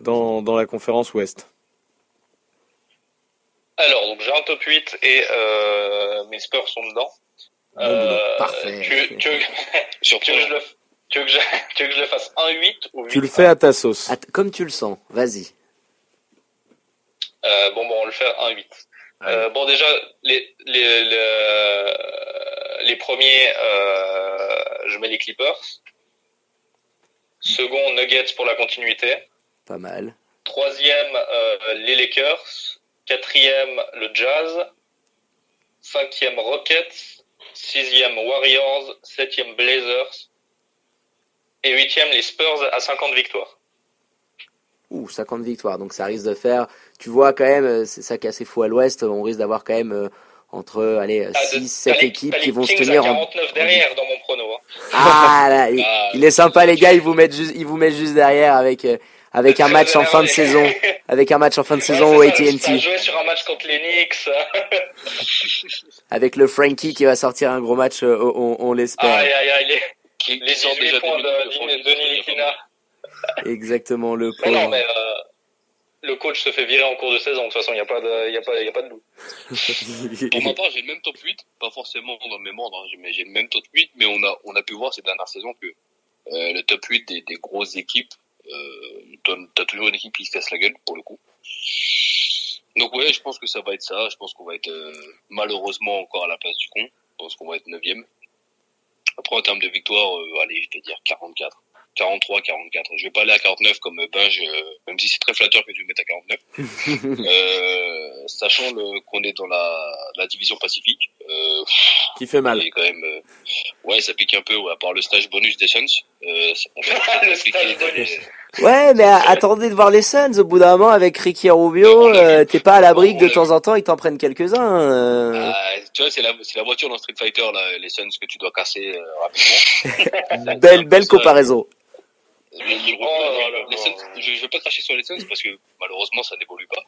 dans dans la conférence Ouest. Alors, donc j'ai un top 8 et euh, mes Spurs sont dedans. Euh, parfait. Tu, tu, veux, tu, veux que je le, tu, veux que je, tu veux que je le fasse 1-8 ou 8 Tu le fais à ta sauce. comme tu le sens, vas-y. Euh, bon, bon, on le fait 1-8. Euh, bon, déjà, les, les, les, les premiers, euh, je mets les Clippers. Second, Nuggets pour la continuité. Pas mal. Troisième, euh, les Lakers. Quatrième, le Jazz. Cinquième, Rockets. Sixième, Warriors. Septième, Blazers. Et huitième, les Spurs à 50 victoires. Ouh, 50 victoires. Donc ça risque de faire. Tu vois quand même, euh, c'est ça qui est assez fou à l'Ouest. On risque d'avoir quand même euh, entre allez, 6, 7 équipes qui vont se tenir en. 49 derrière dans mon prono. Hein. Ah là, il, il, est sympa les gars. Ils vous mettent juste, ils vous mettent juste derrière avec. Euh, avec un match en fin de saison, avec un match en fin de saison au AT&T. jouer sur un match contre les Knicks. avec le Frankie qui va sortir un gros match, on, on l'espère. Aïe aïe aïe, les, qui, les 18 points de, de Denis. Exactement le coach. Non, mais euh, le coach se fait virer en cours de saison. De toute façon, il n'y a pas de, il y a pas, il y a pas de loup. Pour ma part, j'ai le même top 8, pas forcément dans le même ordre, mais j'ai le même top 8, mais on a, on a pu voir ces dernières saisons que euh, le top 8 des, des grosses équipes, euh, t'as toujours une équipe qui se casse la gueule pour le coup. Donc ouais, je pense que ça va être ça. Je pense qu'on va être euh, malheureusement encore à la place du con. Je pense qu'on va être neuvième. Après en termes de victoire, euh, allez, je vais dire 44. 43, 44. Je vais pas aller à 49 comme Binge, euh, même si c'est très flatteur que tu me mettes à 49. euh, sachant le, qu'on est dans la, la division Pacifique. Euh, Qui fait mal. Quand même, euh, ouais, ça pique un peu, ouais, à part le stage bonus des Suns. Euh, le stage bonus. Ouais, mais attendez de voir les Suns au bout d'un moment avec Ricky Rubio. Euh, t'es pas à l'abri que de temps en temps ils t'en prennent quelques-uns. Euh... Ah, tu vois, c'est la, voiture dans Street Fighter, là, les Suns que tu dois casser euh, rapidement. belle, belle comparaison. Les, les, oh, les Suns, je, je vais pas cracher sur les Suns parce que malheureusement ça n'évolue pas.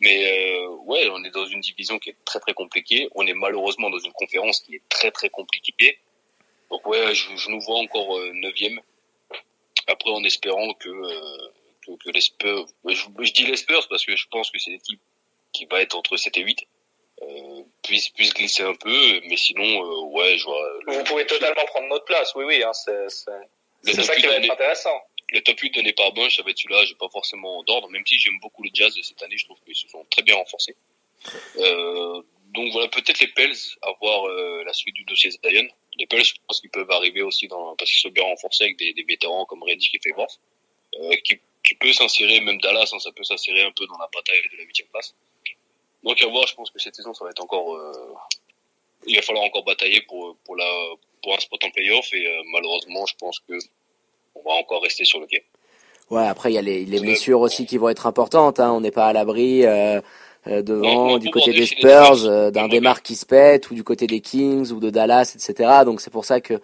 Mais euh, ouais, on est dans une division qui est très très compliquée. On est malheureusement dans une conférence qui est très très compliquée. Donc ouais, je, je nous vois encore euh, neuvième. Après, en espérant que euh, que, que les Spurs, je, je dis les Spurs parce que je pense que c'est l'équipe qui va être entre 7 et 8. Euh, puisse puisse glisser un peu, mais sinon euh, ouais, je vois. Vous pouvez totalement prendre notre place, oui oui, hein, c'est c'est ça qui va être intéressant. Le top 8 donné par Bunch, ça va être celui-là, j'ai pas forcément d'ordre, même si j'aime beaucoup le jazz cette année, je trouve qu'ils se sont très bien renforcés. Euh, donc voilà, peut-être les Pels, à voir euh, la suite du dossier Zion. Les Pels, je pense qu'ils peuvent arriver aussi dans, parce qu'ils sont bien renforcés avec des, des vétérans comme Reddish et Favors, euh, qui, qui peut s'insérer, même Dallas, hein, ça peut s'insérer un peu dans la bataille de la huitième place. Donc à voir, je pense que cette saison, ça va être encore, euh, il va falloir encore batailler pour, pour la, pour un spot en playoff et euh, malheureusement, je pense que on va encore rester sur le game. Ouais, après il y a les, les blessures aussi qui vont être importantes. Hein. On n'est pas à l'abri euh, devant Non, du côté des Spurs, euh, d'un démarre qui se pète, ou du côté des Kings ou de Dallas, etc. Donc c'est pour ça que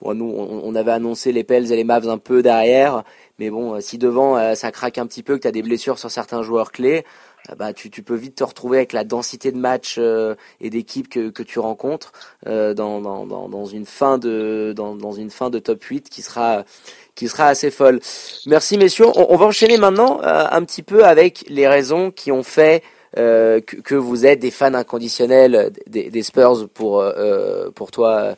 bon, nous on, on avait annoncé les Pels et les Mavs un peu derrière, mais bon, euh, si devant euh, ça craque un petit peu, que tu as des blessures sur certains joueurs clés, euh, bah tu, tu peux vite te retrouver avec la densité de matchs euh, et d'équipes que, que tu rencontres euh, dans, dans, dans, dans une fin de dans, dans une fin de top 8 qui sera qui sera assez folle. Merci messieurs. On, on va enchaîner maintenant euh, un petit peu avec les raisons qui ont fait euh, que, que vous êtes des fans inconditionnels des, Spurs pour euh, pour toi euh,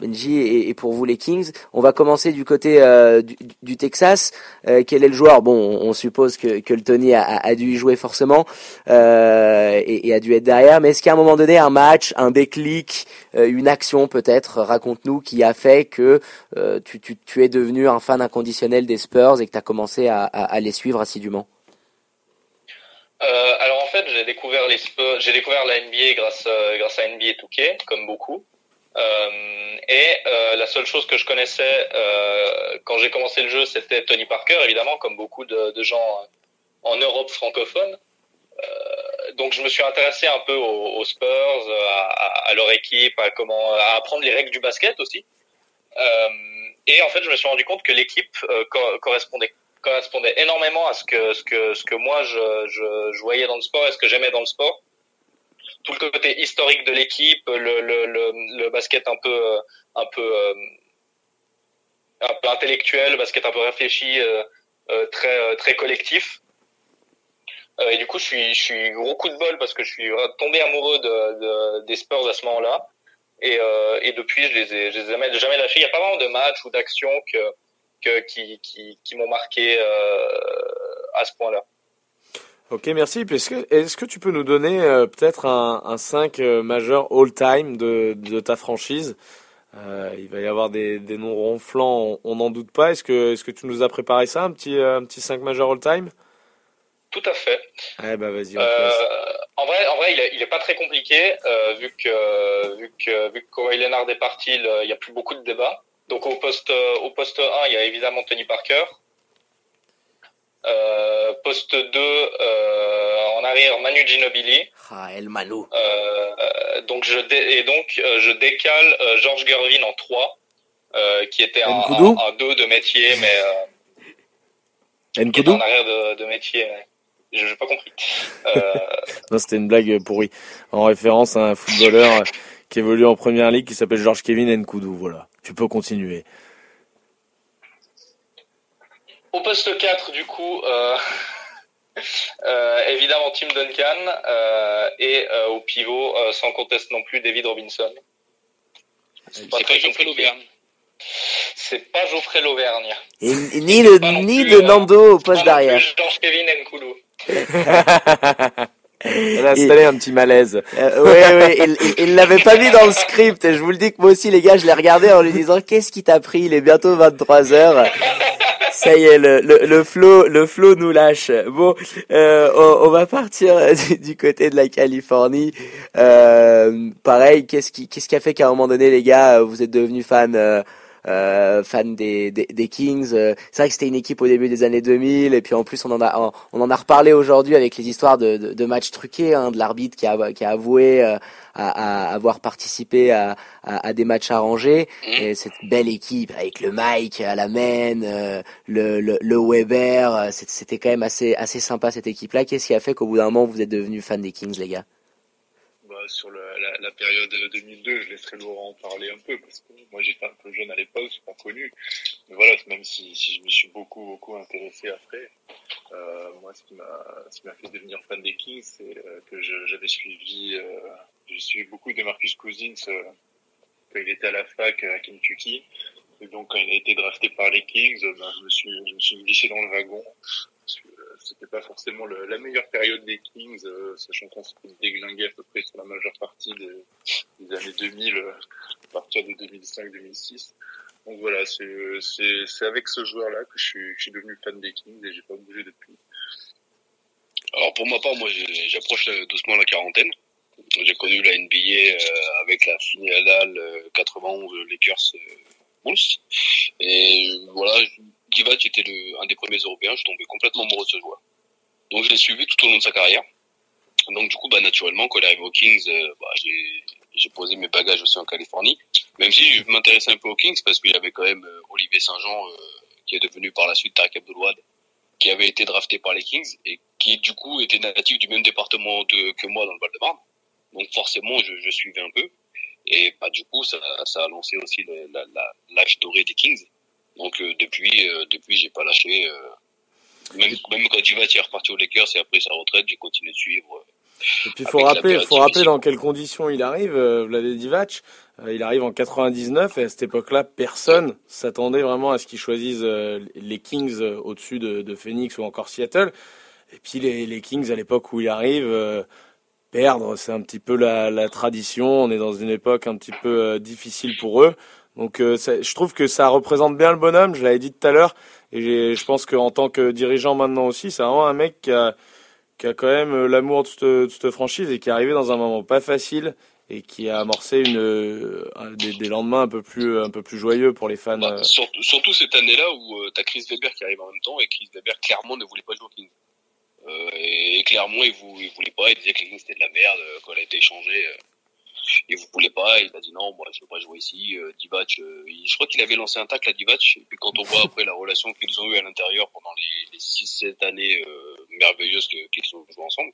Benji et, pour vous les Kings. On va commencer du côté euh, du, Texas. Euh, quel est le joueur? Bon, on, suppose que, que le Tony a, dû y jouer forcément euh, et, a dû être derrière. Mais est-ce qu'à un moment donné, un match, un déclic, euh, une action peut-être, raconte-nous, qui a fait que euh, tu, tu, es devenu un fan inconditionnel des Spurs et que tu as commencé à les suivre assidûment? Euh, alors en fait, j'ai découvert les Spurs- j'ai découvert la NBA grâce euh, grâce à NBA 2K, comme beaucoup. Euh, et euh, la seule chose que je connaissais euh, quand j'ai commencé le jeu, c'était Tony Parker, évidemment, comme beaucoup de, gens en Europe francophone. Donc je me suis intéressé un peu aux, Spurs, à, leur équipe, à comment, à apprendre les règles du basket aussi. Et en fait, je me suis rendu compte que l'équipe co- correspondait correspondait énormément à ce que ce que ce que moi je, je, je voyais dans le sport et ce que j'aimais dans le sport tout le côté historique de l'équipe le, le, le, basket un peu euh, un peu euh, un peu intellectuel le basket un peu réfléchi euh, euh, très euh, très collectif et du coup, je suis, je suis gros coup de bol parce que je suis tombé amoureux de, des Spurs à ce moment-là. Et, et depuis, je les ai, je les ai jamais, jamais lâchés. Il n'y a pas vraiment de match ou d'action que, que, qui, qui, qui m'ont marqué à ce point-là. Ok, merci. Est-ce que, est que tu peux nous donner peut-être un, un 5 majeur all-time de, de ta franchise? Euh, il va y avoir des, des noms ronflants, on n'en doute pas. Est-ce que, tu nous as préparé ça, un petit, un petit 5 majeur all-time? Tout à fait. Eh ben, vas-y, euh, en vrai, en vrai, il est, il est pas très compliqué, euh, vu que, vu que, vu que Kawhi Leonard est parti, il n'y a plus beaucoup de débats. Donc, au poste, au poste 1, il y a évidemment Tony Parker. Euh, poste 2, euh, en arrière, Manu Ginobili. Ah, El Manu. Euh, donc je dé et donc euh, je décale euh, George Gervin en 3, euh, qui était un, un, un 2 de métier, mais euh, en arrière de, de métier. Je n'ai pas compris. non, c'était une blague pourrie. En référence à un footballeur qui évolue en première ligue qui s'appelle George Kevin Nkoudou. Voilà. Tu peux continuer. Au poste 4, du coup, euh, euh, évidemment Tim Duncan euh, et euh, au pivot, euh, sans conteste non plus, David Robinson. C'est pas, pas Geoffrey Lauvergne. C'est pas Geoffrey Lauvergne. Et, ni le, ni de Nando au poste d'arrière. Georges Kevin Nkoulou. Elle a installé un petit malaise. Euh, ouais, ouais, il, l'avait pas mis dans le script. Et je vous le dis que moi aussi, les gars, je l'ai regardé en lui disant, qu'est-ce qui t'a pris? Il est bientôt 23 heures. Ça y est, le, le, le flow, le flow nous lâche. Bon, euh, on, on, va partir du, du, côté de la Californie. Euh, pareil, qu'est-ce qui, qu'est-ce qui a fait qu'à un moment donné, les gars, vous êtes devenus fans euh, euh, fan des, des, des Kings. c'est vrai que c'était une équipe au début des années 2000 et puis en plus on en a on en a reparlé aujourd'hui avec les histoires de, de, de matchs truqués, hein, de l'arbitre qui a, qui a avoué euh, à, à, avoir participé à, à, à, des matchs arrangés. Et cette belle équipe avec le Mike à la main, euh, le, le, le Weber, c'était quand même assez assez sympa cette équipe-là. Qu'est-ce qui a fait qu'au bout d'un moment vous êtes devenus fan des Kings, les gars? Sur la, période 2002, je laisserai Laurent en parler un peu parce que moi j'étais un peu jeune à l'époque, je suis pas connu. Mais voilà, même si, je me suis beaucoup beaucoup intéressé après, euh, moi ce qui m'a fait devenir fan des Kings, c'est euh, que j'avais suivi, euh, beaucoup de Marcus Cousins euh, quand il était à la fac à Kentucky. Et donc quand il a été drafté par les Kings, ben, me suis je me suis glissé dans le wagon c'était pas forcément le, la meilleure période des Kings, euh, sachant qu'on s'est déglingué à peu près sur la majeure partie des, des années 2000, euh, à partir de 2005-2006. Donc voilà, c'est avec ce joueur-là que je suis, je suis devenu fan des Kings et j'ai pas bougé depuis. Alors pour ma part, moi j'approche doucement la quarantaine. J'ai connu la NBA euh, avec la finale euh, 91 Lakers euh, Bulls. Et voilà, Divac était le, un des premiers Européens, je tombé complètement amoureux de ce joueur. Donc je l'ai suivi tout au long de sa carrière. Donc du coup, bah, naturellement, quand il arrive aux Kings, j'ai posé mes bagages aussi en Californie. Même si je m'intéressais un peu aux Kings parce qu'il y avait quand même euh, Olivier Saint-Jean euh, qui est devenu par la suite Tarek Abdelouad, qui avait été drafté par les Kings et qui du coup était natif du même département que moi dans le Val-de-Marne. Donc forcément, je, suivais un peu. Et bah, du coup, ça, a lancé aussi l'âge doré des Kings. Donc euh, depuis, euh, depuis, j'ai pas lâché. Euh, même, même quand Divac est reparti aux Lakers et après sa retraite, j'ai continué de suivre. Et puis faut rappeler, faut rappeler dans quelles conditions il arrive, Vlade Divac. Il arrive en 99 et à cette époque-là, personne s'attendait vraiment à ce qu'il choisisse euh, les Kings au-dessus de, de, Phoenix ou encore Seattle. Et puis les, les Kings à l'époque où il arrive, euh, perdre, c'est un petit peu la, la, tradition. On est dans une époque un petit peu difficile pour eux. Donc je trouve que ça représente bien le bonhomme. Je l'avais dit tout à l'heure. Et je pense qu'en tant que dirigeant maintenant aussi, c'est vraiment un mec qui a qui a quand même l'amour de cette, de cette franchise et qui est arrivé dans un moment pas facile et qui a amorcé une, euh, des, des, lendemains un peu plus un peu plus joyeux pour les fans. Bah, surtout, surtout, cette année-là où euh, tu as Chris Weber qui arrive en même temps et Chris Weber clairement ne voulait pas Kings. Euh, et, et, clairement il, vou, il voulait pas, il disait que les Kings c'était de la merde euh, quand elle a été échangée. Euh, il ne voulait pas, il a dit non, moi je veux pas jouer ici. Euh, Divac, euh, je crois qu'il avait lancé un tacle à Divac, et puis quand on voit après la relation qu'ils ont eue à l'intérieur pendant les, les 6-7 années euh, merveilleuses qu'ils qu ont joué ensemble,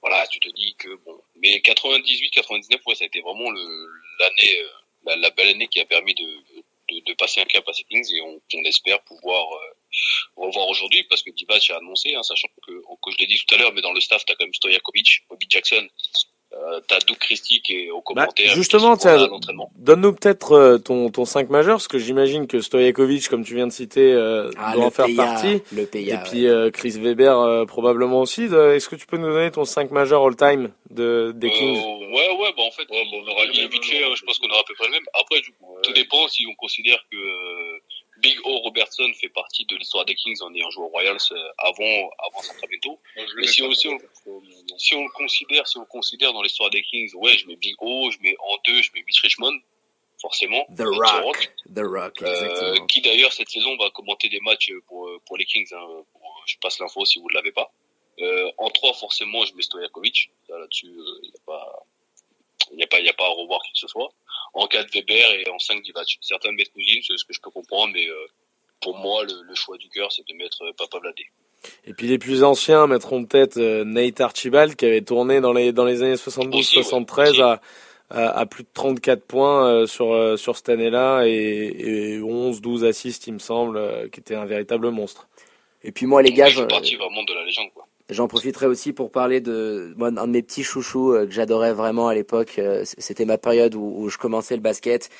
voilà, tu te dis que bon. Mais 98-99, ouais, ça a été vraiment l'année, euh, la, la, belle année qui a permis de, de, de, passer un cap à ces et on, on espère pouvoir euh, revoir aujourd'hui parce que Divac a annoncé, hein, sachant que que je l'ai dit tout à l'heure, mais dans le staff, t'as quand même Stojakovic, Bobby Jackson, euh, t'as Doug Christie qui est au Bah, commentaire. justement, à l'entraînement. donne-nous peut-être euh, ton, ton 5 majeur, parce que j'imagine que Stojakovic, comme tu viens de citer, euh, Ah, doit en faire PIA, partie. le PIA, Et puis euh, Chris Weber euh, probablement aussi. Est-ce que tu peux nous donner ton 5 majeur all-time de, des Kings? ouais, ouais, bah en fait, on aura le même vite fait, hein, je pense qu'on aura à peu près le même. Après, du coup, tout dépend si on considère que euh, Big O Robertson fait partie de l'histoire des Kings en ayant joué aux Royals euh, avant, avant Sacramento. Mais si on, si, on, si on le considère, si on le considère dans l'histoire des Kings, ouais, je mets Big O, je mets en deux, je mets Mitch Richmond, forcément. The Euh, Rock. The Rock, Euh, qui d'ailleurs cette saison va commenter des matchs pour, pour les Kings. Hein, pour- je passe l'info si vous ne l'avez pas. Euh, en trois, forcément, je mets Stojakovic. Là, Là-dessus, il n'y a pas, il y a pas, il y a pas à revoir qui que ce soit. En 4, Weber et en 5, Divac. Certains mettent Cousine, c'est ce que je peux comprendre, mais euh, pour moi, le, le choix du cœur, c'est de mettre euh, Papa Vladé. Et puis les plus anciens mettront peut-être euh, Nate Archibald qui avait tourné dans les dans les années 72-73 à, à à plus de 34 points euh, sur euh, sur cette année-là et, et 11 12 assists il me semble euh, qui était un véritable monstre. Et puis moi les gars, je- c'est parti vraiment de la légende, quoi. J'en profiterai aussi pour parler de moi, un de mes petits chouchous euh, que j'adorais vraiment à l'époque. euh, C'était ma période où, où je commençais le basket.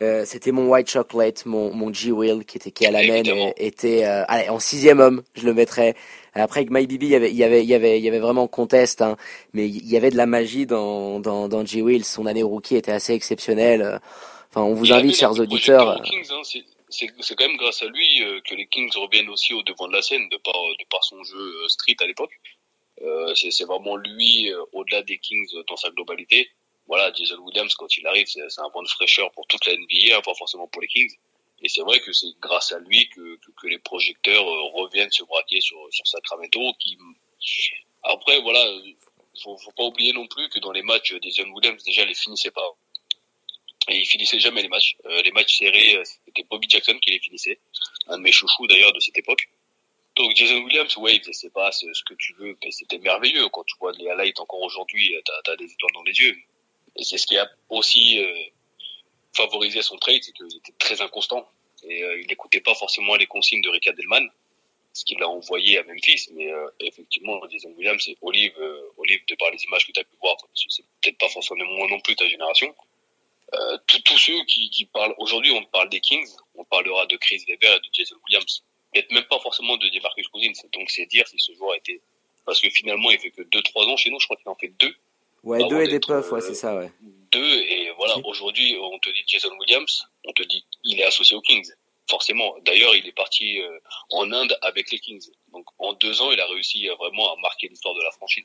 Euh, C'était mon White Chocolate, mon, mon G Will qui était qui à la main était euh, allez, en sixième homme, je le mettrais. Après avec My Bibi, il y avait il y avait il y avait il y avait vraiment contest, hein, mais il y avait de la magie dans dans, dans G Will. Son année rookie était assez exceptionnelle. Enfin, on vous invite, chers auditeurs. Kings, hein, c'est- quand même grâce à lui euh, que les Kings reviennent aussi au devant de la scène de par de par son jeu euh, street à l'époque. Euh, c'est vraiment lui euh, au-delà des Kings euh, dans sa globalité. Voilà, Jason Williams quand il arrive, c'est un vent de fraîcheur pour toute la NBA, hein, pas forcément pour les Kings. Et c'est vrai que c'est grâce à lui que, que, que les projecteurs euh, reviennent se braquer sur sur Sacramento. Qui après voilà, euh, faut, faut pas oublier non plus que dans les matchs Jason Williams déjà les finissait pas et il finissait jamais les matchs. Euh, les matchs serrés, euh, c'était Bobby Jackson qui les finissait, un de mes chouchous d'ailleurs de cette époque. Donc Jason Williams, ouais, il faisait pas ce, ce que tu veux, c'était merveilleux. Quand tu vois les highlights encore aujourd'hui, euh, t'as as des étoiles dans les yeux. Et c'est ce qui a aussi euh, favorisé son trade, c'est qu'il était très inconstant. Et euh, il n'écoutait pas forcément les consignes de Rick Adelman, ce qu'il a envoyé à Memphis. Mais effectivement, Jason Williams et Olive, Olive, de par les images que tu as pu voir, c'est peut-être pas forcément moi non plus ta génération, euh, tous ceux qui, qui parlent aujourd'hui, on parle des Kings, on parlera de Chris Weber et de Jason Williams, peut-être même pas forcément de DeMarcus Cousins. Donc c'est dire si ce joueur a été, parce que finalement il fait que 2-3 ans chez nous, je crois qu'il en fait deux, Ouais, deux et des puffs, ouais, euh, c'est ça, ouais. deux et voilà. Aujourd'hui, on te dit Jason Williams, on te dit il est associé aux Kings, forcément. D'ailleurs, il est parti euh, en Inde avec les Kings. Donc en deux ans, il a réussi vraiment à marquer l'histoire de la franchise.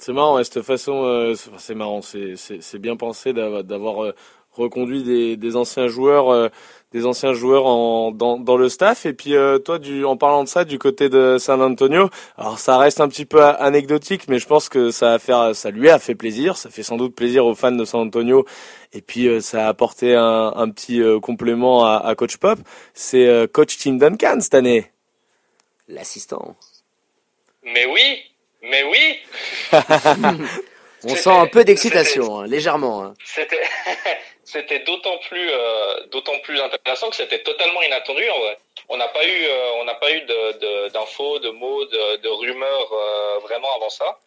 C'est marrant, ouais, cette façon, euh, c'est- marrant, c'est c'est- c'est bien pensé d'avoir d'avoir, euh, reconduit des, des anciens joueurs, euh, des anciens joueurs en, dans, dans le staff. Et puis euh, toi, du, en parlant de ça, du côté de San Antonio, alors ça reste un petit peu a- anecdotique, mais je pense que ça a fait, ça lui a fait plaisir, ça fait sans doute plaisir aux fans de San Antonio. Et puis euh, ça a apporté un, un petit euh, complément à, à Coach Pop. C'est euh, Coach Tim Duncan cette année. L'assistant. Mais oui, mais oui. On sent un peu d'excitation, hein, légèrement. hein. C'était c'était d'autant plus euh, d'autant plus intéressant que c'était totalement inattendu en vrai. On n'a pas eu euh, on n'a pas eu de de- d'infos, de, mots, de, de rumeurs euh, vraiment avant ça.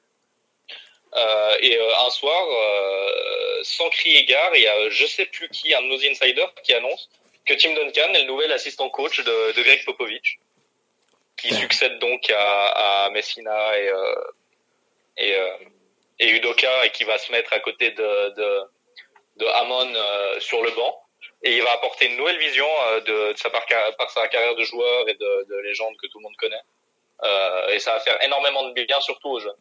Euh, et euh, un soir, euh, sans crier gare, il y a je sais plus qui, un de nos insiders, qui annonce que Tim Duncan est le nouvel assistant coach de, de Greg Popovich, qui succède donc à, à Messina et euh, et, euh, et Udoka et qui va se mettre à côté de, de, de Hamon euh, sur le banc. Et il va apporter une nouvelle vision de, de sa par, par sa carrière de joueur et de, de légende que tout le monde connaît. Euh, et ça va faire énormément de bien, surtout aux jeunes.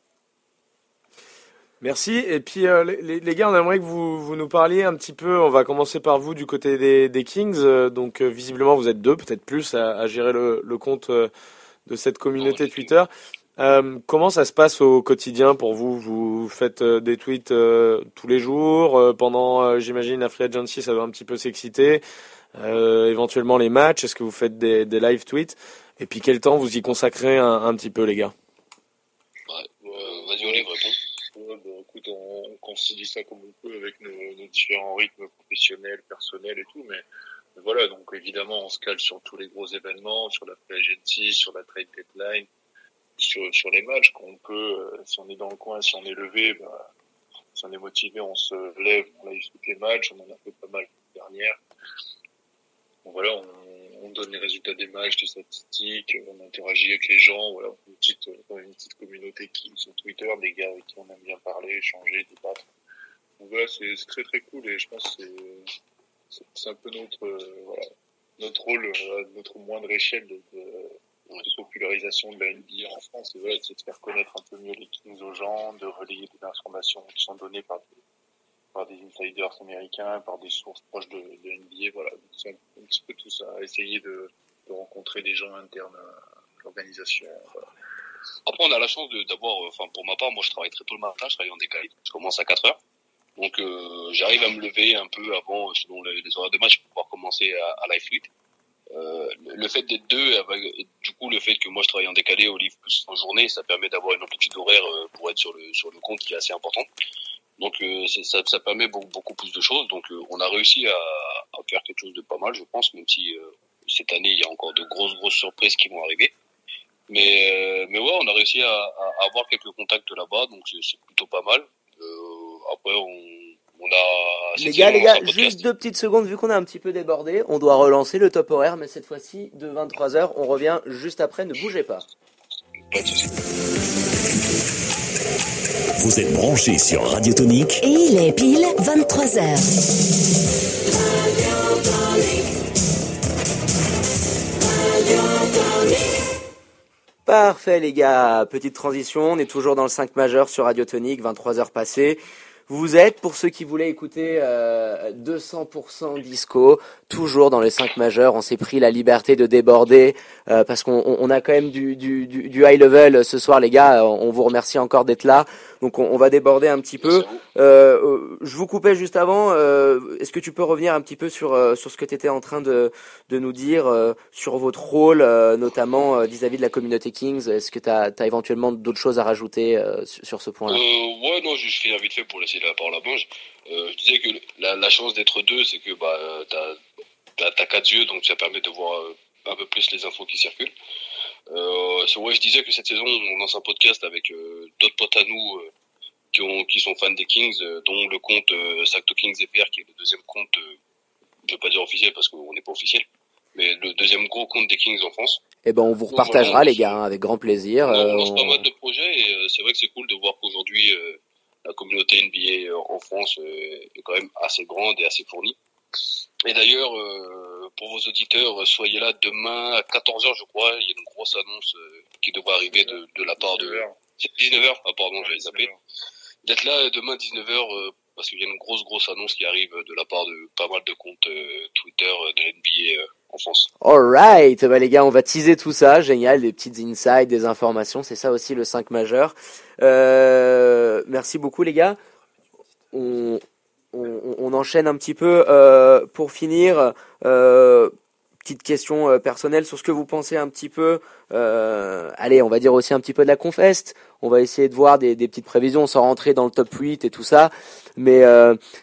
Merci. Et puis euh, les, les gars, on aimerait que vous, vous nous parliez un petit peu. On va commencer par vous du côté des, des Kings. Donc euh, visiblement, vous êtes deux, peut-être plus, à, à gérer le, le compte de cette communauté Twitter. Euh, comment ça se passe au quotidien pour vous? Vous faites euh, des tweets euh, tous les jours euh, pendant, euh, j'imagine, la free agency, ça va un petit peu s'exciter. Euh, éventuellement les matchs. Est-ce que vous faites des, des live tweets? Et puis quel temps vous y consacrez un, un petit peu, les gars? Euh, Vas-y, Olive, réponds. Ouais, bah, écoute, on, on concilie ça comme on peut avec nos, nos différents rythmes professionnels, personnels et tout, mais voilà, donc évidemment, on se cale sur tous les gros événements, sur la free agency, sur la trade deadline, sur, sur les matchs. Qu'on peut, si on est dans le coin, si on est levé, bah, si on est motivé, on se lève, on live tous les matchs, on en a fait pas mal dernière. Donc voilà, on, on, donne les résultats des matchs, des statistiques, on interagit avec les gens, voilà, une petite, une petite communauté qui sur Twitter, des gars avec qui on aime bien parler, échanger, débattre. Donc voilà, c'est très très cool et je pense que c'est un peu notre euh, voilà, notre rôle, euh, notre moindre échelle de, de, de, popularisation de la NBA en France, voilà, c'est de faire connaître un peu mieux les Kings aux gens, de relayer des informations qui sont données par des, par des insiders américains, par des sources proches de, de NBA, voilà, c'est un, petit peu tout ça, essayer de, de rencontrer des gens internes à l'organisation. Voilà. Après, on a la chance d'avoir, enfin, pour ma part, moi, je travaille très tôt le matin, je travaille en décalé. Je commence à 4 heures. Donc, euh, j'arrive à me lever un peu avant, selon les, horaires de match, pour pouvoir commencer à, à live tweet. Euh, le fait d'être deux, du coup, le fait que moi je travaille en décalé au livre plus en journée, ça permet d'avoir une amplitude horaire euh, pour être sur le sur le compte qui est assez importante. Donc euh, ça, ça permet beaucoup, beaucoup plus de choses. Donc euh, on a réussi à, à, faire quelque chose de pas mal, je pense, même si euh, cette année il y a encore de grosses grosses surprises qui vont arriver. Mais euh, mais ouais, on a réussi à, à avoir quelques contacts là-bas, donc c'est plutôt pas mal. Après on on a les gars, les gars, juste deux petites secondes, vu qu'on a un petit peu débordé, on doit relancer le top horaire, mais cette fois-ci de 23h. On revient juste après, ne bougez pas. Pas de soucis. Vous êtes branchés sur Radio Tonique Et il est pile 23h. Parfait les gars, petite transition, on est toujours dans le 5 majeur sur Radio Tonique, 23h passées. Vous êtes, pour ceux qui voulaient écouter euh, 200% disco, toujours dans les 5 majeurs. On s'est pris la liberté de déborder euh, parce qu'on on a quand même du, du, du, du, high level ce soir, les gars. On vous remercie encore d'être là. Donc on, on, va déborder un petit peu. Euh, je vous coupais juste avant. Euh, Est-ce que tu peux revenir un petit peu sur, euh, sur ce que tu étais en train de, de nous dire, euh, sur votre rôle, notamment vis-à-vis -vis de la communauté Kings? Est-ce que tu as, as, éventuellement d'autres choses à rajouter sur, sur ce point-là? Ouais, non, je fais vite fait pour laisser la parole à Bange. je disais que la, la chance d'être deux, c'est que bah, tu as, as, quatre yeux, donc ça permet de voir un peu plus les infos qui circulent. Euh, ouais, je disais que cette saison, on lance un podcast avec euh, d'autres potes à nous euh, qui, ont, qui sont fans des Kings, euh, dont le compte euh, Sacto Kings FR, qui est le deuxième compte, euh, je vais pas dire officiel parce qu'on n'est pas officiel, mais le deuxième gros compte des Kings en France. Eh ben, on vous repartagera, les gars, hein, avec grand plaisir. On, lance on... pas mal de projets et c'est vrai que c'est cool de voir qu'aujourd'hui, la communauté NBA en France est quand même assez grande et assez fournie. Et d'ailleurs, euh, pour vos auditeurs, soyez là demain à 14h, je crois. Il y a une grosse annonce euh, qui devrait arriver de, de la part de... 19h Ah pardon, j'avais zappé. D'être là demain 19h euh, parce qu'il y a une grosse, grosse annonce qui arrive de la part de pas mal de comptes euh, Twitter de l'NBA en France. Alright, bah les gars, on va teaser tout ça. Génial, des petites insights, des informations. C'est ça aussi le 5 majeur. merci beaucoup les gars. On, on, on, enchaîne un petit peu euh, pour finir. Euh, petite question euh, personnelle sur ce que vous pensez un petit peu. Euh, allez, on va dire aussi un petit peu de la Confest. On va essayer de voir des, petites prévisions sans rentrer dans le top 8 et tout ça. Mais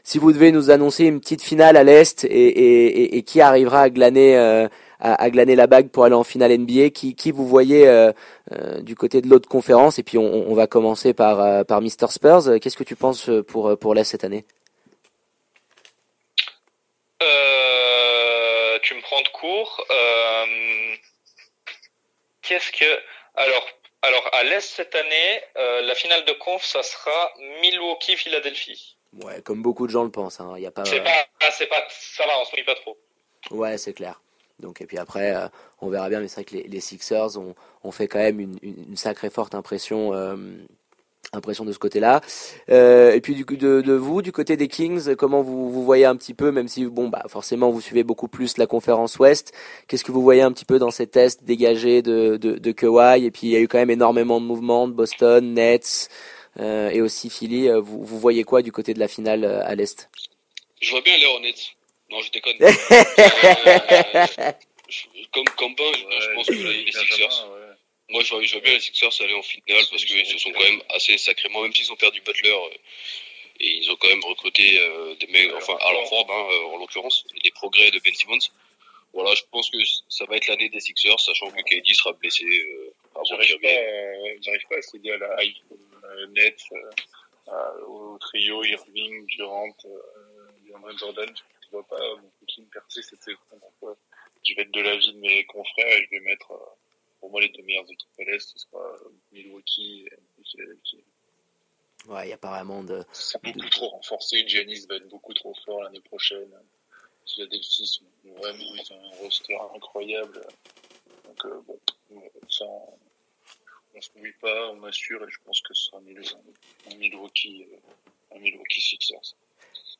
si vous devez nous annoncer une petite finale à l'Est et, qui arrivera à glaner, à, glaner la bague pour aller en finale NBA, qui, qui vous voyez du côté de l'autre conférence? Et puis on, va commencer par, Mister Spurs. Qu'est-ce que tu penses pour, pour l'Est cette année? Tu me prends de court. Euh, Qu'est-ce que alors alors à l'est cette année, euh, la finale de conf, ça sera Milwaukee-Philadelphie. Ouais, comme beaucoup de gens le pensent. Hein. Il y a pas. C'est pas, c'est pas, ça va, on se mouille pas trop. Ouais, c'est clair. Donc et puis après, euh, on verra bien. Mais c'est vrai que les, les Sixers ont, ont, fait quand même une, une, une sacrée forte impression impression de ce côté-là. Euh, et puis du coup de, de, vous, du côté des Kings, comment vous, vous voyez un petit peu, même si bon bah forcément vous suivez beaucoup plus la conférence Ouest, qu'est-ce que vous voyez un petit peu dans ces tests dégagés de, de, de Kawhi? Et puis il y a eu quand même énormément de mouvements de Boston, Nets euh, et aussi Philly. Euh, vous, vous voyez quoi du côté de la finale euh, à l'Est? Je vois bien les Hornets. Non, je déconne. euh, comme ben, je, ouais, je pense que là, les Sixers. Moi, je vois, je vois bien les Sixers aller en finale parce qu'ils se sont quand même assez sacrément, même s'ils ont perdu Butler, euh, et ils ont quand même recruté euh, des mecs, enfin, Alan Ford, hein, euh, en l'occurrence, et des progrès de Ben Simmons. Voilà, je pense que ça va être l'année des Sixers, sachant que KD sera blessé euh, J'arrive pas, euh, j'arrive pas à céder à la hype euh, net, euh, au trio Irving, Durant, euh, Jordan. Je vois pas mon team percer cette saison. Donc, je vais être de l'avis de mes confrères et je vais mettre, pour moi, les deux meilleures équipes à l'Est, ce sera Milwaukee et Philadelphie. Ouais, il n'y a vraiment de. C'est beaucoup trop renforcé. Giannis va être beaucoup trop fort l'année prochaine. Philadelphie sont vraiment ils ont un roster incroyable. Donc euh, bon, ça, on, on se mouille pas, on assure et je pense que ce sera un Milwaukee, euh, un Milwaukee Sixers.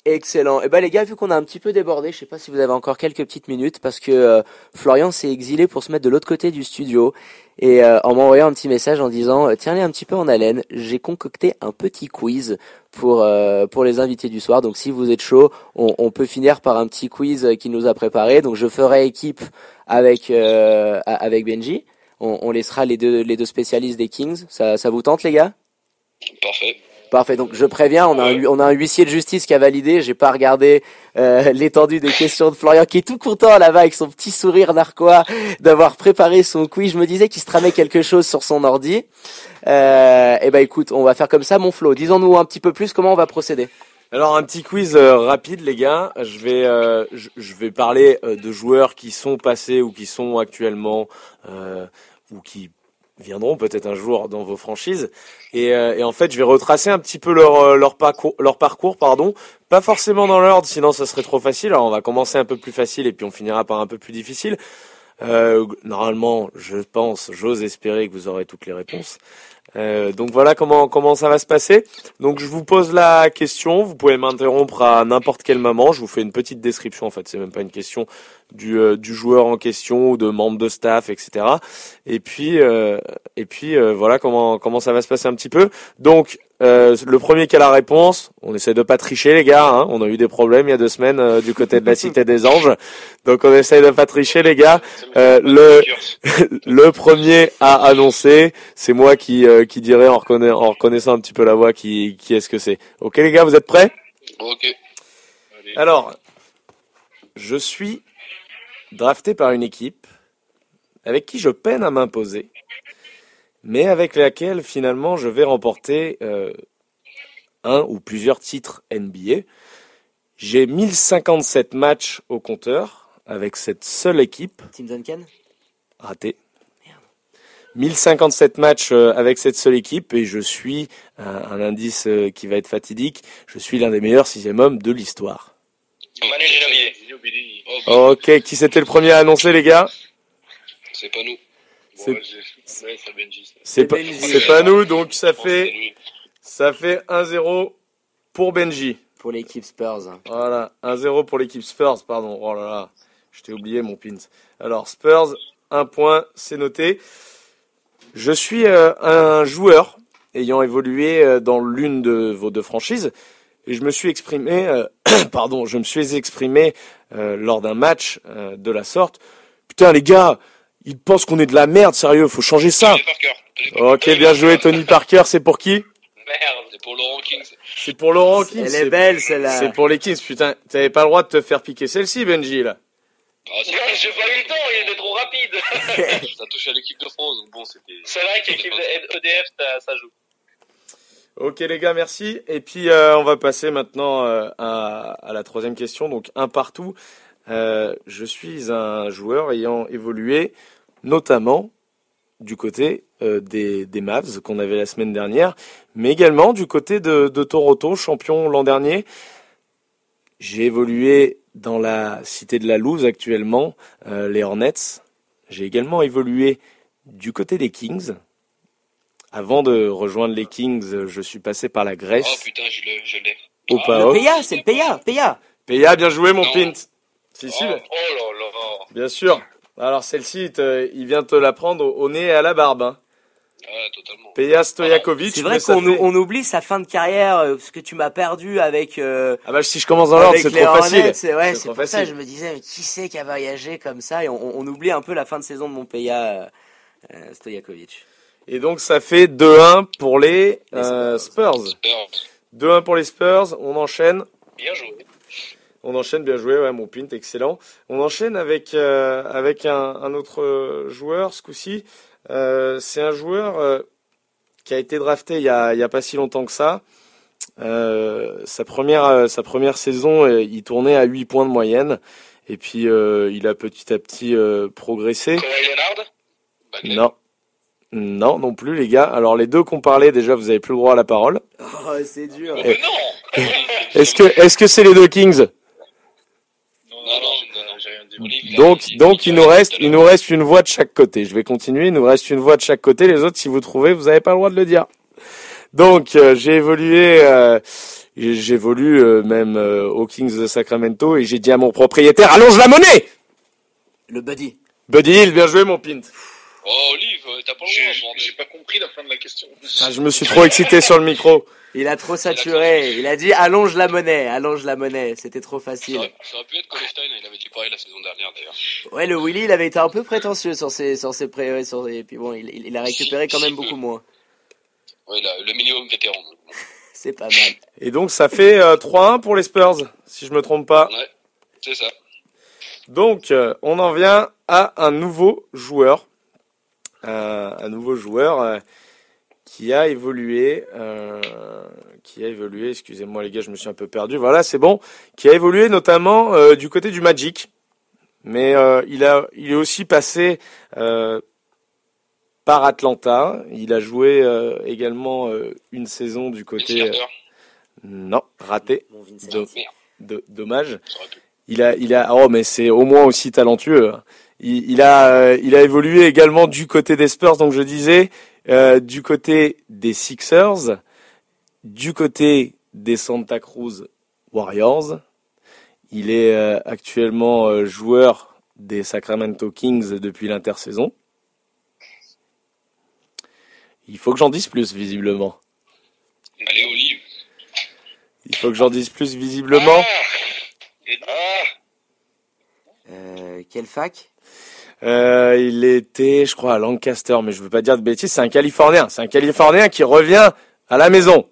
Excellent. Et eh ben les gars, vu qu'on a un petit peu débordé, je sais pas si vous avez encore quelques petites minutes parce que euh, Florian s'est exilé pour se mettre de l'autre côté du studio et euh, en m'envoyant un petit message en disant tiens-les un petit peu en haleine, j'ai concocté un petit quiz pour euh, pour les invités du soir. Donc si vous êtes chaud, on, on peut finir par un petit quiz qu'il nous a préparé. Donc je ferai équipe avec avec Benji. On, on, laissera les deux les deux spécialistes des Kings. Ça ça vous tente les gars? Parfait. Parfait. Donc je préviens, on a un, huissier de justice qui a validé. J'ai pas regardé euh, l'étendue des questions de Florian, qui est tout content là-bas avec son petit sourire narquois d'avoir préparé son quiz. Je me disais qu'il se tramait quelque chose sur son ordi. Euh, et eh ben écoute, on va faire comme ça, mon Flo. Disons-nous un petit peu plus comment on va procéder. Alors un petit quiz euh, rapide les gars. Je vais euh, je, vais parler euh, de joueurs qui sont passés ou qui sont actuellement ou qui viendront peut-être un jour dans vos franchises. Et, euh, et, en fait, je vais retracer un petit peu leur, euh, leur, parcours, leur parcours, pardon. Pas forcément dans l'ordre, sinon ça serait trop facile. Alors on va commencer un peu plus facile et puis on finira par un peu plus difficile. Euh, normalement, je pense, j'ose espérer que vous aurez toutes les réponses. Euh, donc voilà comment comment ça va se passer. Donc je vous pose la question, vous pouvez m'interrompre à n'importe quel moment. Je vous fais une petite description. En fait, c'est même pas une question du euh, du joueur en question ou de membre de staff, etc. Et puis euh, et puis euh, voilà comment comment ça va se passer un petit peu. Donc euh, le premier qui a la réponse, on essaie de pas tricher les gars. Hein. On a eu des problèmes il y a deux semaines euh, du côté de la Cité des Anges, donc on essaie de pas tricher les gars. Euh, le le premier à annoncer, c'est moi qui qui dirais en, en reconnaissant un petit peu la voix qui qui est-ce que c'est. Ok les gars, vous êtes prêts? Ok. Alors, je suis drafté par une équipe avec qui je peine à m'imposer mais avec laquelle finalement je vais remporter euh, un ou plusieurs titres NBA. J'ai 1057 matchs au compteur avec cette seule équipe. Tim Duncan? Raté. 1057 matchs euh, avec cette seule équipe et je suis un, un indice euh, qui va être fatidique. Je suis l'un des meilleurs sixième hommes de l'histoire. Manu Ginobili. Ok, qui c'était le premier à annoncer les gars C'est pas nous. C'est pas, c'est pas nous, donc ça fait, ça fait 1-0 pour Benji. Pour l'équipe Spurs. Voilà, 1-0 pour l'équipe Spurs, pardon. Oh là là, je t'ai oublié mon pins. Alors Spurs, un point, c'est noté. Je suis euh, un joueur ayant évolué euh, dans l'une de vos deux franchises et je me suis exprimé, euh, pardon, je me suis exprimé euh, lors d'un match euh, de la sorte. Putain les gars, ils pensent qu'on est de la merde, sérieux, faut changer ça. Tony Parker. Tony Parker. Ok, bien joué Tony Parker, c'est pour qui? Merde, c'est pour Laurent King. C'est pour Laurent King. Elle est belle celle-là. C'est pour les Kings, putain. T'avais pas le droit de te faire piquer celle-ci, Benji, là. Non, J'ai pas eu le temps, il était trop rapide. ça touche à l'équipe de France, donc bon, c'était. C'est vrai qu'équipe de EDF, ça, ça joue. Ok, les gars, merci. Et puis, euh, on va passer maintenant euh, à, la troisième question. Donc, un partout. Euh, je suis un joueur ayant évolué, notamment du côté des, Mavs qu'on avait la semaine dernière, mais également du côté de, Toronto, champion l'an dernier. J'ai évolué dans la cité de la Louse actuellement, les Hornets. J'ai également évolué du côté des Kings. Avant de rejoindre les Kings, je suis passé par la Oh Grèce, putain, je l'ai. Je l'ai. au Ah. Péa, c'est le Péa, Péa. Péa, bien joué mon Non. pint. Si, si, Oh, oh là là. bien sûr. Alors celle-ci, il vient te la prendre au, nez et à la barbe. Hein. Ouais, totalement. Stojakovic. C'est vrai ça qu'on fait- on oublie sa fin de carrière, euh, parce que tu m'as perdu avec, euh, Ah bah si je commence dans l'ordre, c'est trop facile. C'est ouais, C'est pour ça que facile. je me disais, mais qui c'est qui a voyagé comme ça? Et on, on oublie un peu la fin de saison de Montpellier, euh, euh, Stojakovic. Et donc ça fait 2-1 pour les euh, Spurs. Spurs. 2-1 pour les Spurs. On enchaîne. Bien joué. On enchaîne, bien joué, ouais, mon pint, excellent. On enchaîne avec euh, avec un, un autre joueur ce coup-ci. Euh, c'est un joueur euh, qui a été drafté il y a, pas si longtemps que ça. Euh, sa première euh, sa première saison, euh, il tournait à 8 points de moyenne. Et puis euh, il a petit à petit euh, progressé. Kawhi Leonard? Non. Non, non plus les gars. Alors les deux qu'on parlait déjà, vous avez plus le droit à la parole. Oh, c'est dur. Eh, Est-ce que est-ce que c'est les deux Kings? Donc donc il nous reste il nous reste une voix de chaque côté. Je vais continuer. Il nous reste une voix de chaque côté. Les autres, si vous trouvez, vous n'avez pas le droit de le dire. Donc euh, j'ai évolué. euh, J'évolue euh, même euh, aux Kings de Sacramento et j'ai dit à mon propriétaire allonge la monnaie. Le buddy. Buddy Hill, bien joué mon pint. Oh, Olive, t'as pas le droit, J'ai pas compris la fin de la question. Ah, je me suis trop excité sur le micro. Il a trop saturé. Il a dit allonge la monnaie, allonge la monnaie. C'était trop facile. Ça aurait pu être Colestein, il avait dit pareil la saison dernière d'ailleurs. Ouais, le Willy, il avait été un peu prétentieux sur ses, sur ses pré, sur et puis bon, il, il il a récupéré quand même beaucoup moins. Oui, là, le minimum vétéran. C'est pas mal. Et donc ça fait euh, 3-1 pour les Spurs, si je me trompe pas. Ouais, c'est ça. Donc euh, on en vient à un nouveau joueur, Un nouveau joueur euh, qui a évolué, euh, qui a évolué. Excusez-moi les gars, je me suis un peu perdu. Voilà, c'est bon. Qui a évolué notamment euh, du côté du Magic, mais euh, il a, il est aussi passé par Atlanta. Il a joué également une saison du côté. Non, raté. Do- dommage. Il a, il a, oh mais c'est au moins aussi talentueux. hein. Il, il a, euh, il a évolué également du côté des Spurs, donc je disais, euh, du côté des Sixers, du côté des Santa Cruz Warriors. Il est euh, actuellement euh, joueur des Sacramento Kings depuis l'intersaison. Il faut que j'en dise plus, visiblement. Allez, Olive. Il faut que j'en dise plus, visiblement. Euh, quelle fac? Euh, il était, je crois, à Lancaster, mais je veux pas dire de bêtises. C'est un Californien. C'est un Californien qui revient à la maison.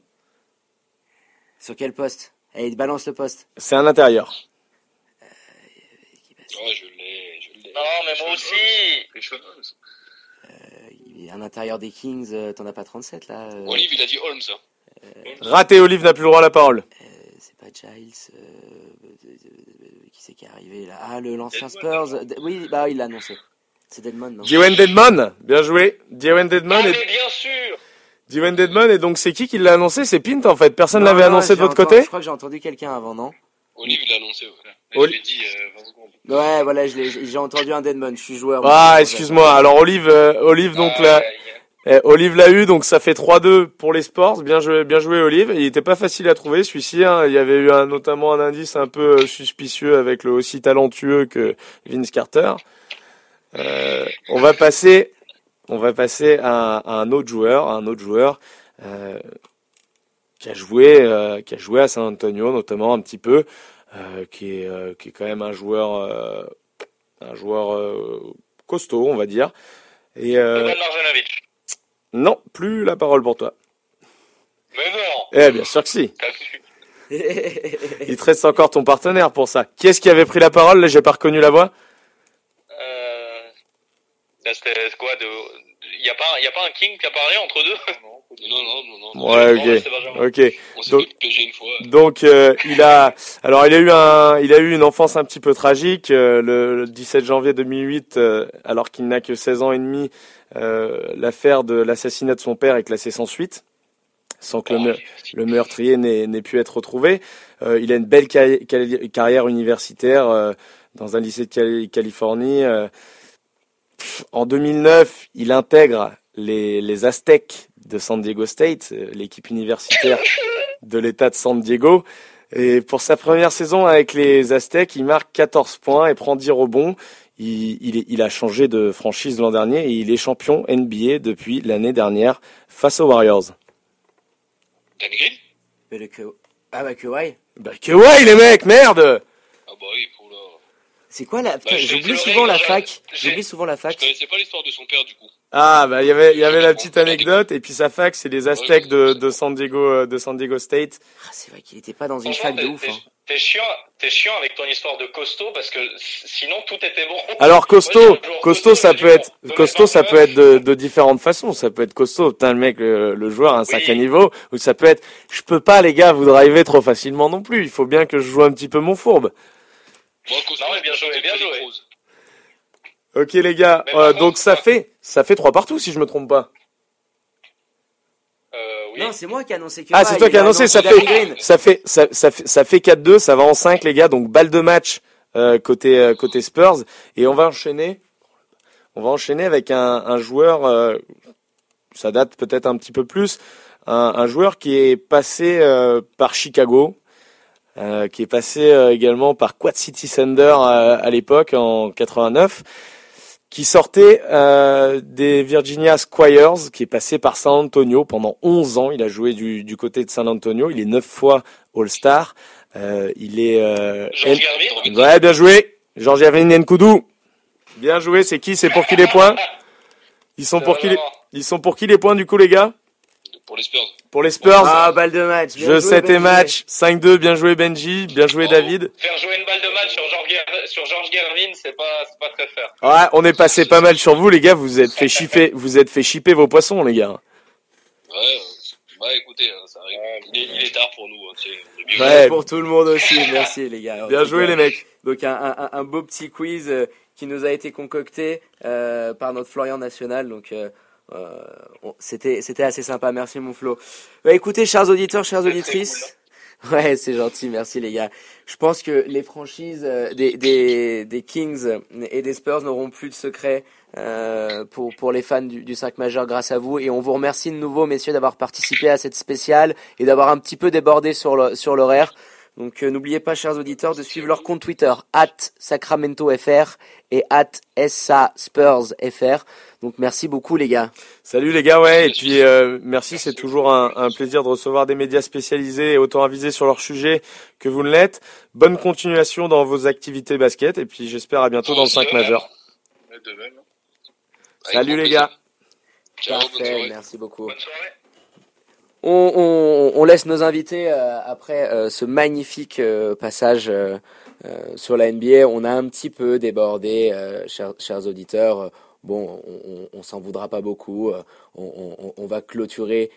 Sur quel poste? Allez, balance le poste? C'est un intérieur. Oh, je l'ai, je l'ai. Non, mais moi aussi. Il est un intérieur des Kings, euh, t'en as pas 37 là euh, Olive, il a dit Holmes. hein. Raté, Olive n'a plus le droit à la parole. C'est pas Giles. euh, euh, euh, qui c'est qui est arrivé là Ah, le l'ancien Spurs. euh, Oui, bah il l'a annoncé. C'est Deadmon, non? Dwayne Dedmon, bien joué. Dwayne Dedmon Ah, et mais bien sûr. Dwayne Dedmon et donc c'est qui qui l'a annoncé? C'est Pint en fait. Personne Non, l'avait non, annoncé de votre entendu- côté? Je crois que j'ai entendu quelqu'un avant, non? Olive, il l'a annoncé. Ouais. Je l'ai dit euh, 20 secondes. Ouais, voilà, je l'ai- j'ai j'ai entendu un Deadmon. Je suis joueur. Ah, moi. excuse-moi. Alors Olive, euh, Olive donc là. Eh, Olive l'a eu, donc ça fait 3-2 pour les Sports. Bien joué, bien joué Olive. Il était pas facile à trouver celui-ci. hein. Il y avait eu notamment un indice un peu euh, suspicieux avec le aussi talentueux que Vince Carter. Euh, on va passer, on va passer à, un autre joueur, un autre joueur euh, qui a joué, qui a joué à San Antonio notamment un petit peu, qui est, qui est quand même un joueur, un joueur costaud, on va dire. Et Boban Marjanovic. Non, plus la parole pour toi. Mais non. Eh bien sûr que si. Il te reste encore ton partenaire pour ça. Qui est-ce qui avait pris la parole Là, j'ai pas reconnu la voix. Euh... C'était quoi de... Y a pas, y a pas un King qui a parlé entre deux? Non, non, non, non. Ouais, ok, ok. On Donc, fait piéger une fois. donc euh, il a, alors il a eu un, il a eu une enfance un petit peu tragique. euh, le, le 17 janvier 2008, euh, alors qu'il n'a que 16 ans et demi, euh, l'affaire de l'assassinat de son père est classée sans suite, sans que le, le meurtrier n'ait pu être retrouvé. Euh, il a une belle carri- carri- carrière universitaire euh, dans un lycée de Cali- Californie. euh. En 2009, il intègre les, les Aztecs de San Diego State, euh, l'équipe universitaire de l'État de San Diego. Et pour sa première saison avec les Aztecs, il marque 14 points et prend 10 rebonds. Il, il, a changé de franchise l'an dernier et il est champion NBA depuis l'année dernière face aux Warriors. Dan Green? Mais le Kawhi- Ah bah Kawhi Bah que ouais les mecs, merde Ah bah oui, pour là. C'est quoi la... Putain, Bah, je J'oublie souvent la fac. J'oublie souvent la Je fac. connaissais pas l'histoire de son père du coup. Ah bah il y avait il y avait la petite anecdote et puis sa fac c'est les Aztecs de, de San Diego euh, de San Diego State. Ah, c'est vrai qu'il était pas dans une fac de ouf. Hein. T'es chiant, t'es chiant avec ton histoire de costaud parce que sinon tout était bon. Alors costaud, costaud, ça peut être, costaud, ça peut être de, de, différentes façons. Ça peut être costaud, putain le mec, le, joueur à un sacré niveau, ou ça peut être, je peux pas les gars vous driver trop facilement non plus. Il faut bien que je joue un petit peu mon fourbe. Bon, costaud, non, bien joué, bien joué. Ok les gars, euh, donc ça fait, ça fait trois partout si je me trompe pas. Non, c'est moi qui ai annoncé que Ah, c'est toi qui as annoncé, ça fait, ça fait, ça, ça fait, ça fait 4-2, ça va en 5 les gars, donc balle de match euh, côté euh, côté Spurs. Et on va enchaîner. On va enchaîner avec un, un joueur, euh, ça date peut-être un petit peu plus, un, un joueur qui est passé euh, par Chicago, qui est passé également par Quad City Thunder à l'époque en 89 qui sortait euh, des Virginia Squires, qui est passé par San Antonio pendant 11 ans. Il a joué du, du côté de San Antonio. Il est neuf fois All-Star. Euh, il est... Euh, ouais, bien joué. George Gervin Nkoudou. Bien joué. C'est qui? C'est pour qui les points? Ils sont pour qui les... Ils sont pour qui les points du coup les gars? Pour les Spurs. Pour les Spurs. Ah, balle de match. Bien Je sais tes matchs. 5-2, bien joué Benji, bien joué David. Faire jouer une balle de match sur George, sur George Gervin, c'est pas, c'est pas très faire. Ouais, on est passé pas mal sur vous les gars, vous êtes fait chipper, vous êtes fait chipper vos poissons les gars. Ouais, bah écoutez, hein, ça arrive. Il est, il est tard pour nous. Hein, ouais, pour tout le monde aussi, merci les gars. Bien joué les mecs. Donc un, un, un, beau petit quiz euh, qui nous a été concocté euh, par notre Florian National. Donc euh, euh, c'était c'était assez sympa, merci mon Flo. Bah, écoutez, chers auditeurs, chères auditrices. Ouais, c'est gentil, merci les gars. Je pense que les franchises euh, des, des, des Kings et des Spurs n'auront plus de secret euh, pour, pour les fans du, du 5 majeur grâce à vous. Et on vous remercie de nouveau, messieurs, d'avoir participé à cette spéciale et d'avoir un petit peu débordé sur le, sur l'horaire. Donc euh, n'oubliez pas, chers auditeurs, de suivre leur compte Twitter, at SacramentoFR et at SASpursFR. Donc merci beaucoup les gars. Salut les gars, ouais, et puis euh, merci, c'est toujours un, un, plaisir de recevoir des médias spécialisés et autant avisés sur leur sujet que vous ne l'êtes. Bonne continuation dans vos activités basket et puis j'espère à bientôt dans le 5 majeur. Salut les gars. Ciao, Parfait, merci beaucoup. Bonne soirée. On, laisse nos invités euh, après euh, ce magnifique euh, passage sur la NBA. On a un petit peu débordé, chers, auditeurs. Bon, on, on s'en voudra pas beaucoup. On, on va clôturer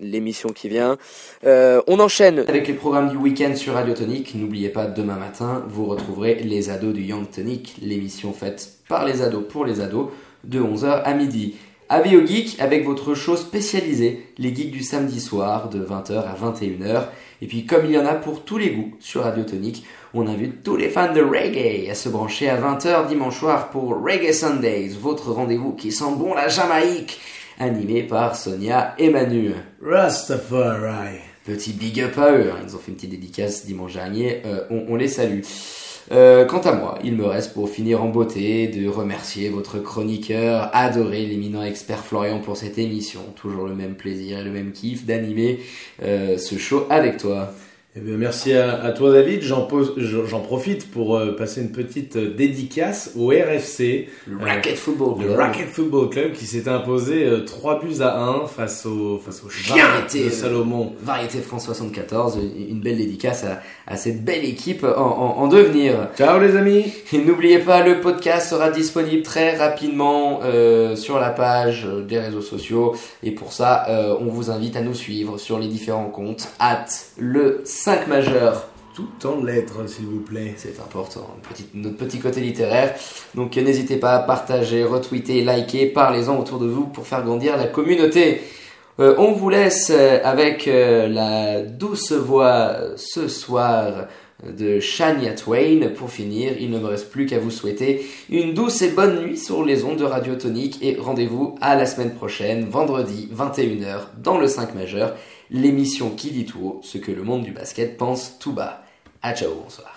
l'émission qui vient. on enchaîne avec les programmes du week-end sur Radio Tonic. N'oubliez pas, demain matin, vous retrouverez les ados du Young Tonic, l'émission faite par les ados pour les ados, de 11h à midi. Avis aux geeks avec votre show spécialisé, les geeks du samedi soir de 20h à 21h. Et puis comme il y en a pour tous les goûts sur Radio Tonique, on invite tous les fans de reggae à se brancher à 20h dimanche soir pour Reggae Sundays, votre rendez-vous qui sent bon la Jamaïque, animé par Sonia et Manu. Rastafari. Petit big up à eux, hein. ils ont fait une petite dédicace dimanche dernier, euh, on, on les salue. Euh, quant à moi, il me reste pour finir en beauté de remercier votre chroniqueur adoré, l'éminent expert Florian pour cette émission. Toujours le même plaisir et le même kiff d'animer euh, ce show avec toi. Eh bien, merci à, à toi David. J'en, profite pour euh, passer une petite euh, dédicace au RFC. Le Racket euh, Football Club. Le Racket Football Club qui s'est imposé euh, 3 buts à 1 face au, face au Variété de Salomon. Variété France 74. Une belle dédicace à, à cette belle équipe en, en, en, devenir. Ciao les amis. Et n'oubliez pas, le podcast sera disponible très rapidement sur la page des réseaux sociaux. Et pour ça, on vous invite à nous suivre sur les différents comptes. At le 5 majeurs. Tout en lettres, s'il vous plaît. C'est important, notre petit côté littéraire. Donc n'hésitez pas à partager, retweeter, liker, parlez-en autour de vous pour faire grandir la communauté. Euh, on vous laisse avec euh, la douce voix ce soir de Shania Twain. Pour finir, il ne me reste plus qu'à vous souhaiter une douce et bonne nuit sur les ondes de Radio Tonique et rendez-vous à la semaine prochaine, vendredi 21h, dans le 5 majeur l'émission qui dit tout haut ce que le monde du basket pense tout bas. À ciao, bonsoir.